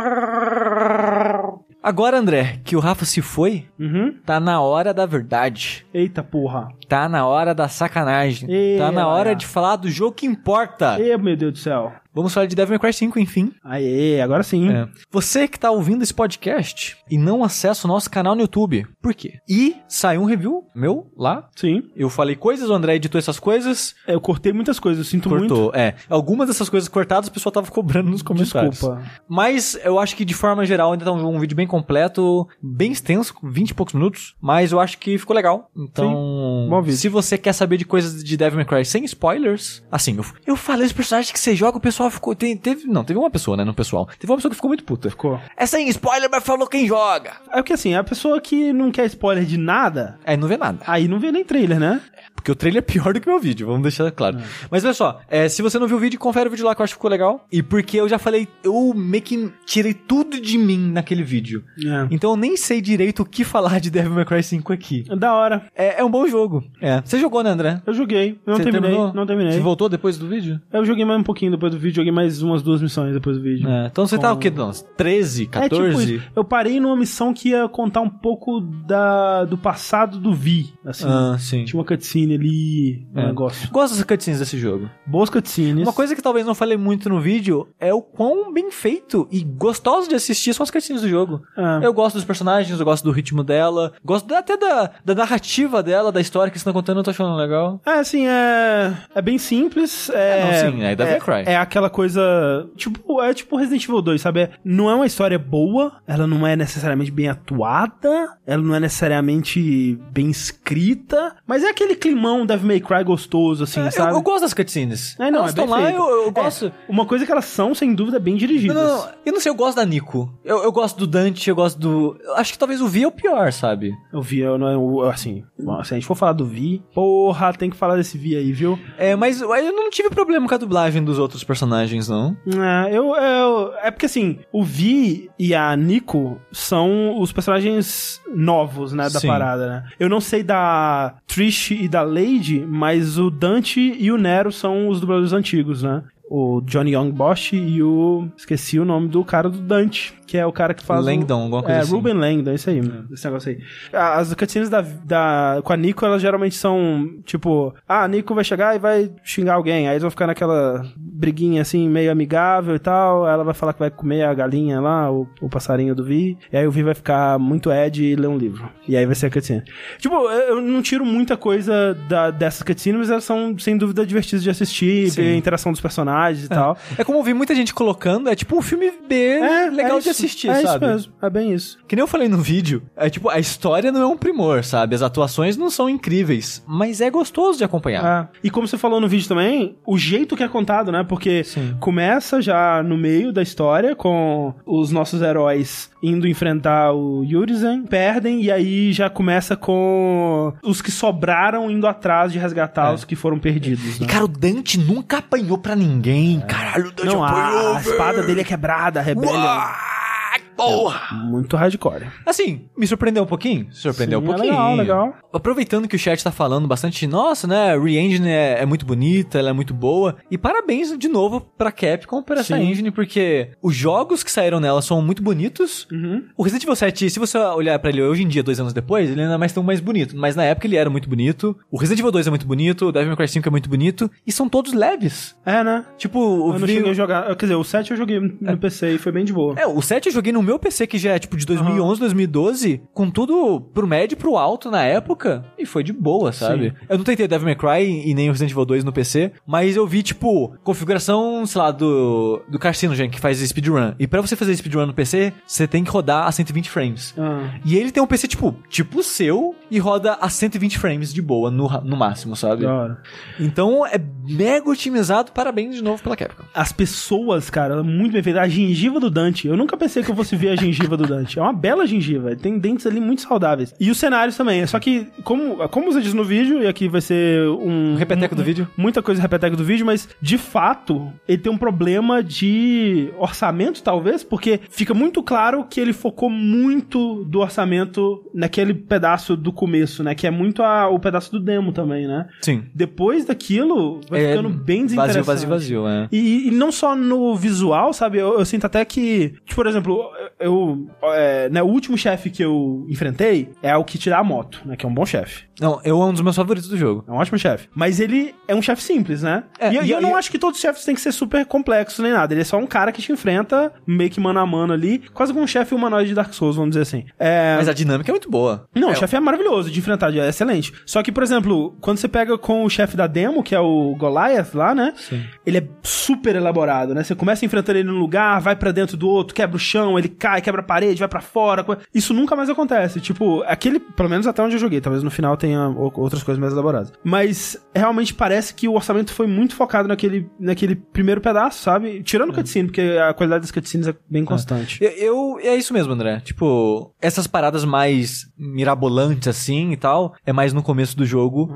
B: Tchau!
C: Agora, André, que o Rafa se foi,
A: Uhum.
C: tá na hora da verdade.
A: Eita porra.
C: Tá na hora da sacanagem.
A: Ê,
C: tá na hora de falar do jogo que importa.
A: Ê, meu Deus do céu.
C: Vamos falar de Devil May Cry 5, enfim.
A: Aê, agora sim.
C: É. Você que tá ouvindo esse podcast e não acessa o nosso canal no YouTube. Por quê? E saiu um review meu lá.
A: Sim.
C: Eu falei coisas, o André editou essas coisas.
A: Eu cortei muitas coisas, eu sinto muito.
C: Cortou. É. Algumas dessas coisas cortadas o pessoal tava cobrando nos comentários.
A: Desculpa.
C: Mas eu acho que de forma geral ainda tá um, um vídeo bem completo, bem extenso, com 20 e poucos minutos. Mas eu acho que ficou legal. Então,
A: bom vídeo.
C: se você quer saber de coisas de Devil May Cry sem spoilers, assim, eu, eu falei os personagens que você joga, o pessoal ficou. tem- teve, não, teve uma pessoa, né? No pessoal. Teve uma pessoa que ficou muito puta.
A: Ficou.
C: É sem spoiler, mas falou quem joga.
A: É porque assim, a pessoa que não quer spoiler de nada,
C: Aí não vê nada.
A: aí não vê nem trailer, né?
C: Porque o trailer é pior do que o meu vídeo, vamos deixar claro. Mas olha só, é, se você não viu o vídeo, confere o vídeo lá que eu acho que ficou legal. E porque eu já falei, eu meio que tirei tudo de mim naquele vídeo.
A: É.
C: Então eu nem sei direito o que falar de Devil May Cry 5 aqui.
A: Da hora.
C: É, é um bom jogo. É. Você jogou, né, André?
A: Eu joguei. Eu não terminei.
C: terminou?
A: Não terminei.
C: Você voltou depois do vídeo?
A: Eu joguei mais um pouquinho depois do vídeo, joguei mais umas duas missões depois do vídeo.
C: É. Então você tá o quê? Uns 13,
A: É
C: 14?
A: tipo isso. Eu parei numa missão que ia contar um pouco da, do passado do Vi. Assim.
C: Ah, sim.
A: Tinha uma cutscene ali, um
C: É.
A: negócio.
C: Gosto das cutscenes desse jogo.
A: Boas cutscenes.
C: Uma coisa que talvez não falei muito no vídeo é o quão bem feito e gostoso de assistir são as cutscenes do jogo.
A: É.
C: Eu gosto dos personagens, eu gosto do ritmo dela, gosto até da, da narrativa dela, da história que você tá contando, eu tô achando legal.
A: É, assim, é. É bem simples. É,
C: É, não, sim, é May Cry.
A: É aquela coisa. Tipo, é tipo Resident Evil 2, sabe? É- Não é uma história boa, ela não é necessariamente bem atuada, ela não é necessariamente bem escrita, mas é aquele climão Devil May Cry gostoso, assim,
C: É, eu,
A: sabe?
C: eu gosto das cutscenes.
A: É, não,
C: Elas
A: é bem
C: estão lá, eu, eu
A: É,
C: gosto.
A: Uma coisa que elas são, sem dúvida, bem dirigidas.
C: Não, não, não, eu não sei, eu gosto da Nico. Eu, eu gosto do Dante, eu gosto do. eu acho que talvez o Vi é o pior, sabe?
A: Eu vi, eu não é o- assim, se a gente for falar do Vi, porra, tem que falar desse Vi aí, viu?
C: É, mas eu não tive problema com a dublagem dos outros personagens, não.
A: É, eu, eu- é porque assim, o Vi e a Nico são os personagens novos, né, da
C: Sim.
A: parada, né? Eu não sei da Trish e da Lady, mas o Dante e o Nero são os dubladores antigos, né? O Johnny Young Bosch e o. Esqueci o nome do cara do Dante, que é o cara que faz.
C: Langdon,
A: o,
C: alguma coisa
A: É,
C: assim.
A: Ruben Langdon, isso aí, esse negócio aí. As cutscenes da, da, com a Nico, elas geralmente são tipo: ah, a Nico vai chegar e vai xingar alguém. Aí eles vão ficar naquela briguinha assim, meio amigável e tal. Ela vai falar que vai comer a galinha lá, o, o passarinho do Vi. E aí o Vi vai ficar muito Ed e ler um livro. E aí vai ser a cutscene. Tipo, eu eu não tiro muita coisa da, dessas cutscenes, mas elas são sem dúvida divertidas de assistir,
C: Sim.
A: ver a interação dos personagens e tal.
C: É como eu vi muita gente colocando, é tipo um filme B legal
A: é
C: de
A: isso,
C: assistir,
A: é
C: sabe?
A: isso mesmo, é bem isso.
C: Que nem eu falei no vídeo, é tipo, a história não é um primor, sabe? As atuações não são incríveis, mas é gostoso de acompanhar.
A: É. E como você falou no vídeo também, o jeito que é contado, né? Porque
C: Sim.
A: começa já no meio da história com os nossos heróis indo enfrentar o Yurizen, perdem e aí já começa com os que sobraram indo atrás de resgatar
C: É.
A: os que foram perdidos.
C: E
A: Né?
C: cara, o Dante nunca apanhou pra ninguém. Caralho, o Dante
A: Não, a, a espada dele é quebrada, a
C: porra!
A: Muito hardcore.
C: Assim, me surpreendeu um pouquinho? Surpreendeu
A: Sim,
C: um
A: é
C: pouquinho.
A: legal, legal.
C: Aproveitando que o chat tá falando bastante, nossa, né, Re-Engine é, é muito bonita, ela é muito boa. E parabéns de novo pra Capcom por essa
A: Sim.
C: engine, porque os jogos que saíram nela são muito bonitos.
A: Uhum.
C: O Resident Evil 7, se você olhar pra ele hoje em dia, dois anos depois, ele ainda é mais tão mais bonito. Mas na época ele era muito bonito. O Resident Evil 2 é muito bonito, o Devil May Cry 5 é muito bonito. E são todos leves.
A: É, né?
C: Tipo, o
A: Eu não
C: vi-
A: cheguei a jogar. Quer dizer, o 7 eu joguei no PC e foi bem de boa.
C: É, o 7 eu joguei no meu meu PC, que já é tipo de 2011, 2012, com tudo pro médio e pro alto na época, e foi de boa, sabe? Eu não tentei Devil May Cry e nem o Resident Evil 2 no PC, mas eu vi, tipo, configuração, sei lá, do, do Carcinogen, que faz speedrun. E pra você fazer speedrun no PC, você tem que rodar a 120 frames.
A: Ah.
C: E ele tem um PC, tipo, tipo o seu, e roda a 120 frames de boa, no, no máximo, sabe?
A: Hora.
C: Então é mega otimizado, parabéns de novo pela Capcom.
A: As pessoas, cara, muito bem feitas. A gengiva do Dante. Eu nunca pensei que eu fosse ver a gengiva do Dante. É uma bela gengiva. Tem dentes ali muito saudáveis. E os cenários também. Só que, como, como você diz no vídeo, e aqui vai ser um.
C: Repeteco
A: um-
C: do vídeo?
A: Muita coisa repeteco do vídeo, mas de fato, ele tem um problema de orçamento, talvez, porque fica muito claro que ele focou muito do orçamento naquele pedaço do começo, né? Que é muito a- o pedaço do demo também, né?
C: Sim.
A: Depois daquilo, vai
C: É
A: ficando bem
C: Vazio,
A: desinteressante.
C: vazio, vazio, é.
A: E, e não só no visual, sabe? Eu, eu sinto até que, tipo, por exemplo, eu. é, né, o último chefe que eu enfrentei é o que tira a moto, né? Que é um bom chefe.
C: Não, eu é um dos meus favoritos do jogo.
A: É um ótimo chefe. Mas ele é um chefe simples, né?
C: É,
A: e, eu-
C: e-
A: eu não acho que todos os chefes têm que ser super complexos nem nada. Ele é só um cara que te enfrenta meio que mano a mano ali, quase como um chefe humanoide de Dark Souls, vamos dizer assim. É,
C: Mas a dinâmica é muito boa.
A: não,
C: é,
A: o chefe é maravilhoso de enfrentar, é excelente. Só que, por exemplo, quando você pega com o chefe da demo, que é o Goliath lá, né? Ele é super elaborado, né? Você começa enfrentando ele num lugar, vai pra dentro do outro, quebra o chão, ele cai, quebra a parede, vai pra fora. Isso nunca mais acontece. Tipo, aquele, pelo menos até onde eu joguei, talvez no final tenha outras coisas mais elaboradas. Mas realmente parece que o orçamento foi muito focado naquele, naquele primeiro pedaço, sabe? Tirando o cutscene, porque a qualidade das cutscenes é bem constante.
C: Eu, eu- é isso mesmo, André. Tipo, essas paradas mais mirabolantes assim e tal, é mais no começo do jogo.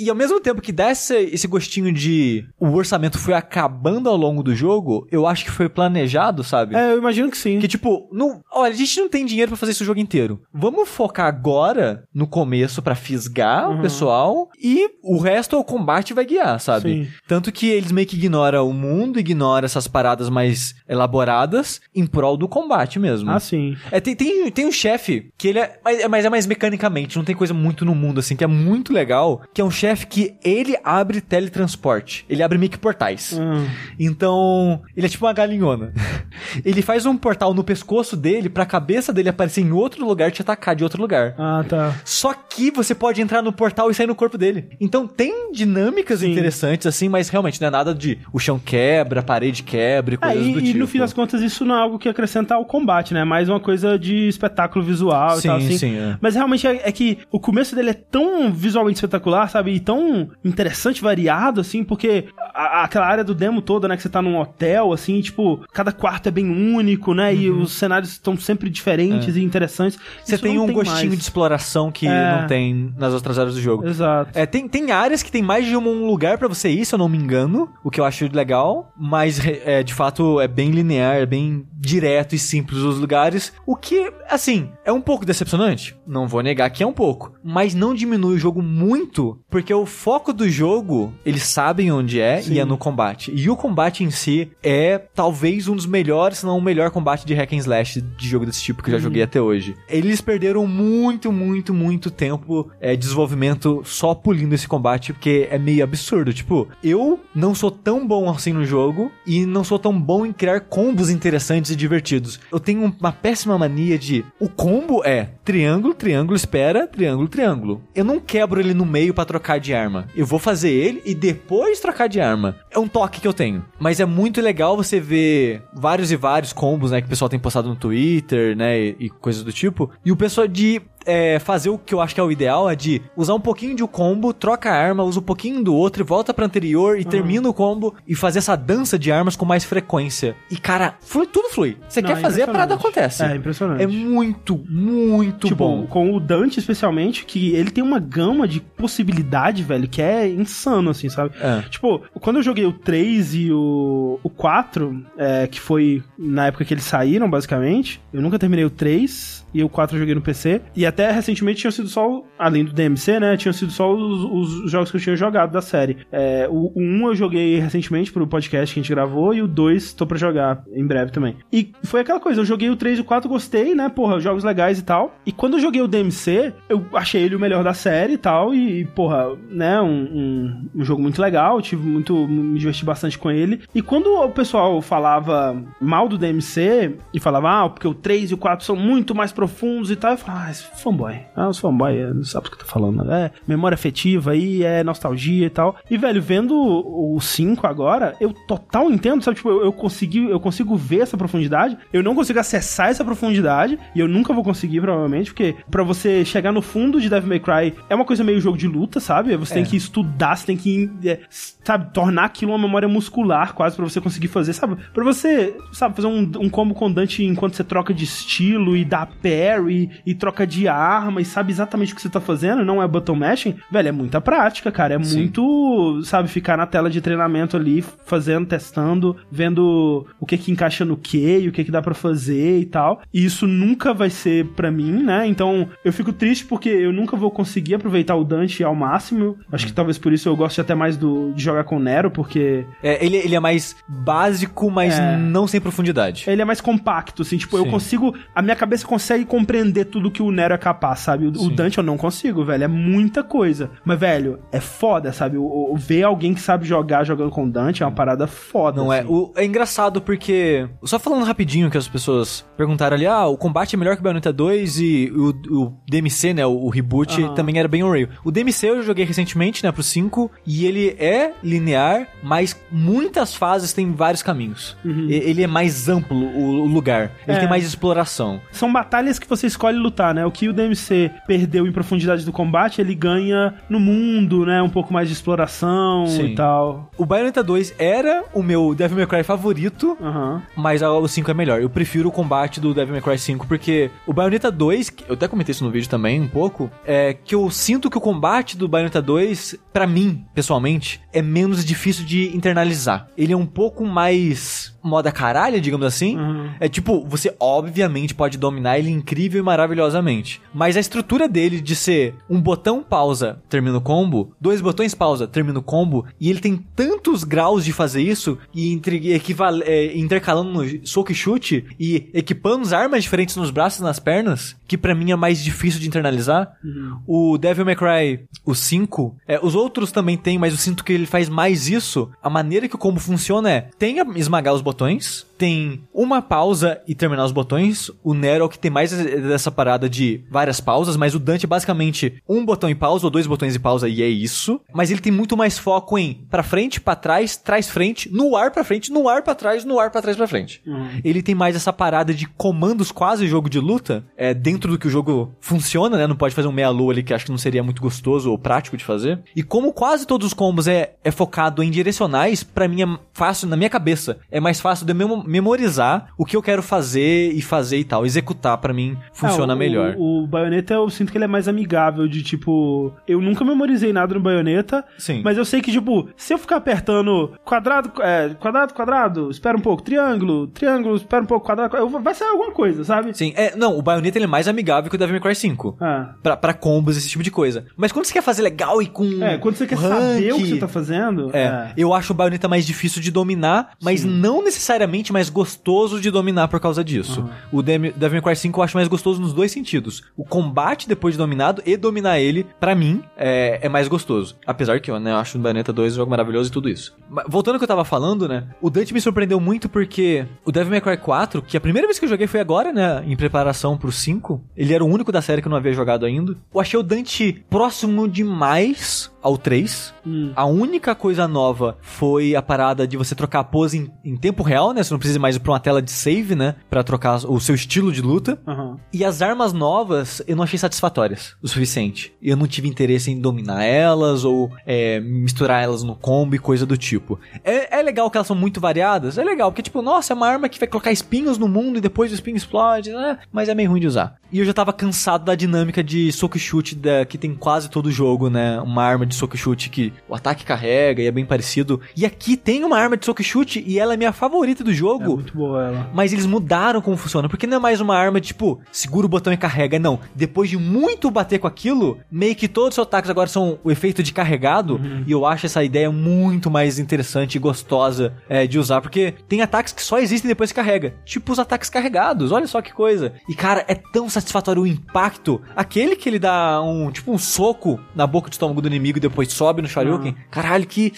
C: E ao mesmo tempo que dá esse, esse gostinho de o orçamento foi acabando ao longo do jogo, eu acho que foi planejado, sabe?
A: É, eu imagino que sim.
C: Que tipo, não, olha, a gente não tem dinheiro pra fazer esse jogo inteiro. Vamos focar agora no começo pra fisgar o pessoal e o resto é o combate vai guiar, sabe?
A: Sim.
C: Tanto que eles meio que ignoram o mundo, ignoram essas paradas mais elaboradas em prol do combate mesmo.
A: Ah, sim.
C: É, tem, tem, tem um chefe que ele é mas, é. mas é mais mecanicamente, não tem coisa muito no mundo assim, que é muito legal. Que é um chefe que ele abre teletransporte. Ele abre meio que portais.
A: Hum.
C: Então, ele é tipo uma galinhona. (laughs) ele faz um portal no pescoço dele pra cabeça dele aparecer em outro lugar e te atacar de outro lugar.
A: Ah, tá.
C: Só que você pode entrar no portal e sair no corpo dele. Então tem dinâmicas
A: Sim.
C: interessantes, assim, mas realmente não é nada de o chão quebra, a parede quebra e
A: Ah,
C: coisas
A: e,
C: do
A: e
C: tipo.
A: no fim das contas, isso não é algo que acrescenta ao combate, né? É mais uma coisa de espetáculo visual
C: Sim,
A: e tal, assim.
C: sim, é.
A: Mas realmente é, é que o começo dele é tão visualmente espetacular, sabe? E tão interessante, variado, assim, porque a- aquela área do demo toda, né? Que você tá num hotel, assim, tipo, cada quarto é bem único, né? E os cenários estão sempre diferentes e interessantes.
C: É. Você
A: Isso
C: tem um gostinho
A: mais.
C: de exploração que
A: É.
C: não tem nas outras áreas do jogo.
A: Exato.
C: É, tem, tem áreas que tem mais de um lugar pra você ir, se eu não me engano, o que eu acho legal, mas é, de fato é bem linear, é bem direto e simples os lugares, o que, assim, é um pouco decepcionante, não vou negar que é um pouco, mas não diminui o jogo muito, porque o foco do jogo, eles sabem onde é
A: Sim.
C: e é no combate. E o combate em si é talvez um dos melhores, se não o melhor combate de hack and slash de jogo desse tipo que eu já joguei até hoje. Eles perderam muito, muito, muito tempo é, de desenvolvimento só pulindo esse combate, porque é meio absurdo. Tipo, eu não sou tão bom assim no jogo e não sou tão bom em criar combos interessantes e divertidos. Eu tenho uma péssima mania de o combo é triângulo, triângulo, espera, triângulo, triângulo. Eu não quebro ele no meio pra trocar de arma. Eu vou fazer ele e depois trocar de arma. É um toque que eu tenho. Mas é muito legal você ver vários e vários combos, né, que o pessoal tem postado no Twitter, né, e, e coisas do tipo. E o pessoal de é, fazer o que eu acho que é o ideal é de usar um pouquinho de um combo, troca a arma, usa um pouquinho do outro e volta pra anterior e termina o combo e fazer essa dança de armas com mais frequência. E cara, flui, tudo flui. Você
A: Não,
C: quer
A: é
C: fazer, a parada acontece.
A: É impressionante.
C: É muito, muito
A: Tipo,
C: bom.
A: com o Dante especialmente, que ele tem uma gama de possibilidade, velho, que é insano, assim, sabe?
C: É.
A: Tipo, quando eu joguei o 3 e o, o 4, é, que foi na época que eles saíram, basicamente, eu nunca terminei o 3 e o 4 eu joguei no PC. E até até recentemente tinham sido só, além do DMC, né? Tinham sido só os, os jogos que eu tinha jogado da série. É, o, o 1 eu joguei recentemente pro podcast que a gente gravou e o 2 tô pra jogar em breve também. E foi aquela coisa, eu joguei o 3 e o 4, gostei, né? Porra, jogos legais e tal. E quando eu joguei o DMC, eu achei ele o melhor da série e tal. E, porra, né? Um, um, um jogo muito legal, tive muito. me diverti bastante com ele. E quando o pessoal falava mal do DMC e falava, ah, porque o 3 e o 4 são muito mais profundos e tal, eu falava, ah, fanboy. Ah, os fanboy, não sabe o que eu tô falando. É memória afetiva aí, é nostalgia e tal. E, velho, vendo o 5 agora, eu total entendo, sabe? Tipo, eu, eu, consegui, eu consigo ver essa profundidade, eu não consigo acessar essa profundidade, e eu nunca vou conseguir, provavelmente, porque para você chegar no fundo de Devil May Cry é uma coisa meio jogo de luta, sabe? Você é. tem que estudar, você tem que, é, sabe, tornar aquilo uma memória muscular quase para você conseguir fazer, sabe? Pra você, sabe, fazer um, um combo com Dante enquanto você troca de estilo e dá parry e troca de arma e sabe exatamente o que você tá fazendo, não é button mashing, velho, é muita prática, cara. É Sim. muito, sabe, ficar na tela de treinamento ali, fazendo, testando, vendo o que que encaixa no que e o que que dá para fazer e tal. E isso nunca vai ser para mim, né? Então eu fico triste porque eu nunca vou conseguir aproveitar o Dante ao máximo. Acho que talvez por isso eu goste até mais do, de jogar com o Nero, porque.
C: É, ele, ele é mais básico, mas é. não sem profundidade.
A: Ele é mais compacto, assim, tipo, Sim. eu consigo. A minha cabeça consegue compreender tudo que o Nero é capaz, sabe? O, o Dante eu não consigo, velho. É muita coisa. Mas, velho, é foda, sabe? O, o, ver alguém que sabe jogar jogando com Dante é uma parada foda.
C: Não é? assim. é. O, é engraçado porque. Só falando rapidinho que as pessoas perguntaram ali: ah, o combate é melhor que o Bayonetta 2 e o, o DMC, né? O, o reboot uhum. também era bem on rail. O DMC eu joguei recentemente, né? Pro 5 e ele é linear, mas muitas fases tem vários caminhos. Uhum. Ele é mais amplo o, o lugar. Ele é. tem mais exploração.
A: São batalhas que você escolhe lutar, né? O que o DMC perdeu em profundidade do combate, ele ganha no mundo, né? Um pouco mais de exploração Sim. e tal.
C: O Bayonetta 2 era o meu Devil May Cry favorito, uhum. mas o 5 é melhor. Eu prefiro o combate do Devil May Cry 5 porque o Bayonetta 2, eu até comentei isso no vídeo também um pouco, é que eu sinto que o combate do Bayonetta 2, para mim, pessoalmente, é menos difícil de internalizar. Ele é um pouco mais moda caralho, digamos assim. Uhum. É tipo, você obviamente pode dominar ele incrível e maravilhosamente. Mas a estrutura dele de ser um botão pausa, termina o combo, dois botões pausa, termina o combo, e ele tem tantos graus de fazer isso, e entre, equival, é, intercalando no soco e chute, e equipando as armas diferentes nos braços e nas pernas, que para mim é mais difícil de internalizar. Uhum. O Devil May Cry, o 5, é, os outros também tem, mas eu sinto que ele faz mais isso. A maneira que o combo funciona é, tem a esmagar os botões, tem uma pausa e terminar os botões. O Nero é o que tem mais dessa parada de várias pausas, mas o Dante é basicamente um botão e pausa ou dois botões e pausa e é isso. Mas ele tem muito mais foco em para frente, para trás, trás frente, no ar para frente, no ar para trás, no ar para trás para frente. Uhum. Ele tem mais essa parada de comandos quase jogo de luta, é dentro do que o jogo funciona, né? Não pode fazer um meia lua ali que acho que não seria muito gostoso ou prático de fazer. E como quase todos os combos é, é focado em direcionais, para mim é fácil na minha cabeça. É mais fácil de mesmo memorizar o que eu quero fazer e fazer e tal. Executar, para mim, funciona
A: é, o,
C: melhor.
A: O, o Bayonetta, eu sinto que ele é mais amigável, de tipo. Eu nunca memorizei nada no Bayonetta.
C: Sim.
A: Mas eu sei que, tipo, se eu ficar apertando quadrado, é, quadrado, quadrado, espera um pouco, triângulo, triângulo, espera um pouco, quadrado, eu, vai sair alguma coisa, sabe?
C: Sim, é, não, o Bayonetta ele é mais amigável que o Devil May Cry 5. Ah. Pra, pra combos, esse tipo de coisa. Mas quando você quer fazer legal e com.
A: É, quando você quer rank, saber o que você tá fazendo.
C: É, é. Eu acho o Bayonetta mais difícil de dominar, mas Sim. não necessariamente mais gostoso de dominar por causa disso. Uhum. O Devil May Cry 5 eu acho mais gostoso nos dois sentidos. O combate depois de dominado e dominar ele, para mim, é, é, mais gostoso. Apesar que eu, né, acho o Bayonetta 2 um jogo maravilhoso e tudo isso. Mas, voltando ao que eu tava falando, né? O Dante me surpreendeu muito porque o Devil May Cry 4, que a primeira vez que eu joguei foi agora, né? Em preparação pro 5. Ele era o único da série que eu não havia jogado ainda. Eu achei o Dante próximo demais ao 3. Hum. A única coisa nova foi a parada de você trocar a pose em, em, tempo real, né? Você não precisa mais ir pra uma tela de save, né? Pra trocar o seu estilo de luta. Uhum. E as armas novas eu não achei satisfatórias o suficiente. Eu não tive interesse em dominar elas ou é, misturar elas no combo e coisa do tipo. É, é legal que elas são muito variadas. É legal, porque tipo, nossa, é uma arma que vai colocar espinhos no mundo e depois o espinho explode, né? Mas é meio ruim de usar. E eu já tava cansado da dinâmica de soco e chute da, que tem quase todo jogo, né? Uma arma de soco e chute que o ataque carrega e é bem parecido. E aqui tem uma arma de soco e chute e ela é minha favorita do
A: É
C: jogo.
A: muito boa ela.
C: Mas eles mudaram como funciona, porque não é mais uma arma tipo, segura o botão e carrega, não. Depois de muito bater com aquilo, meio que todos os seus ataques agora são o efeito de carregado, e eu acho essa ideia muito mais interessante e gostosa é, de usar, porque tem ataques que só existem depois que carrega, tipo os ataques carregados, olha só que coisa. E cara, é tão satisfatório o impacto, aquele que ele dá um, tipo um soco na boca do estômago do inimigo e depois sobe no Shoryuken, caralho, que,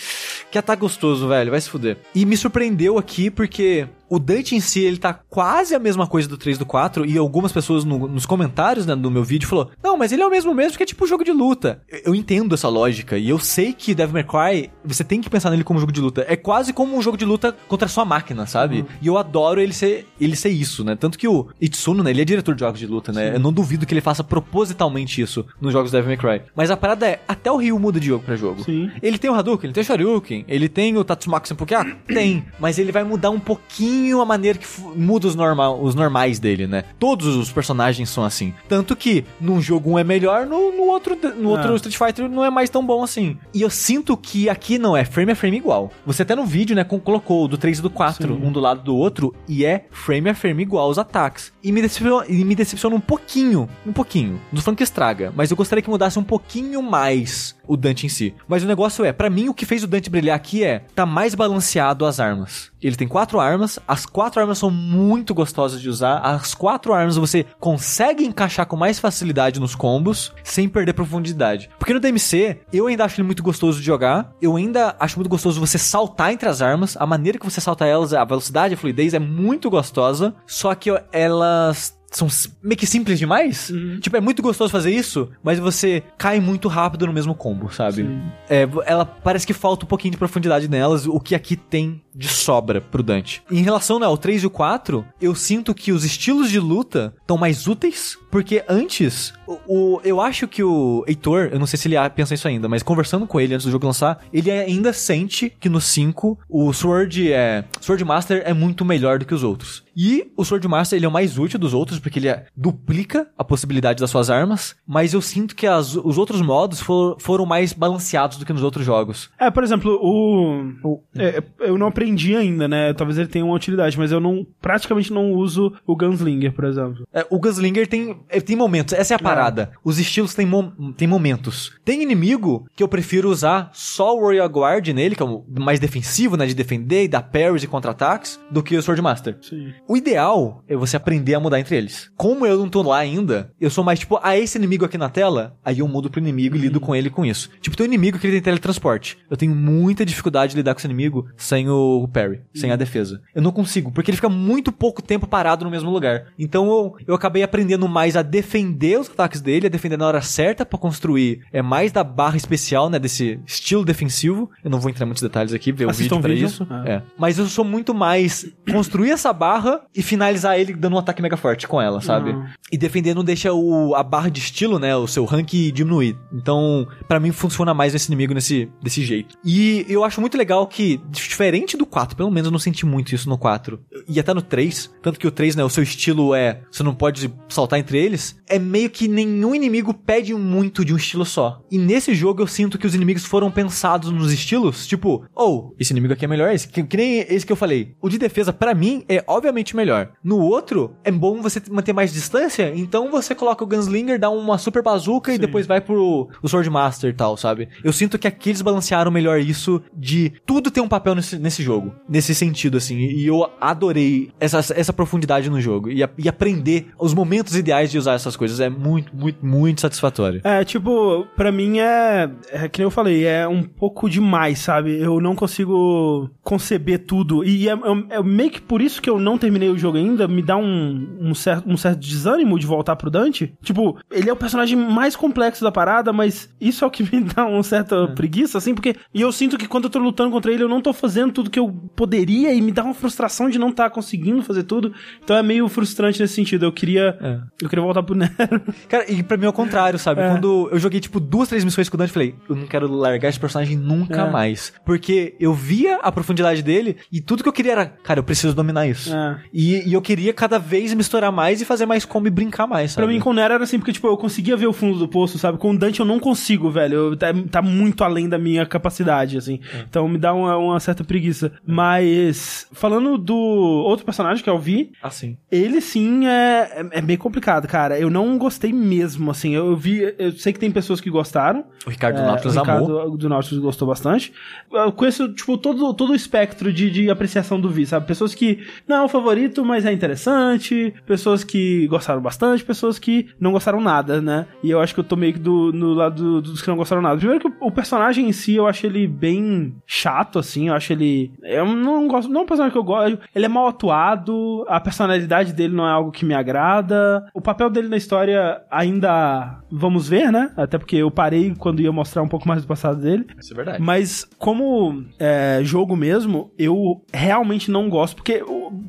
C: que ataque gostoso, velho, vai se fuder. E me surpreendeu aqui porque o Dante em si, ele tá quase a mesma coisa do 3 do 4, e algumas pessoas no- nos comentários né, do meu vídeo falou: Não, mas ele é o mesmo mesmo que é tipo jogo de luta. Eu, eu entendo essa lógica, e eu sei que Devil May Cry, você tem que pensar nele como jogo de luta. É quase como um jogo de luta contra a sua máquina, sabe? E eu adoro ele ser, ele ser isso, né? Tanto que o Itsuno, né, ele é diretor de jogos de luta, né? Eu não duvido que ele faça propositalmente isso nos jogos Devil May Cry. Mas a parada é, até o Ryu muda de jogo pra jogo.
A: Sim.
C: Ele tem o Hadouken, ele tem o Shoryuken, ele tem o Tatsumaki Senpuku, ah, tem, mas ele vai mudar um pouquinho a maneira que muda os, normal, os normais dele, né? Todos os personagens são assim. Tanto que num jogo um é melhor, no, no outro no outro
A: Ah.
C: Street Fighter não é mais tão bom assim. E eu sinto que aqui não é frame a frame igual. Você até no vídeo, né, colocou o do 3 e do 4,
A: Sim.
C: um do lado do outro, e é frame a frame igual os ataques. E me decepciona, e me decepciona um pouquinho, um pouquinho. Falando que estraga, mas eu gostaria que mudasse um pouquinho mais o Dante em si. Mas o negócio é, pra mim o que fez o Dante brilhar aqui é, tá mais balanceado as armas. Ele tem quatro armas, as quatro armas são muito gostosas de usar, as quatro armas você consegue encaixar com mais facilidade nos combos, sem perder profundidade. Porque no DMC, eu ainda acho ele muito gostoso de jogar, eu ainda acho muito gostoso você saltar entre as armas, a maneira que você salta elas, a velocidade, a fluidez é muito gostosa, só que elas são meio que simples demais. Tipo, é muito gostoso fazer isso, mas você cai muito rápido no mesmo combo, sabe? É, ela parece que falta um pouquinho de profundidade nelas, o que aqui tem de sobra pro Dante. Em relação né, ao 3 e o 4, eu sinto que os estilos de luta estão mais úteis, porque antes, o, o- eu acho que o Heitor, eu não sei se ele pensa isso ainda, mas conversando com ele antes do jogo lançar, ele ainda sente que no 5 o Sword é Sword Master é muito melhor do que os outros. E o Sword Master ele é o mais útil dos outros porque ele é- duplica a possibilidade das suas armas, mas eu sinto que as- os outros modos for- foram mais balanceados do que nos outros jogos.
A: É, por exemplo, o. é, eu não aprendi ainda, né? Talvez ele tenha uma utilidade, mas eu não. Praticamente não uso o Gunslinger, por exemplo.
C: É, o Gunslinger tem, é, tem momentos, essa é a parada. Os estilos têm, mom- têm momentos. Tem inimigo que eu prefiro usar só o Royal Guard nele, que é o mais defensivo, né? De defender e dar parries e contra-ataques, do que o Sword Master.
A: Sim.
C: O ideal é você aprender a mudar entre eles. Como eu não tô lá ainda, eu sou mais tipo, ah, esse inimigo aqui na tela, aí eu mudo pro inimigo e lido com ele com isso. Tipo, tem um inimigo que ele tem teletransporte. Eu tenho muita dificuldade de lidar com esse inimigo sem o parry, sem a defesa. Eu não consigo, porque ele fica muito pouco tempo parado no mesmo lugar. Então eu, eu acabei aprendendo mais a defender os ataques dele, a defender na hora certa pra construir é mais da barra especial, né, desse estilo defensivo. Eu não vou entrar em muitos detalhes aqui, ver o vídeo pra
A: vídeo.
C: isso.
A: Ah.
C: É. Mas eu sou muito mais construir essa barra e finalizar ele dando um ataque mega forte com ela, sabe?
A: Uhum.
C: E defender não deixa o, a barra de estilo, né? O seu rank diminuir. Então, pra mim funciona mais esse inimigo nesse, desse jeito. E eu acho muito legal que, diferente do 4, pelo menos eu não senti muito isso no 4. E até no 3. Tanto que o 3, né? O seu estilo é. Você não pode saltar entre eles. É meio que nenhum inimigo pede muito de um estilo só. E nesse jogo eu sinto que os inimigos foram pensados nos estilos. Tipo, ou, esse inimigo aqui é melhor esse. Que, que nem esse que eu falei. O de defesa, pra mim, é obviamente melhor. No outro, é bom você manter mais distância. Então você coloca o Gunslinger, dá uma super bazuca e depois vai pro o Sword Master e tal, sabe? Eu sinto que aqui eles balancearam melhor isso de tudo ter um papel nesse, nesse jogo. Nesse sentido, assim. E eu adorei essa, essa profundidade no jogo. E, a- e aprender os momentos ideais de usar essas coisas é muito, muito, muito satisfatório.
A: É, tipo, pra mim é, é que nem eu falei, é um pouco demais, sabe? Eu não consigo conceber tudo. E é, é- é meio que por isso que eu não terminei o jogo ainda, me dá um, um, certo, um certo desânimo de voltar pro Dante. Tipo, ele é o personagem mais complexo da parada, mas isso é o que (laughs) me dá uma certa preguiça, assim, porque. E eu sinto que quando eu tô lutando contra ele, eu não tô fazendo tudo que eu poderia e me dá uma frustração de não estar conseguindo fazer tudo. Então é meio frustrante nesse sentido. Eu queria.
C: É.
A: Eu queria voltar pro (laughs) Nero.
C: Cara, e pra mim é o contrário, sabe?
A: É.
C: Quando eu joguei, tipo, duas, três missões com o Dante, eu falei, eu não quero largar esse personagem nunca
A: É.
C: mais. Porque eu via a profundidade dele e tudo que eu queria era, cara, eu preciso dominar isso.
A: É.
C: E, e eu queria cada vez misturar mais e fazer mais combo e brincar mais, sabe?
A: Pra mim, com o Nero era assim, porque, tipo, eu conseguia ver o fundo do poço, sabe? Com o Dante eu não consigo, velho. Eu- tá, tá muito além da minha capacidade, assim. Então me dá uma, uma certa preguiça. Mas, falando do outro personagem, que é o Vi,
C: Assim.
A: ele sim é, é, é bem complicado, cara. Eu não gostei mesmo, assim. Eu vi, eu sei que tem pessoas que gostaram.
C: O Ricardo
A: É,
C: Nautilus
A: o
C: amou.
A: Ricardo do Nautilus gostou bastante. Eu conheço, tipo, todo, todo o espectro de, de apreciação do Vi, sabe? Pessoas que não é o favorito, mas é interessante. Pessoas que gostaram bastante, pessoas que não gostaram nada, né? E eu acho que eu tô meio que do, no lado dos que não gostaram nada. Primeiro que o, personagem em si, eu acho ele bem chato, assim. Eu acho ele... Eu não gosto... Não é um personagem que eu gosto. Ele é mal atuado. A personalidade dele não é algo que me agrada. O papel dele na história ainda... Vamos ver, né? Até porque eu parei quando ia mostrar um pouco mais do passado dele.
C: Isso é verdade.
A: Mas como é, jogo mesmo, eu realmente não gosto, porque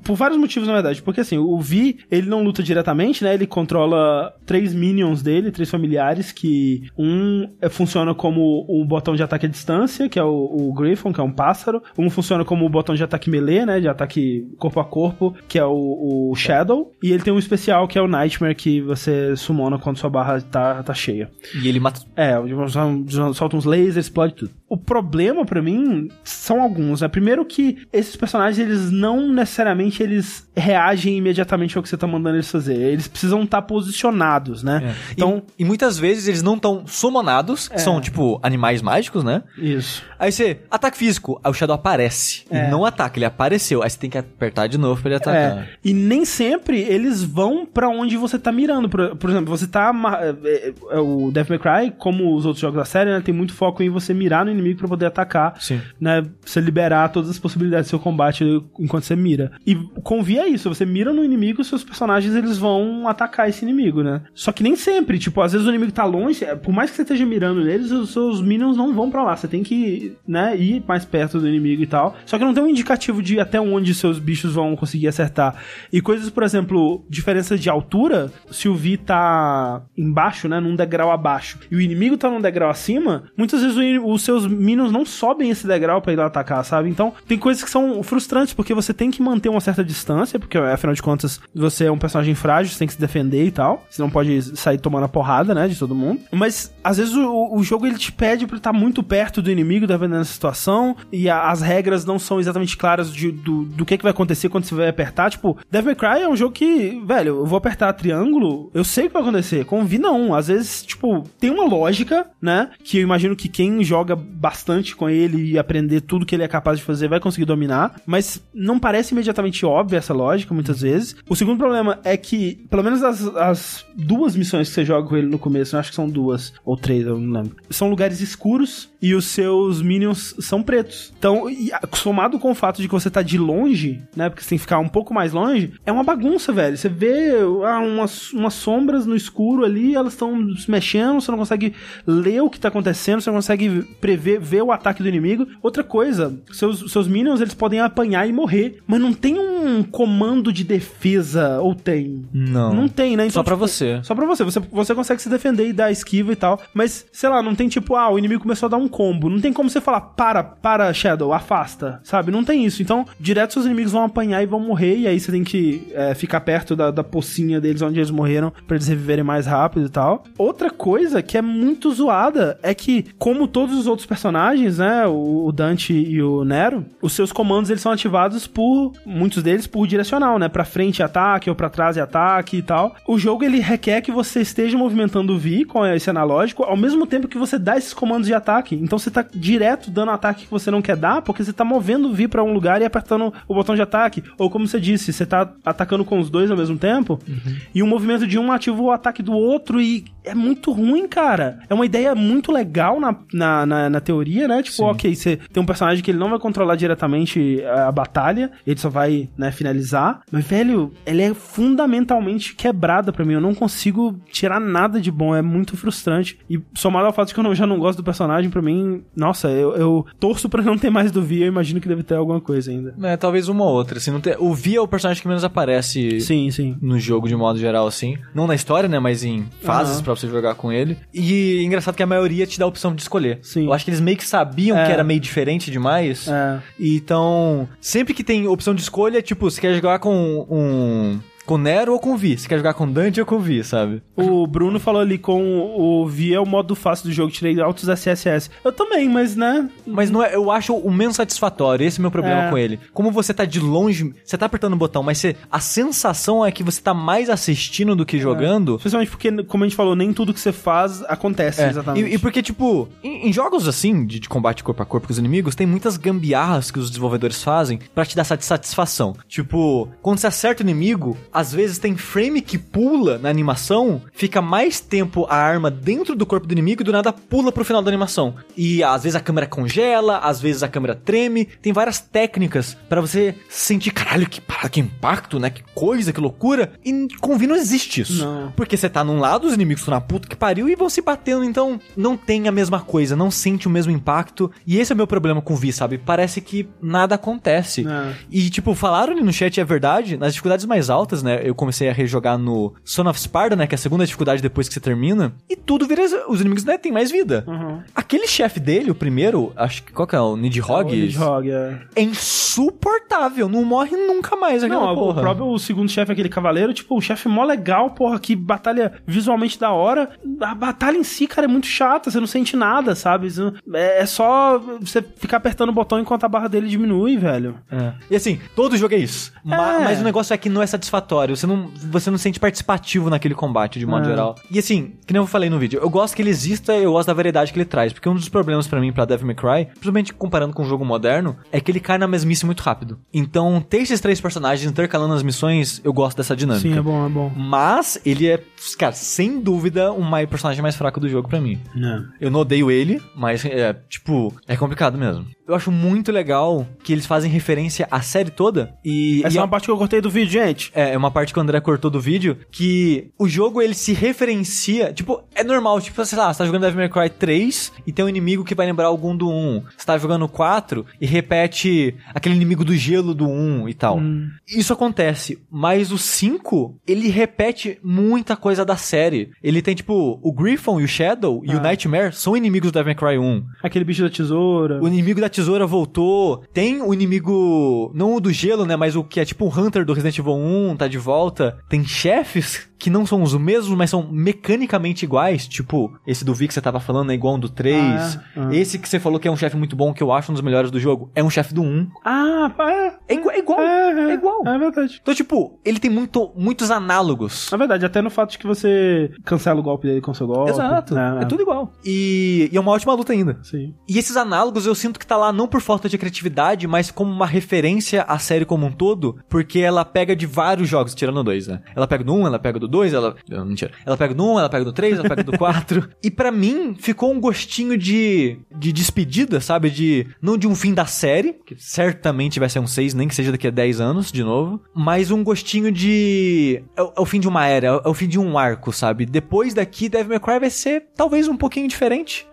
A: por vários motivos na verdade, porque assim, o Vi, ele não luta diretamente, né? Ele controla três minions dele, três familiares que um é, funciona como o botão de ataque à distância, que é o, o Griffon, que é um pássaro, um funciona como o botão de ataque melee, né, de ataque corpo a corpo, que é o, o Shadow, e ele tem um especial que é o Nightmare que você sumona quando sua barra tá, tá cheia.
C: E ele mata.
A: É, solta uns lasers, explode tudo. O problema pra mim são alguns, né? Primeiro que esses personagens, eles não necessariamente eles reagem imediatamente ao que você tá mandando eles fazer. Eles precisam estar posicionados, né?
C: Então, e, e muitas vezes eles não estão summonados,
A: É.
C: que são tipo animais mágicos, né?
A: Isso.
C: Aí você, ataque físico, aí o Shadow aparece.
A: É.
C: E não ataca, ele apareceu. Aí você tem que apertar de novo pra ele atacar.
A: É, e nem sempre eles vão pra onde você tá mirando. Por, por exemplo, você tá. é, é, é, o Devil May Cry, como os outros jogos da série, né, tem muito foco em você mirar no inimigo pra poder atacar.
C: Sim.
A: Né, você liberar todas as possibilidades do seu combate enquanto você mira. E convia isso, você mira no inimigo, seus personagens eles vão atacar esse inimigo, né? Só que nem sempre, tipo, às vezes o inimigo tá longe, é, por mais que você esteja mirando neles, os seus minions não vão pra lá. Você tem que, né, ir mais perto do inimigo e tal. Só que não tem um indicativo de até onde seus bichos vão conseguir acertar. E coisas, por exemplo, diferença de altura, se o Vi tá embaixo, né, num degrau abaixo, e o inimigo tá num degrau acima, muitas vezes os seus minions não sobem esse degrau pra ir lá atacar, sabe? Então, tem coisas que são frustrantes, porque você tem que manter uma certa distância, porque afinal de contas, você é um personagem frágil, você tem que se defender e tal. Você não pode sair tomando a porrada, né, de todo mundo. Mas, às vezes, o, o jogo ele te pede pra estar muito perto do inimigo, dependendo da situação, e a- as regras não são exatamente claras de- do, do que, que vai acontecer quando você vai apertar. Tipo, Devil May Cry é um jogo que, velho, eu vou apertar triângulo, eu sei o que vai acontecer. Com Vi, não. Às vezes, tipo, tem uma lógica, né, que eu imagino que quem joga bastante com ele e aprender tudo que ele é capaz de fazer vai conseguir dominar, mas não parece imediatamente óbvia essa lógica, muitas vezes. O segundo problema é que, pelo menos as, as duas missões que você joga com ele no começo, eu acho que são duas ou três, eu não lembro, são lugares escuros e os seus minions são pretos. Então, e somado com o fato de que você tá de longe, né, porque você tem que ficar um pouco mais longe, é uma bagunça, velho. Você vê ah, umas, umas sombras no escuro ali, elas estão se mexendo, você não consegue ler o que tá acontecendo, você não consegue prever, ver o ataque do inimigo. Outra coisa, seus, seus minions, eles podem apanhar e morrer, mas não tem um comando de defesa, ou tem?
C: Não.
A: Não tem, né?
C: Só pra
A: tipo,
C: você.
A: Só pra você. você. Você consegue se defender e dar esquiva e tal. Mas, sei lá, não tem tipo, ah, o inimigo começou a dar um combo. Não tem como você falar, para, para, Shadow, afasta. Sabe? Não tem isso. Então, direto seus inimigos vão apanhar e vão morrer. E aí você tem que é, ficar perto da, da pocinha deles onde eles morreram pra eles reviverem mais rápido e tal. Outra coisa que é muito zoada é que, como todos os outros personagens, né? O, Dante e o Nero, os seus comandos eles são ativados por muitos deles por direcional, né? Pra frente ataque ou pra trás ataque e tal. O jogo ele requer que você esteja movimentando o V com esse analógico ao mesmo tempo que você dá esses comandos de ataque. Então você tá direto dando ataque que você não quer dar porque você tá movendo o V pra um lugar e apertando o botão de ataque. Ou como você disse, você tá atacando com os dois ao mesmo tempo e o movimento de um ativa o ataque do outro e é muito ruim, cara. É uma ideia muito legal na, na, na, na teoria, né? Tipo,
C: Sim.
A: ok, você tem um personagem que ele não vai controlar diretamente a batalha, ele só vai, né, finalizar. Mas, velho, ele é fundamentalmente quebrada pra mim. Eu não consigo tirar nada de bom. É muito frustrante. E somado ao fato de que eu não- já não gosto do personagem, pra mim, nossa, eu, eu torço pra não ter mais do Vi. Eu imagino que deve ter alguma coisa ainda.
C: É, talvez uma ou outra. Assim, não tem... O Vi é o personagem que menos aparece
A: Sim, sim.
C: no jogo de modo geral, assim. Não na história, né? Mas em fases
A: Aham.
C: pra você jogar com ele. E engraçado que a maioria te dá a opção de escolher.
A: Sim.
C: Eu acho que eles meio que sabiam
A: É.
C: que era meio diferente demais.
A: É.
C: Então, sempre que tem opção de escolha, tipo, você quer jogar com um. Com Nero ou com Vi? Você quer jogar com Dante ou com Vi, sabe?
A: O Bruno falou ali com o Vi é o modo fácil do jogo, tirei altos SSS. Eu também, mas né.
C: Mas não é, eu acho o menos satisfatório. Esse é o meu problema
A: É.
C: com ele. Como você tá de longe, você tá apertando o botão, mas você, a sensação é que você tá mais assistindo do que jogando.
A: Especialmente porque, como a gente falou, nem tudo que você faz acontece
C: É,
A: exatamente.
C: E, e porque, tipo, em, em jogos assim, de, de combate corpo a corpo com os inimigos, tem muitas gambiarras que os desenvolvedores fazem pra te dar sati- satisfação. Tipo, quando você acerta o inimigo, às vezes tem frame que pula na animação, fica mais tempo a arma dentro do corpo do inimigo e do nada pula pro final da animação. E às vezes a câmera congela, às vezes a câmera treme. Tem várias técnicas pra você sentir, caralho, que, que impacto, né? Que coisa, que loucura. E Vi não existe isso.
A: Não.
C: Porque você tá num lado, os inimigos estão na puta que pariu e vão se batendo, então não tem a mesma coisa, não sente o mesmo impacto. E esse é o meu problema com o Vi, sabe? Parece que nada acontece.
A: É.
C: E, tipo, falaram ali no chat, é verdade, nas dificuldades mais altas, né? Eu comecei a rejogar no Son of Sparta, né? Que é a segunda dificuldade depois que você termina. E tudo vira. Os inimigos, né? Tem mais vida.
A: Uhum.
C: Aquele chefe dele, o primeiro, acho que qual que é? O Nidhogg?
A: O Nidhogg, é.
C: É insuportável, não morre nunca mais aquela
A: Não, o
C: porra.
A: próprio o segundo chefe, aquele cavaleiro, tipo, o chefe mó legal, porra, que batalha visualmente da hora. A batalha em si, cara, é muito chata, você não sente nada, sabe? É, é só você ficar apertando o botão enquanto a barra dele diminui, velho.
C: É. E assim, todo jogo é isso.
A: É.
C: Mas o negócio é que não é satisfatório. Você não, você não se sente participativo naquele combate, de modo
A: É.
C: geral. E assim, que nem eu falei no vídeo, eu gosto que ele exista eu gosto da variedade que ele traz. Porque um dos problemas pra mim, pra Devil May Cry, principalmente comparando com um jogo moderno, é que ele cai na mesmice muito rápido. Então, ter esses três personagens intercalando as missões, eu gosto dessa dinâmica.
A: Sim, é bom, é bom.
C: Mas ele é, cara, sem dúvida, o mai- personagem mais fraco do jogo pra mim.
A: É.
C: Eu não odeio ele, mas é, tipo, é complicado mesmo. Eu acho muito legal que eles fazem referência à série toda e.
A: Essa
C: e
A: é uma parte que eu cortei do vídeo, gente.
C: é, é uma parte que o André cortou do vídeo que o jogo ele se referencia. Tipo, é normal, tipo, sei lá, você tá jogando Devil May Cry 3 e tem um inimigo que vai lembrar algum do 1. Você tá jogando 4 e repete aquele inimigo do gelo do 1 e tal. Isso acontece, mas o 5, ele repete muita coisa da série. Ele tem, tipo, o Griffon e o Shadow e o Nightmare são inimigos do Devil May Cry 1.
A: Aquele bicho da tesoura.
C: O inimigo da tesoura voltou. Tem o inimigo, não o do gelo, né? Mas o que é tipo um Hunter do Resident Evil 1, tá de volta. Tem chefes que não são os mesmos, mas são mecanicamente iguais. Tipo, esse do Vi que você tava falando é igual ao do 3.
A: Ah, é?
C: Esse que você falou que é um chefe muito bom, que eu acho um dos melhores do jogo, é um chefe do 1.
A: Ah, é.
C: É igual. É igual.
A: É,
C: É igual.
A: É verdade.
C: Então, tipo, ele tem muito, muitos análogos.
A: Na verdade, até no fato de que você cancela o golpe dele com o seu golpe.
C: Exato. É, tudo igual. E, e é uma ótima luta ainda.
A: Sim.
C: E esses análogos eu sinto que tá lá não por falta de criatividade, mas como uma referência à série como um todo, porque ela pega de vários jogos, tirando dois, né? Ela pega do 1, ela pega do 2, ela. Não, mentira. Ela pega do 1, ela pega do 3, ela pega do 4. (laughs) e pra mim, ficou um gostinho de. de despedida, sabe? De. Não de um fim da série, que certamente vai ser um 6, nem que seja daqui a 10 anos, de novo. Mas um gostinho de. É o, é o fim de uma era, é o fim de um arco, sabe? Depois daqui, Devil May Cry vai ser talvez um pouquinho diferente.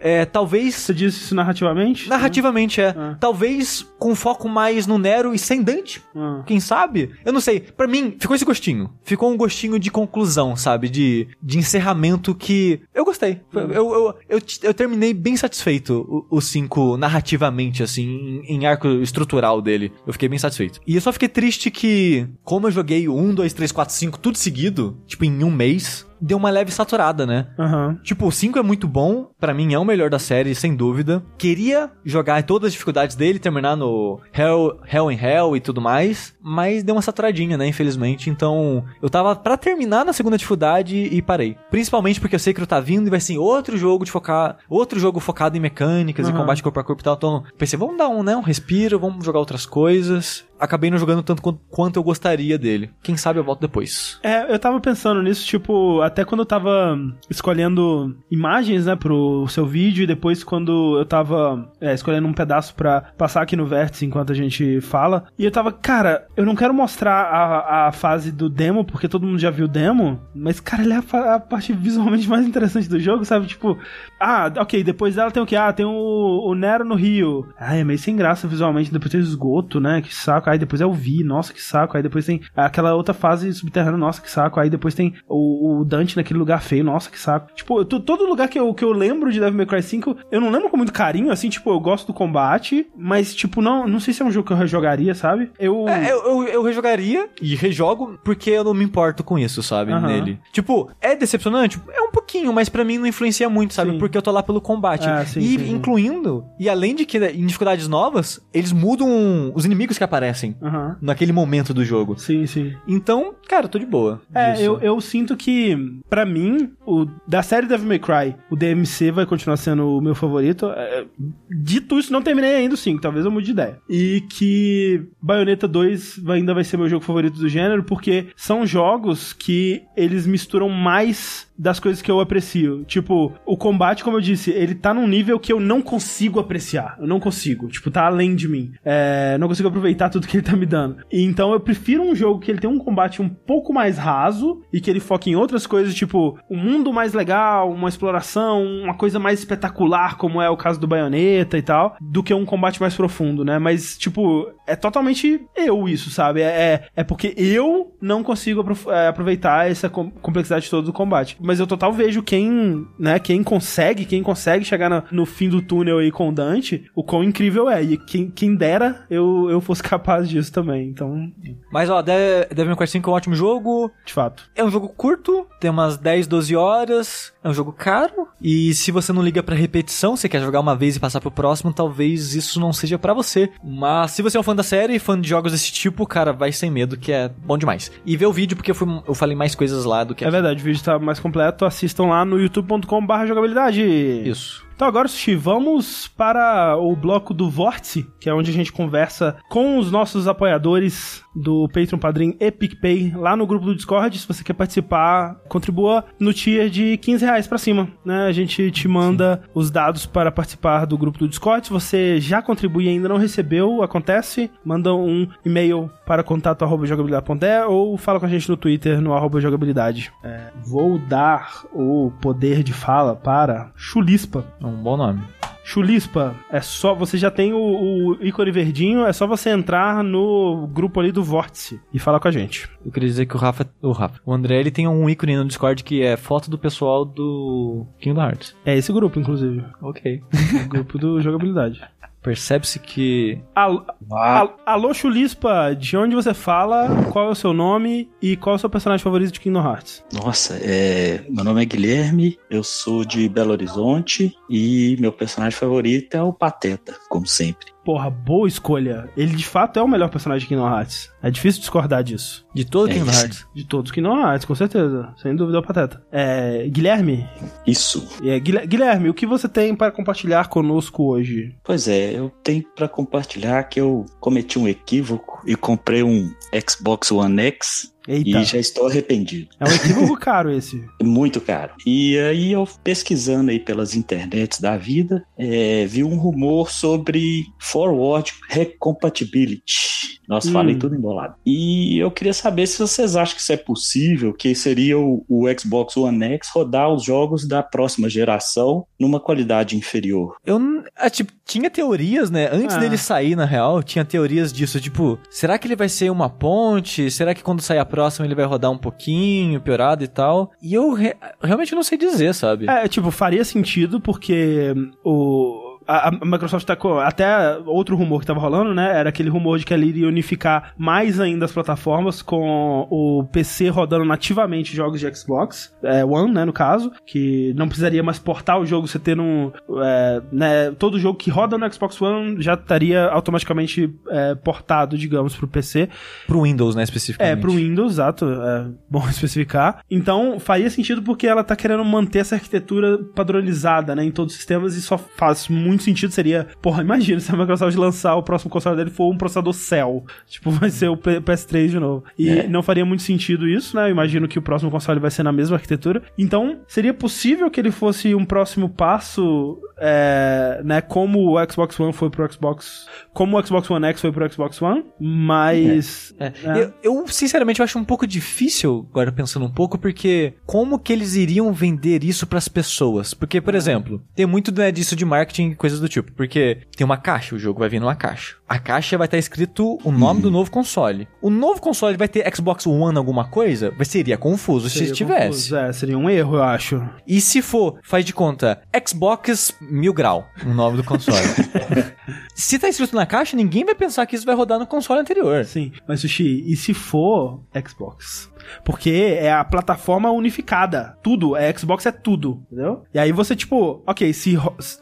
C: É, talvez.
A: Você disse isso narrativamente?
C: Narrativamente é.
A: Ah.
C: Talvez com foco mais no Nero e sem Dante.
A: Ah.
C: Quem sabe? Eu não sei. Pra mim, ficou esse gostinho. Ficou um gostinho de conclusão, sabe? De, de encerramento que eu gostei. Eu, eu, eu, eu terminei bem satisfeito o 5 narrativamente, assim, em, em arco estrutural dele. Eu fiquei bem satisfeito. E eu só fiquei triste que, como eu joguei o 1, 2, 3, 4, 5 tudo seguido, tipo em um mês, deu uma leve saturada, né?
A: Aham.
C: Tipo, o 5 é muito bom, pra mim é o melhor da série, sem dúvida. Queria jogar todas as dificuldades dele, terminar no Hell, Hell in Hell e tudo mais, mas deu uma saturadinha, né, infelizmente. Então, eu tava pra terminar na segunda dificuldade e parei. Principalmente porque eu sei que ele tá vindo e vai ser outro jogo de focar, outro jogo focado em mecânicas e
A: Aham.
C: combate corpo a corpo e tal. Então, pensei, vamos dar um, né, um respiro, vamos jogar outras coisas. Acabei não jogando tanto quanto, eu gostaria dele. Quem sabe eu volto depois.
A: É, eu tava pensando nisso, tipo, até quando eu tava escolhendo imagens, né, pro seu vídeo, e depois quando eu tava é, escolhendo um pedaço pra passar aqui no vértice enquanto a gente fala, e eu tava, cara, eu não quero mostrar a, a fase do demo, porque todo mundo já viu o demo, mas, cara, ele é a, a parte visualmente mais interessante do jogo, sabe? Tipo, ah, ok, depois dela tem o que? Ah, tem o, o Nero no Rio. Ah, é meio sem graça visualmente, depois tem o esgoto, né? Que saco. Aí depois é o Vi, nossa, que saco. Aí depois tem aquela outra fase subterrânea, nossa, que saco. Aí depois tem o, o Dante naquele lugar feio, nossa, que saco. Tipo, tô- todo lugar que eu, que eu lembro de Devil May Cry 5, eu não lembro com muito carinho, assim, tipo, eu gosto do combate, mas, tipo, não, não sei se é um jogo que eu rejogaria, sabe? Eu.
C: É, eu, eu, eu rejogaria e rejogo porque eu não me importo com isso, sabe? Nele. Tipo, é decepcionante? É um pouquinho, mas pra mim não influencia muito, sabe?
A: Sim.
C: Porque eu tô lá pelo combate.
A: Ah, sim,
C: e
A: sim, sim.
C: incluindo, e além de que em dificuldades novas, eles mudam os inimigos que aparecem
A: Aham.
C: naquele momento do jogo.
A: Sim, sim.
C: Então, cara, tô de boa.
A: É, eu, eu sinto que, pra mim, o, da série Devil May Cry, o DMC vai continuar sendo o meu favorito. É, dito isso, não terminei ainda 5, talvez eu mude de ideia. E que Bayonetta 2 vai- ainda vai ser meu jogo favorito do gênero, porque são jogos que eles misturam mais das coisas que eu aprecio. Tipo, o combate, como eu disse, ele tá num nível que eu não consigo apreciar. Eu não consigo. Tipo, tá além de mim. É, não consigo aproveitar tudo que ele tá me dando. Então eu prefiro um jogo que ele tem um combate um pouco mais raso e que ele foca em outras coisas, tipo, um mundo mais legal, uma exploração, uma coisa mais espetacular, como é o caso do Bayonetta e tal, do que um combate mais profundo, né? Mas, tipo, é totalmente eu isso, sabe? É, é, é porque eu não consigo é, aproveitar essa com- complexidade toda do combate. Mas eu total vejo quem, né, quem consegue, quem consegue chegar na- no fim do túnel aí com o Dante, o quão incrível é. E quem, quem dera eu, eu fosse (laughs) capaz disso também. Então,
C: Mas, ó, De- Devil May Cry 5 é um ótimo jogo.
A: de fato.
C: É um jogo curto, tem umas 10, 12 horas. É um jogo caro. E se você não liga pra repetição, você quer jogar uma vez e passar pro próximo, talvez isso não seja pra você. Mas se você é um fã da série, fã de jogos desse tipo, cara, vai sem medo, que é bom demais. E vê o vídeo, porque eu, fui- eu falei mais coisas lá do que
A: É
C: aqui.
A: verdade, o vídeo tá mais completo. Assistam lá no youtube.com.br jogabilidade.
C: Isso.
A: Então agora, Sushi, vamos para o bloco do Vórtice, que é onde a gente conversa com os nossos apoiadores do Patreon Padrim e PicPay lá no grupo do Discord. Se você quer participar, contribua no tier de 15 reais pra cima, né? A gente te manda os dados para participar do grupo do Discord. Se você já contribui e ainda não recebeu, acontece, manda um e-mail para contato arroba jogabilidade.de ou fala com a gente no Twitter no arroba jogabilidade. É, vou dar o poder de fala para Chulispa.
C: É um bom nome.
A: Chulispa, é só. Você já tem o, o ícone verdinho, é só você entrar no grupo ali do Vórtice e falar com a gente.
C: Eu queria dizer que o Rafa, o Rafa, o André, ele tem um ícone no Discord que é foto do pessoal do Kingdom Hearts.
A: É esse grupo, inclusive.
C: Ok.
A: O grupo do jogabilidade. (laughs)
C: Percebe-se que
A: Alô,
D: Ah,
A: al- alô, Chulispa, de onde você fala, qual é o seu nome e qual é o seu personagem favorito de Kingdom Hearts?
D: nossa, é, meu nome é Guilherme, eu sou de Belo Horizonte e meu personagem favorito é o Pateta, como sempre.
A: Porra, boa escolha. Ele de fato é o melhor personagem de Kingdom Hearts. É difícil discordar disso.
C: de todo
D: É
C: Kingdom. Hearts.
A: De todos os Kingdom Hearts, com certeza. Sem dúvida é o Pateta. É, Guilherme,
D: Isso.
A: é, Guilher- Guilherme, o que você tem para compartilhar conosco hoje?
D: Pois é, eu tenho pra compartilhar que eu cometi um equívoco e comprei um Xbox One X
A: Eita,
D: e já estou arrependido.
A: é um equívoco caro esse. (laughs)
D: Muito caro. E aí eu pesquisando aí pelas internets da vida, é, vi um rumor sobre forward recompatibility. Nossa,
A: Hum.
D: falei tudo embolado. E eu queria saber se vocês acham que isso é possível, que seria o, o Xbox One X rodar os jogos da próxima geração numa qualidade inferior.
C: Eu, ah, tipo, tinha teorias, né? Antes
A: Ah.
C: dele sair, na real, tinha teorias disso. Tipo, será que ele vai ser uma ponte? Será que quando sair a próxima ele vai rodar um pouquinho, piorado e tal? E eu re- realmente não sei dizer, sabe?
A: É, tipo, faria sentido porque o. A, a Microsoft com. Até outro rumor que tava rolando, né? Era aquele rumor de que ela iria unificar mais ainda as plataformas com o PC rodando nativamente jogos de Xbox é, One, né? No caso, que não precisaria mais portar o jogo, você ter um. é, né, todo jogo que roda no Xbox One já estaria automaticamente é, portado, digamos, pro PC.
C: Pro Windows, né, especificamente.
A: É, pro Windows, exato. É bom (laughs) especificar. Então, faria sentido porque ela tá querendo manter essa arquitetura padronizada, né, em todos os sistemas e só faz muito muito sentido seria, porra, imagina se a Microsoft lançar o próximo console dele for um processador Cell. Tipo, vai ser o P- PS3 de novo. E
D: É.
A: não faria muito sentido isso, né? Eu imagino que o próximo console vai ser na mesma arquitetura. Então, seria possível que ele fosse um próximo passo, é, né? Como o Xbox One foi pro Xbox. Como o Xbox One X foi pro Xbox One, mas.
C: É.
A: É.
C: Eu, eu, sinceramente, eu acho um pouco difícil, agora pensando um pouco, porque como que eles iriam vender isso pras pessoas? Porque, por exemplo, tem muito né, disso de marketing coisas do tipo. Porque tem uma caixa, o jogo vai vir numa caixa. A caixa vai estar escrito o nome do novo console. O novo console vai ter Xbox One alguma coisa? Vai seria confuso se
A: seria
C: tivesse.
A: confuso. É, seria um erro, eu acho.
C: E se for, faz de conta, Xbox Mil Grau, o nome do console. (laughs) se tá escrito na caixa, ninguém vai pensar que isso vai rodar no console anterior.
A: Sim, mas Sushi, e se for Xbox? Porque é a plataforma unificada. Tudo, é Xbox é tudo, entendeu? E aí você, tipo, ok, se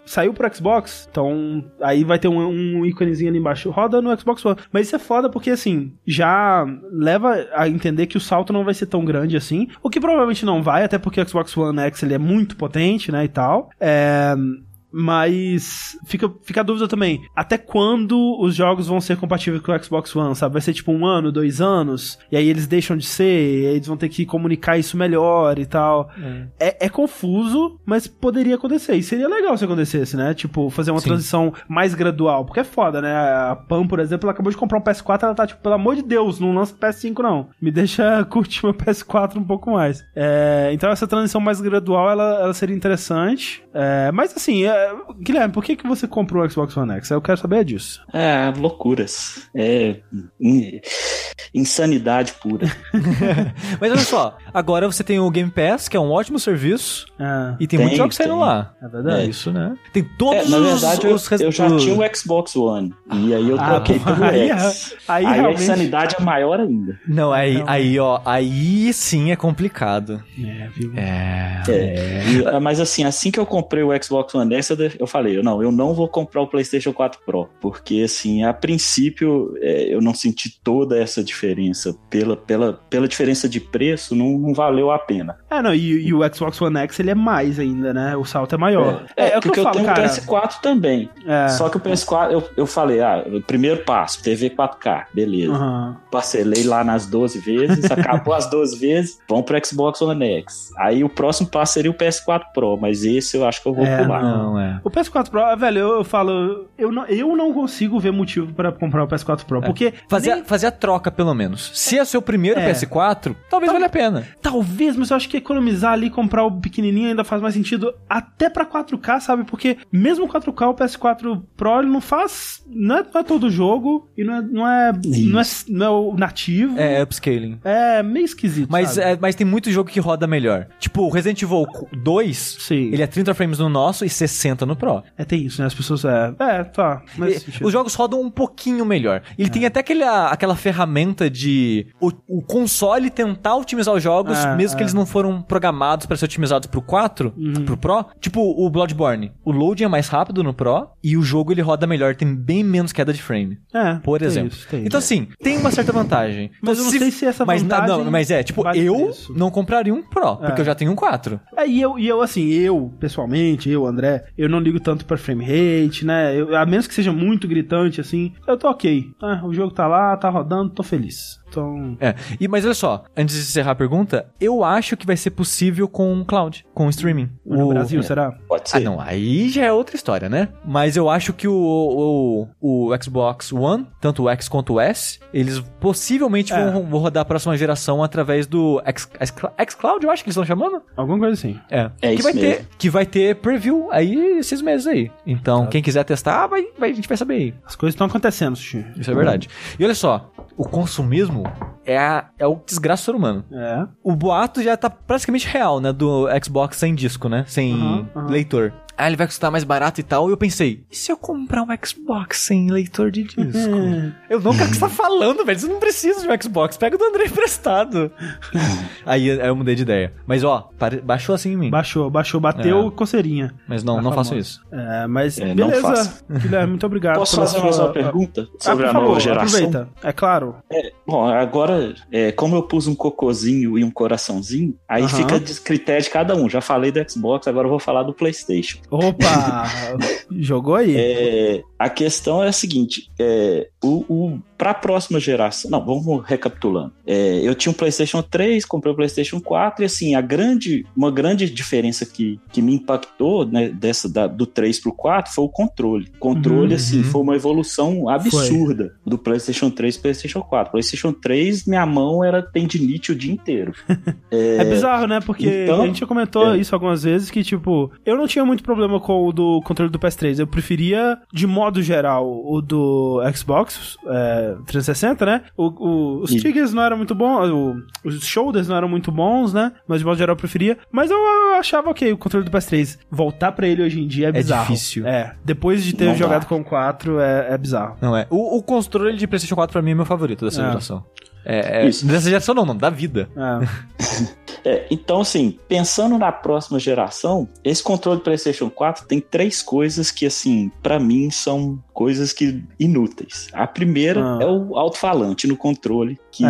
A: saiu pro Xbox, então aí vai ter um, um íconezinho ali embaixo, roda no Xbox One. Mas isso é foda porque, assim, já leva a entender que o salto não vai ser tão grande assim. O que provavelmente não vai, até porque o Xbox One X ele é muito potente, né, e tal. É. Mas fica, fica a dúvida também. Até quando os jogos vão ser compatíveis com o Xbox One, sabe? Vai ser tipo um ano, dois anos, e aí eles deixam de ser, e aí eles vão ter que comunicar isso melhor e tal. É, é confuso, mas poderia acontecer. E seria legal se acontecesse, né? Tipo, fazer uma
C: Sim.
A: transição mais gradual. Porque é foda, né? A Pam, por exemplo, ela acabou de comprar um PS4, ela tá tipo, pelo amor de Deus, não lança PS5 não. Me deixa (laughs) curtir meu PS4 um pouco mais. É, então essa transição mais gradual, ela, ela seria interessante. É, mas assim, é, Guilherme, por que, que você comprou o Xbox One X? Eu quero saber disso.
D: É, loucuras. É in- insanidade pura. (laughs)
C: Mas olha só, agora você tem o Game Pass, que é um ótimo serviço,
A: É,
C: e tem,
D: Tem,
C: muitos jogos saindo lá.
A: é verdade.
C: É isso, né? Tem todos
D: É, na
C: os,
D: verdade, eu,
C: os res-
D: eu já tinha o Xbox One. E aí eu
A: Ah,
D: troquei
A: pô,
D: pelo
A: aí-
D: X.
A: aí
D: Aí, a insanidade é maior ainda.
C: Não, aí,
A: Não.
C: aí, ó, aí sim é complicado.
A: É, viu?
C: É.
D: É. E, ah, mas assim, assim que eu comprei o Xbox One X, eu, falei, eu, não, eu não vou comprar o PlayStation 4 Pro. Porque, assim, a princípio, é, eu não senti toda essa diferença. Pela, pela, pela diferença de preço, não, não valeu a pena.
A: É, não, e, e o Xbox One X ele é mais ainda, né? O salto é maior.
D: É,
A: É, é o que
D: porque
A: eu
D: eu,
A: falo,
D: tenho
A: cara.
D: o PS4 também.
A: É.
D: Só que o PS4, eu, eu falei, ah, primeiro passo, TV 4K, beleza.
A: Aham.
D: Parcelei lá nas 12 vezes, acabou as 12 vezes, vamos pro Xbox One X. Aí o próximo passo seria o PS4 Pro, mas esse eu acho que eu vou
A: É,
D: pular.
C: Não, é.
A: O PS4 Pro, velho, eu, eu falo, eu não, eu não consigo ver motivo pra comprar o PS4 Pro, porque
C: Fazer,
A: nem-
C: fazer a troca, pelo menos. Se é seu primeiro
A: É.
C: PS4, talvez
A: Tal-
C: valha a pena.
A: talvez, mas eu acho que economizar ali, comprar o pequenininho ainda faz mais sentido, até pra 4K, sabe? Porque mesmo 4K, o PS4 Pro, ele não faz, não é, não é todo jogo, e não é, não é, não é, não é o nativo.
C: É upscaling.
A: É meio esquisito,
C: Mas,
A: sabe?
C: é, mas tem muito jogo que roda melhor. Tipo, o Resident Evil 2,
A: Sim.
C: ele é 30 frames no nosso e 60 no Pro.
A: É, tem isso, né? As pessoas, é, é tá, mas...
C: E os jogos rodam um pouquinho melhor. Ele tem até aquela, aquela ferramenta de o, o console tentar otimizar os jogos,
A: É,
C: mesmo que
A: é.
C: eles não foram programados para ser otimizados pro 4,
A: Uhum.
C: pro Pro. Tipo o Bloodborne. O loading é mais rápido no Pro e o jogo ele roda melhor, tem bem menos queda de frame.
A: É,
C: Por exemplo.
A: isso,
C: então,
A: isso.
C: assim, tem uma certa vantagem.
A: Mas eu não sei se essa
C: mas,
A: vantagem
C: não, mas é, tipo, eu
A: preço.
C: não compraria um Pro, porque
A: É.
C: eu já tenho um 4.
A: É, e eu, e eu, assim, eu, pessoalmente, eu, André, eu não ligo tanto pra frame rate, né? Eu- a menos que seja muito gritante, assim, eu tô ok. Ah, o jogo tá lá, tá rodando, tô feliz. Então.
C: É, e, mas olha só, antes de encerrar a pergunta, eu acho que vai ser possível com o cloud, com o streaming.
A: No
C: O-
A: Brasil,
C: é.
A: será?
D: Pode ser.
C: Ah, não, aí já é outra história, né? Mas eu acho que o, o, o Xbox One, tanto o X quanto o S, eles possivelmente
A: É.
C: vão, vão rodar a próxima geração através do X, X, xCloud, eu acho que eles estão chamando.
A: Alguma coisa assim.
C: É.
D: É
C: que
D: isso
C: vai
D: mesmo.
C: ter Que vai ter preview aí esses meses aí. Então, quem quiser testar, vai, vai, a gente vai saber aí.
A: As coisas estão acontecendo, Sushi.
C: Isso é verdade. E olha só, o consumismo é, a, é o desgraça do ser humano.
A: É.
C: O boato já tá praticamente real, né? Do Xbox sem disco, né? Sem
A: Aham, aham.
C: leitor. Ah, ele vai custar mais barato e tal. E eu pensei, e se eu comprar um Xbox sem leitor de disco? (laughs) Eu não quero que você tá falando, velho. Você não precisa de um Xbox. Pega o do André (laughs) emprestado. aí, aí eu mudei de ideia. Mas ó, pare- baixou assim em mim.
A: Baixou, baixou, bateu
C: É.
A: coceirinha.
C: Mas não,
A: A
C: não
A: famosa.
C: isso.
A: É, mas
D: É, não
A: beleza. Guilherme, muito obrigado.
D: Posso fazer mais
A: sua-
D: uma pergunta
A: Ah,
D: sobre a
A: favor,
D: nova geração?
A: aproveita. É claro.
D: Bom, agora é, como eu pus um cocôzinho e um coraçãozinho, aí
A: Aham.
D: fica de critério de cada um. Já falei do Xbox, agora eu vou falar do PlayStation.
A: Opa! (laughs) Jogou aí?
D: É, a questão é a seguinte: é, o, o, para a próxima geração. Não, vamos recapitulando. É, eu tinha um PlayStation 3, comprei o PlayStation 4, e assim, a grande, uma grande diferença que, que me impactou né, dessa, da, do 3 pro 4 foi o controle. O controle,
A: Uhum.
D: assim, foi uma evolução absurda do PlayStation 3 pro PlayStation 4. PlayStation 3, minha mão era tendinite o dia inteiro. (laughs)
A: É, bizarro, né? Porque
D: então,
A: a gente já comentou
D: é.
A: isso algumas vezes, que, tipo, eu não tinha muito problema com o do controle do PS3. Eu preferia, de modo geral, o do Xbox é, 360, né? O- o- os
D: Sim.
A: triggers não eram muito bons, o- os shoulders não eram muito bons, né? Mas de modo geral eu preferia. Mas eu achava ok o controle do PS3. Voltar pra ele hoje em dia é bizarro.
C: difícil.
A: É. Depois de ter
D: Não
A: jogado
D: dá.
A: com o 4, é, é bizarro.
C: Não é. O, o controle de PlayStation 4 pra mim é meu favorito dessa
A: É.
C: geração. É, é,
D: Isso.
C: dessa geração não, não, da vida.
A: É. (laughs)
D: É, então, assim, pensando na próxima geração, esse controle do PlayStation 4 tem três coisas que, assim, pra mim são coisas que inúteis. A primeira
A: Ah.
D: é o alto-falante no controle, que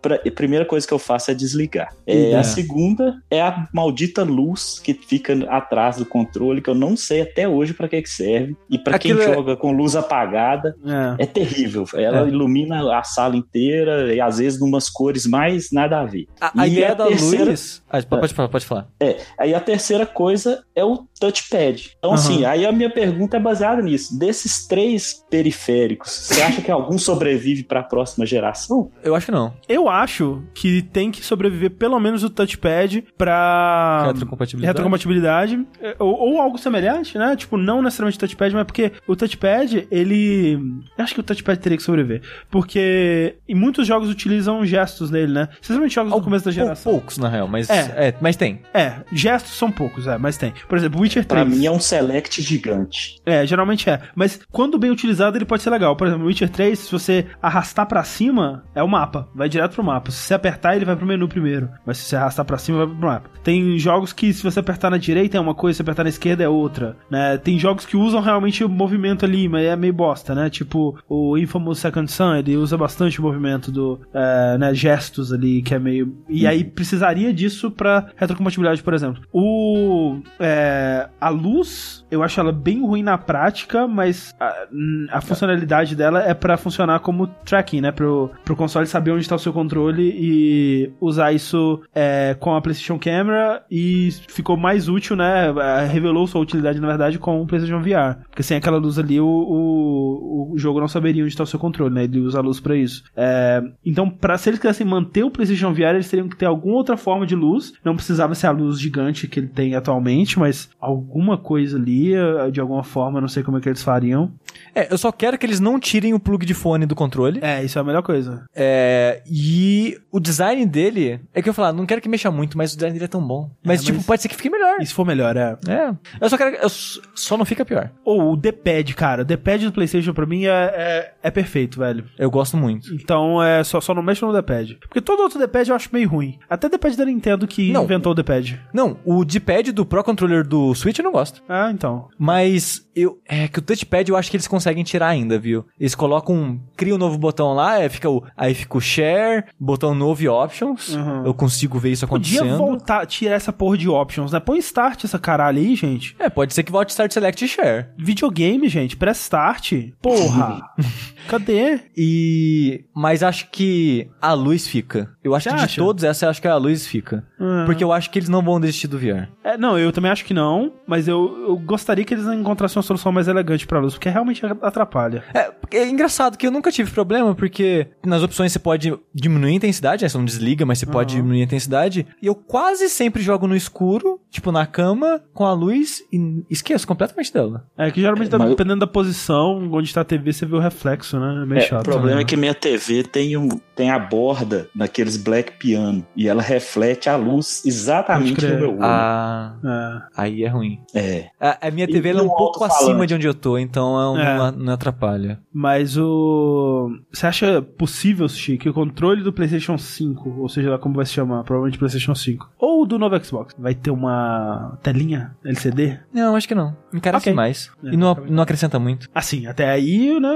D: pra- a primeira coisa que eu faço é desligar. É,
A: É.
D: A segunda é a maldita luz que fica atrás do controle, que eu não sei até hoje pra que que serve. E pra quem
C: é-
D: joga com luz apagada,
A: É.
D: é terrível. Ela
C: É.
D: ilumina a sala inteira e às vezes numas cores mais nada a ver.
C: A,
D: E
C: ideia
D: a
C: da
D: terceira-
C: luz. Ah, pode falar, pode falar.
D: É, aí a terceira coisa é o touchpad. Então,
A: Aham.
D: assim, aí a minha pergunta é baseada nisso. Desses três periféricos, você acha que algum sobrevive para a próxima geração?
C: Eu acho que não.
A: Eu acho que tem que sobreviver pelo menos o touchpad pra.
C: Retrocompatibilidade.
A: retrocompatibilidade é, ou, ou algo semelhante, né? Tipo, não necessariamente touchpad, mas porque o touchpad, ele. Eu acho que o touchpad teria que sobreviver. Porque em muitos jogos utilizam gestos nele, né? Especialmente jogos do começo da geração.
C: Poucos, na real, mas.
A: É.
C: É. mas tem.
A: É, gestos são poucos, é, mas tem. Por exemplo, Witcher 3.
D: Pra mim é um select gigante.
A: É, geralmente é. Mas quando bem utilizado, ele pode ser legal. Por exemplo, Witcher 3, se você arrastar pra cima, é o mapa. Vai direto pro mapa. Se você apertar, ele vai pro menu primeiro. Mas se você arrastar pra cima, vai pro mapa. Tem jogos que, se você apertar na direita, é uma coisa, se apertar na esquerda, é outra. Né? Tem jogos que usam realmente o movimento ali, mas é meio bosta, né? Tipo, o Infamous Second Son, ele usa bastante o movimento do, é, né, gestos ali, que é meio... E aí precisaria disso pra retrocompatibilidade, por exemplo. O... é, a luz, eu acho ela bem ruim na prática, mas a, a funcionalidade dela é pra funcionar como tracking, né? Pro, pro console saber onde tá o seu controle e usar isso é, com a PlayStation Camera e ficou mais útil, né? é, Revelou sua utilidade, na verdade, com o PlayStation VR. Porque sem aquela luz ali, o, o, o jogo não saberia onde tá o seu controle, né? Ele usa a luz pra isso. É, então, pra, se eles quisessem manter o PlayStation VR, eles teriam que ter alguma outra forma de luz. Não precisava ser a luz gigante que ele tem atualmente, mas alguma coisa ali, eh, de alguma forma, não sei como é que eles fariam.
C: É, eu só quero que eles não tirem o plug de fone do controle.
A: É, isso é a melhor coisa.
C: É, e o design dele, é que eu falar, não quero que mexa muito, mas o design dele é tão bom. Mas,
A: É,
C: tipo,
A: mas-
C: pode ser que fique melhor.
A: Se for melhor, é.
C: É. Eu só quero. Eu só não fica pior.
A: Ou o D-pad, cara. O D-pad do PlayStation pra mim é, é, é perfeito, velho.
C: Eu gosto muito.
A: Então é só, só não mexa no D-pad. Porque todo outro D-pad eu acho meio ruim. Até o D-pad da Nintendo que
C: Não.
A: inventou o D-pad.
C: Não, o D-pad do Pro Controller do Switch eu não gosto.
A: Ah, então.
C: Mas eu. É que o touchpad eu acho que eles conseguem tirar ainda, viu? Eles colocam. Cria um novo botão lá, aí fica o, aí fica o share, botão novo e options.
A: Uhum.
C: Eu consigo ver isso
A: Podia
C: acontecendo.
A: voltar, tirar essa porra de options, né? Põe start essa caralho aí, gente.
C: É, pode ser que volte Start Select e Share.
A: Videogame, gente. Press start. Porra. (laughs) Cadê?
C: E. Mas acho que a luz fica. Eu acho
A: Você
C: que de
A: acha?
C: todos, essa eu acho que a luz fica.
A: Uhum.
C: Porque eu acho que eles não vão desistir do VR.
A: É, não, eu também acho que não, mas eu, eu gostaria que eles encontrassem uma solução mais elegante pra luz, porque realmente atrapalha.
C: É, porque é engraçado que eu nunca tive problema, porque nas opções você pode diminuir a intensidade, né? Você não desliga, mas você pode
A: Uhum.
C: diminuir a intensidade. E eu quase sempre jogo no escuro, tipo na cama, com a luz, e esqueço completamente dela.
A: É que geralmente,
D: É, mas eu-
A: dependendo da posição onde tá a TV, você vê o reflexo, né? É meio
D: É,
A: chato.
D: o problema
A: né?
D: é que minha TV tem, um, tem a borda daqueles black piano e ela reflete a luz exatamente
A: Pode
D: no meu olho.
C: Ah,
A: É.
C: aí é ruim.
D: É.
C: A, a minha
D: E
C: TV ela é um pouco acima de onde eu tô, então
A: É.
C: não, não atrapalha.
A: Mas o. Você acha possível, Sushi, que o controle do PlayStation 5, ou seja lá como vai se chamar, provavelmente PlayStation 5, ou do novo Xbox, vai ter uma telinha LCD?
C: Não, acho que não. Encarece
A: Ok.
C: mais.
A: É,
C: e não,
A: também.
C: não acrescenta muito.
A: Assim, até aí, né?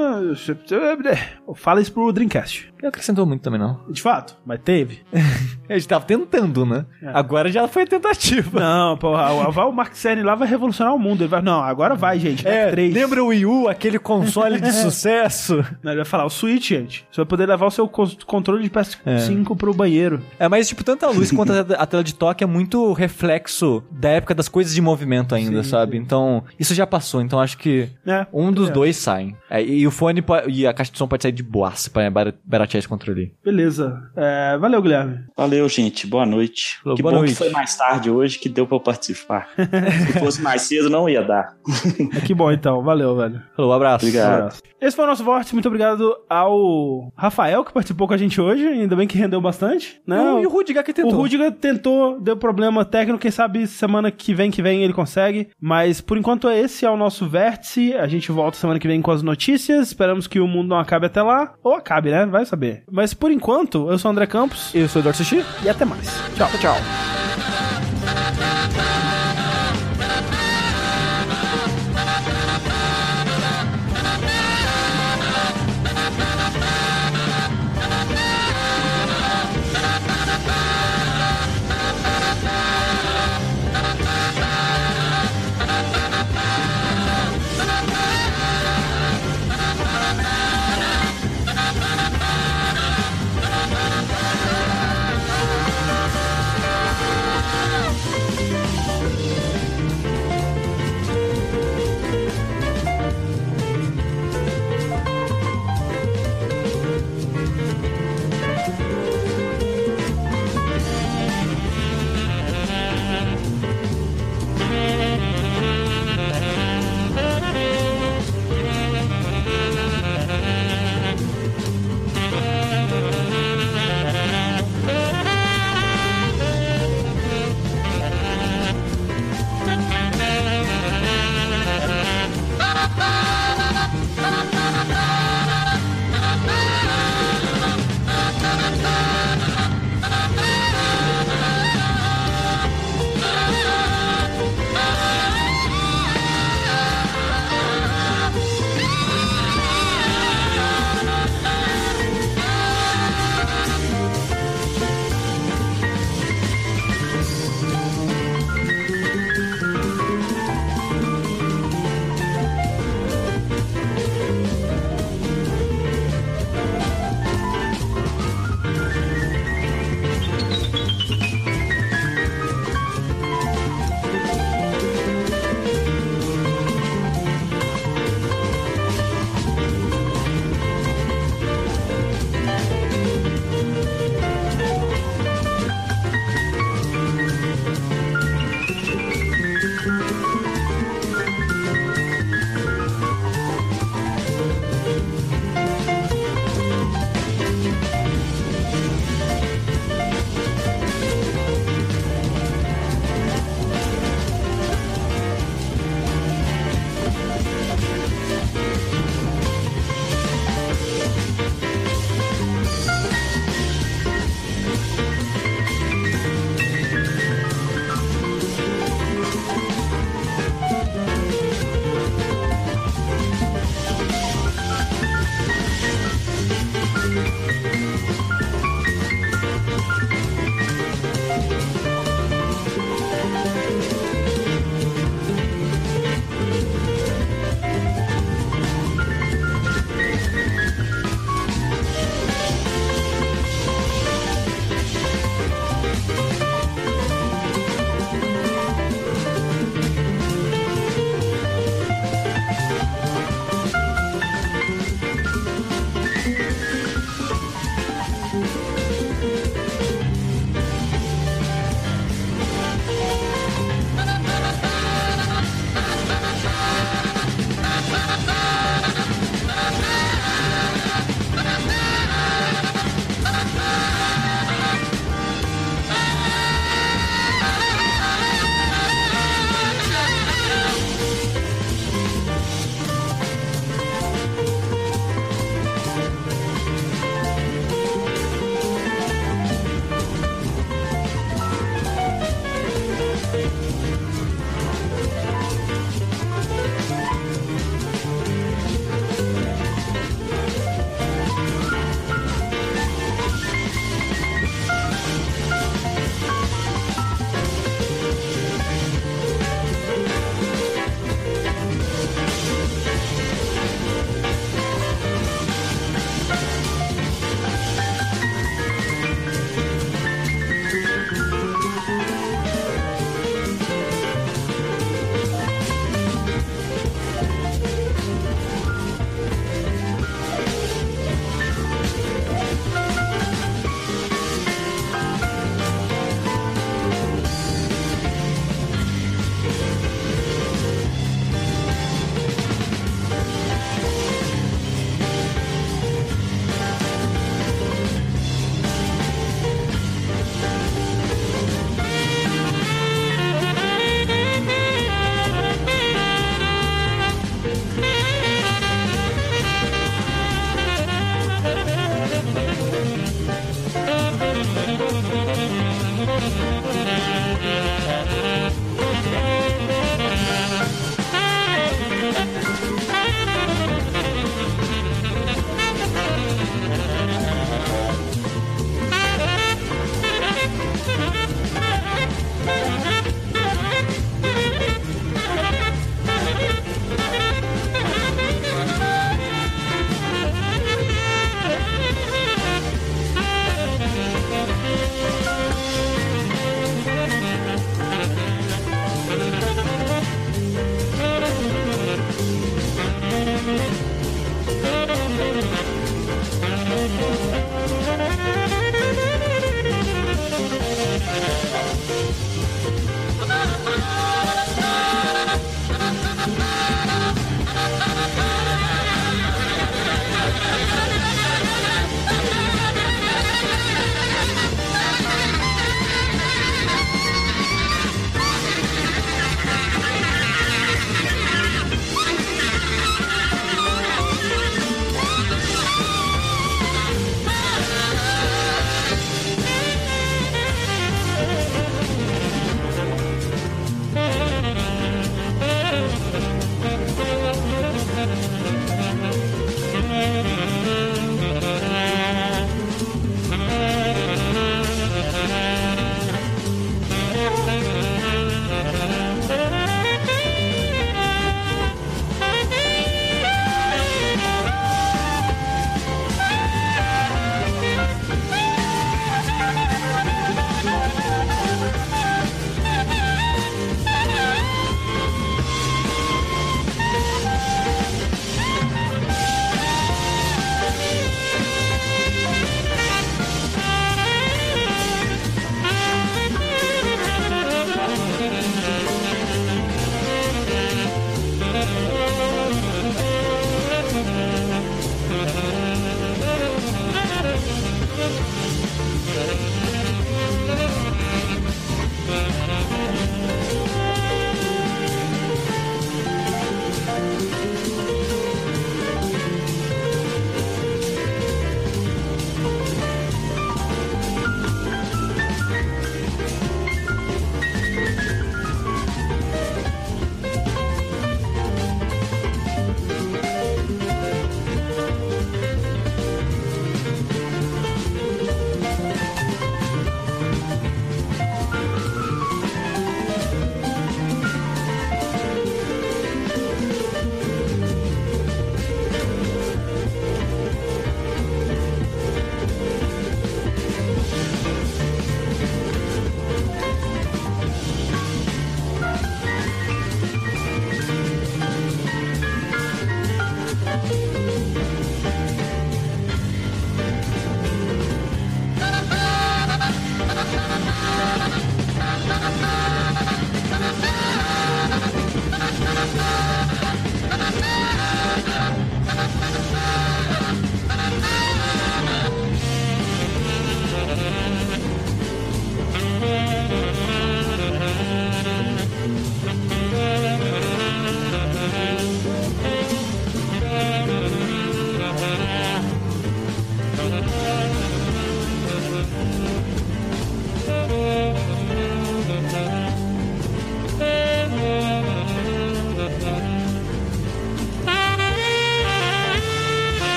A: Fala isso pro Dreamcast.
C: Não acrescentou muito também, não.
A: De fato, mas teve. (laughs)
C: A gente tava tentando, né? Agora já foi tentativa.
A: Não, porra, vai o Mark Cerny lá vai revolucionar o mundo. Ele vai, não, agora vai, gente. É, 3.
C: lembra o Wii U, aquele console de (laughs) sucesso?
A: Não, Ele vai falar, o Switch, gente. Você vai poder levar o seu controle de PS5 pro banheiro.
C: É, mas tipo, tanto a luz quanto a, tela de toque é muito reflexo da época das coisas de movimento ainda, sabe? Então, isso já passou, então acho que
A: É,
C: um dos
A: é.
C: dois saem. É, e o fone e a caixa de som pode sair de boaça pra esse controle.
A: Beleza. É, valeu, Guilherme.
D: Valeu, gente. Boa noite.
C: Falou,
D: que
C: boa
D: bom
C: noite.
D: que foi mais tarde hoje que deu pra eu participar. (laughs) Se fosse mais cedo, não ia dar.
A: É, que bom, então. Valeu, velho.
C: Falou, um abraço.
D: Obrigado.
A: Um abraço. Esse foi o nosso vórtice. Muito obrigado ao Rafael, que participou com a gente hoje. Ainda bem que rendeu bastante. Né?
C: Não, e o Rudiger que
A: O
C: tentou.
A: Rudiger tentou, deu problema técnico, quem sabe semana que vem que vem ele consegue. Mas por enquanto esse é o nosso vértice. A gente volta semana que vem com as notícias. Esperamos que o mundo não acabe até lá. Ou acabe, né? Vai saber. Mas por enquanto, eu sou o André Campos
C: Eu sou o Eduardo Sushi.
A: e até mais.
C: Tchau.
A: Tchau.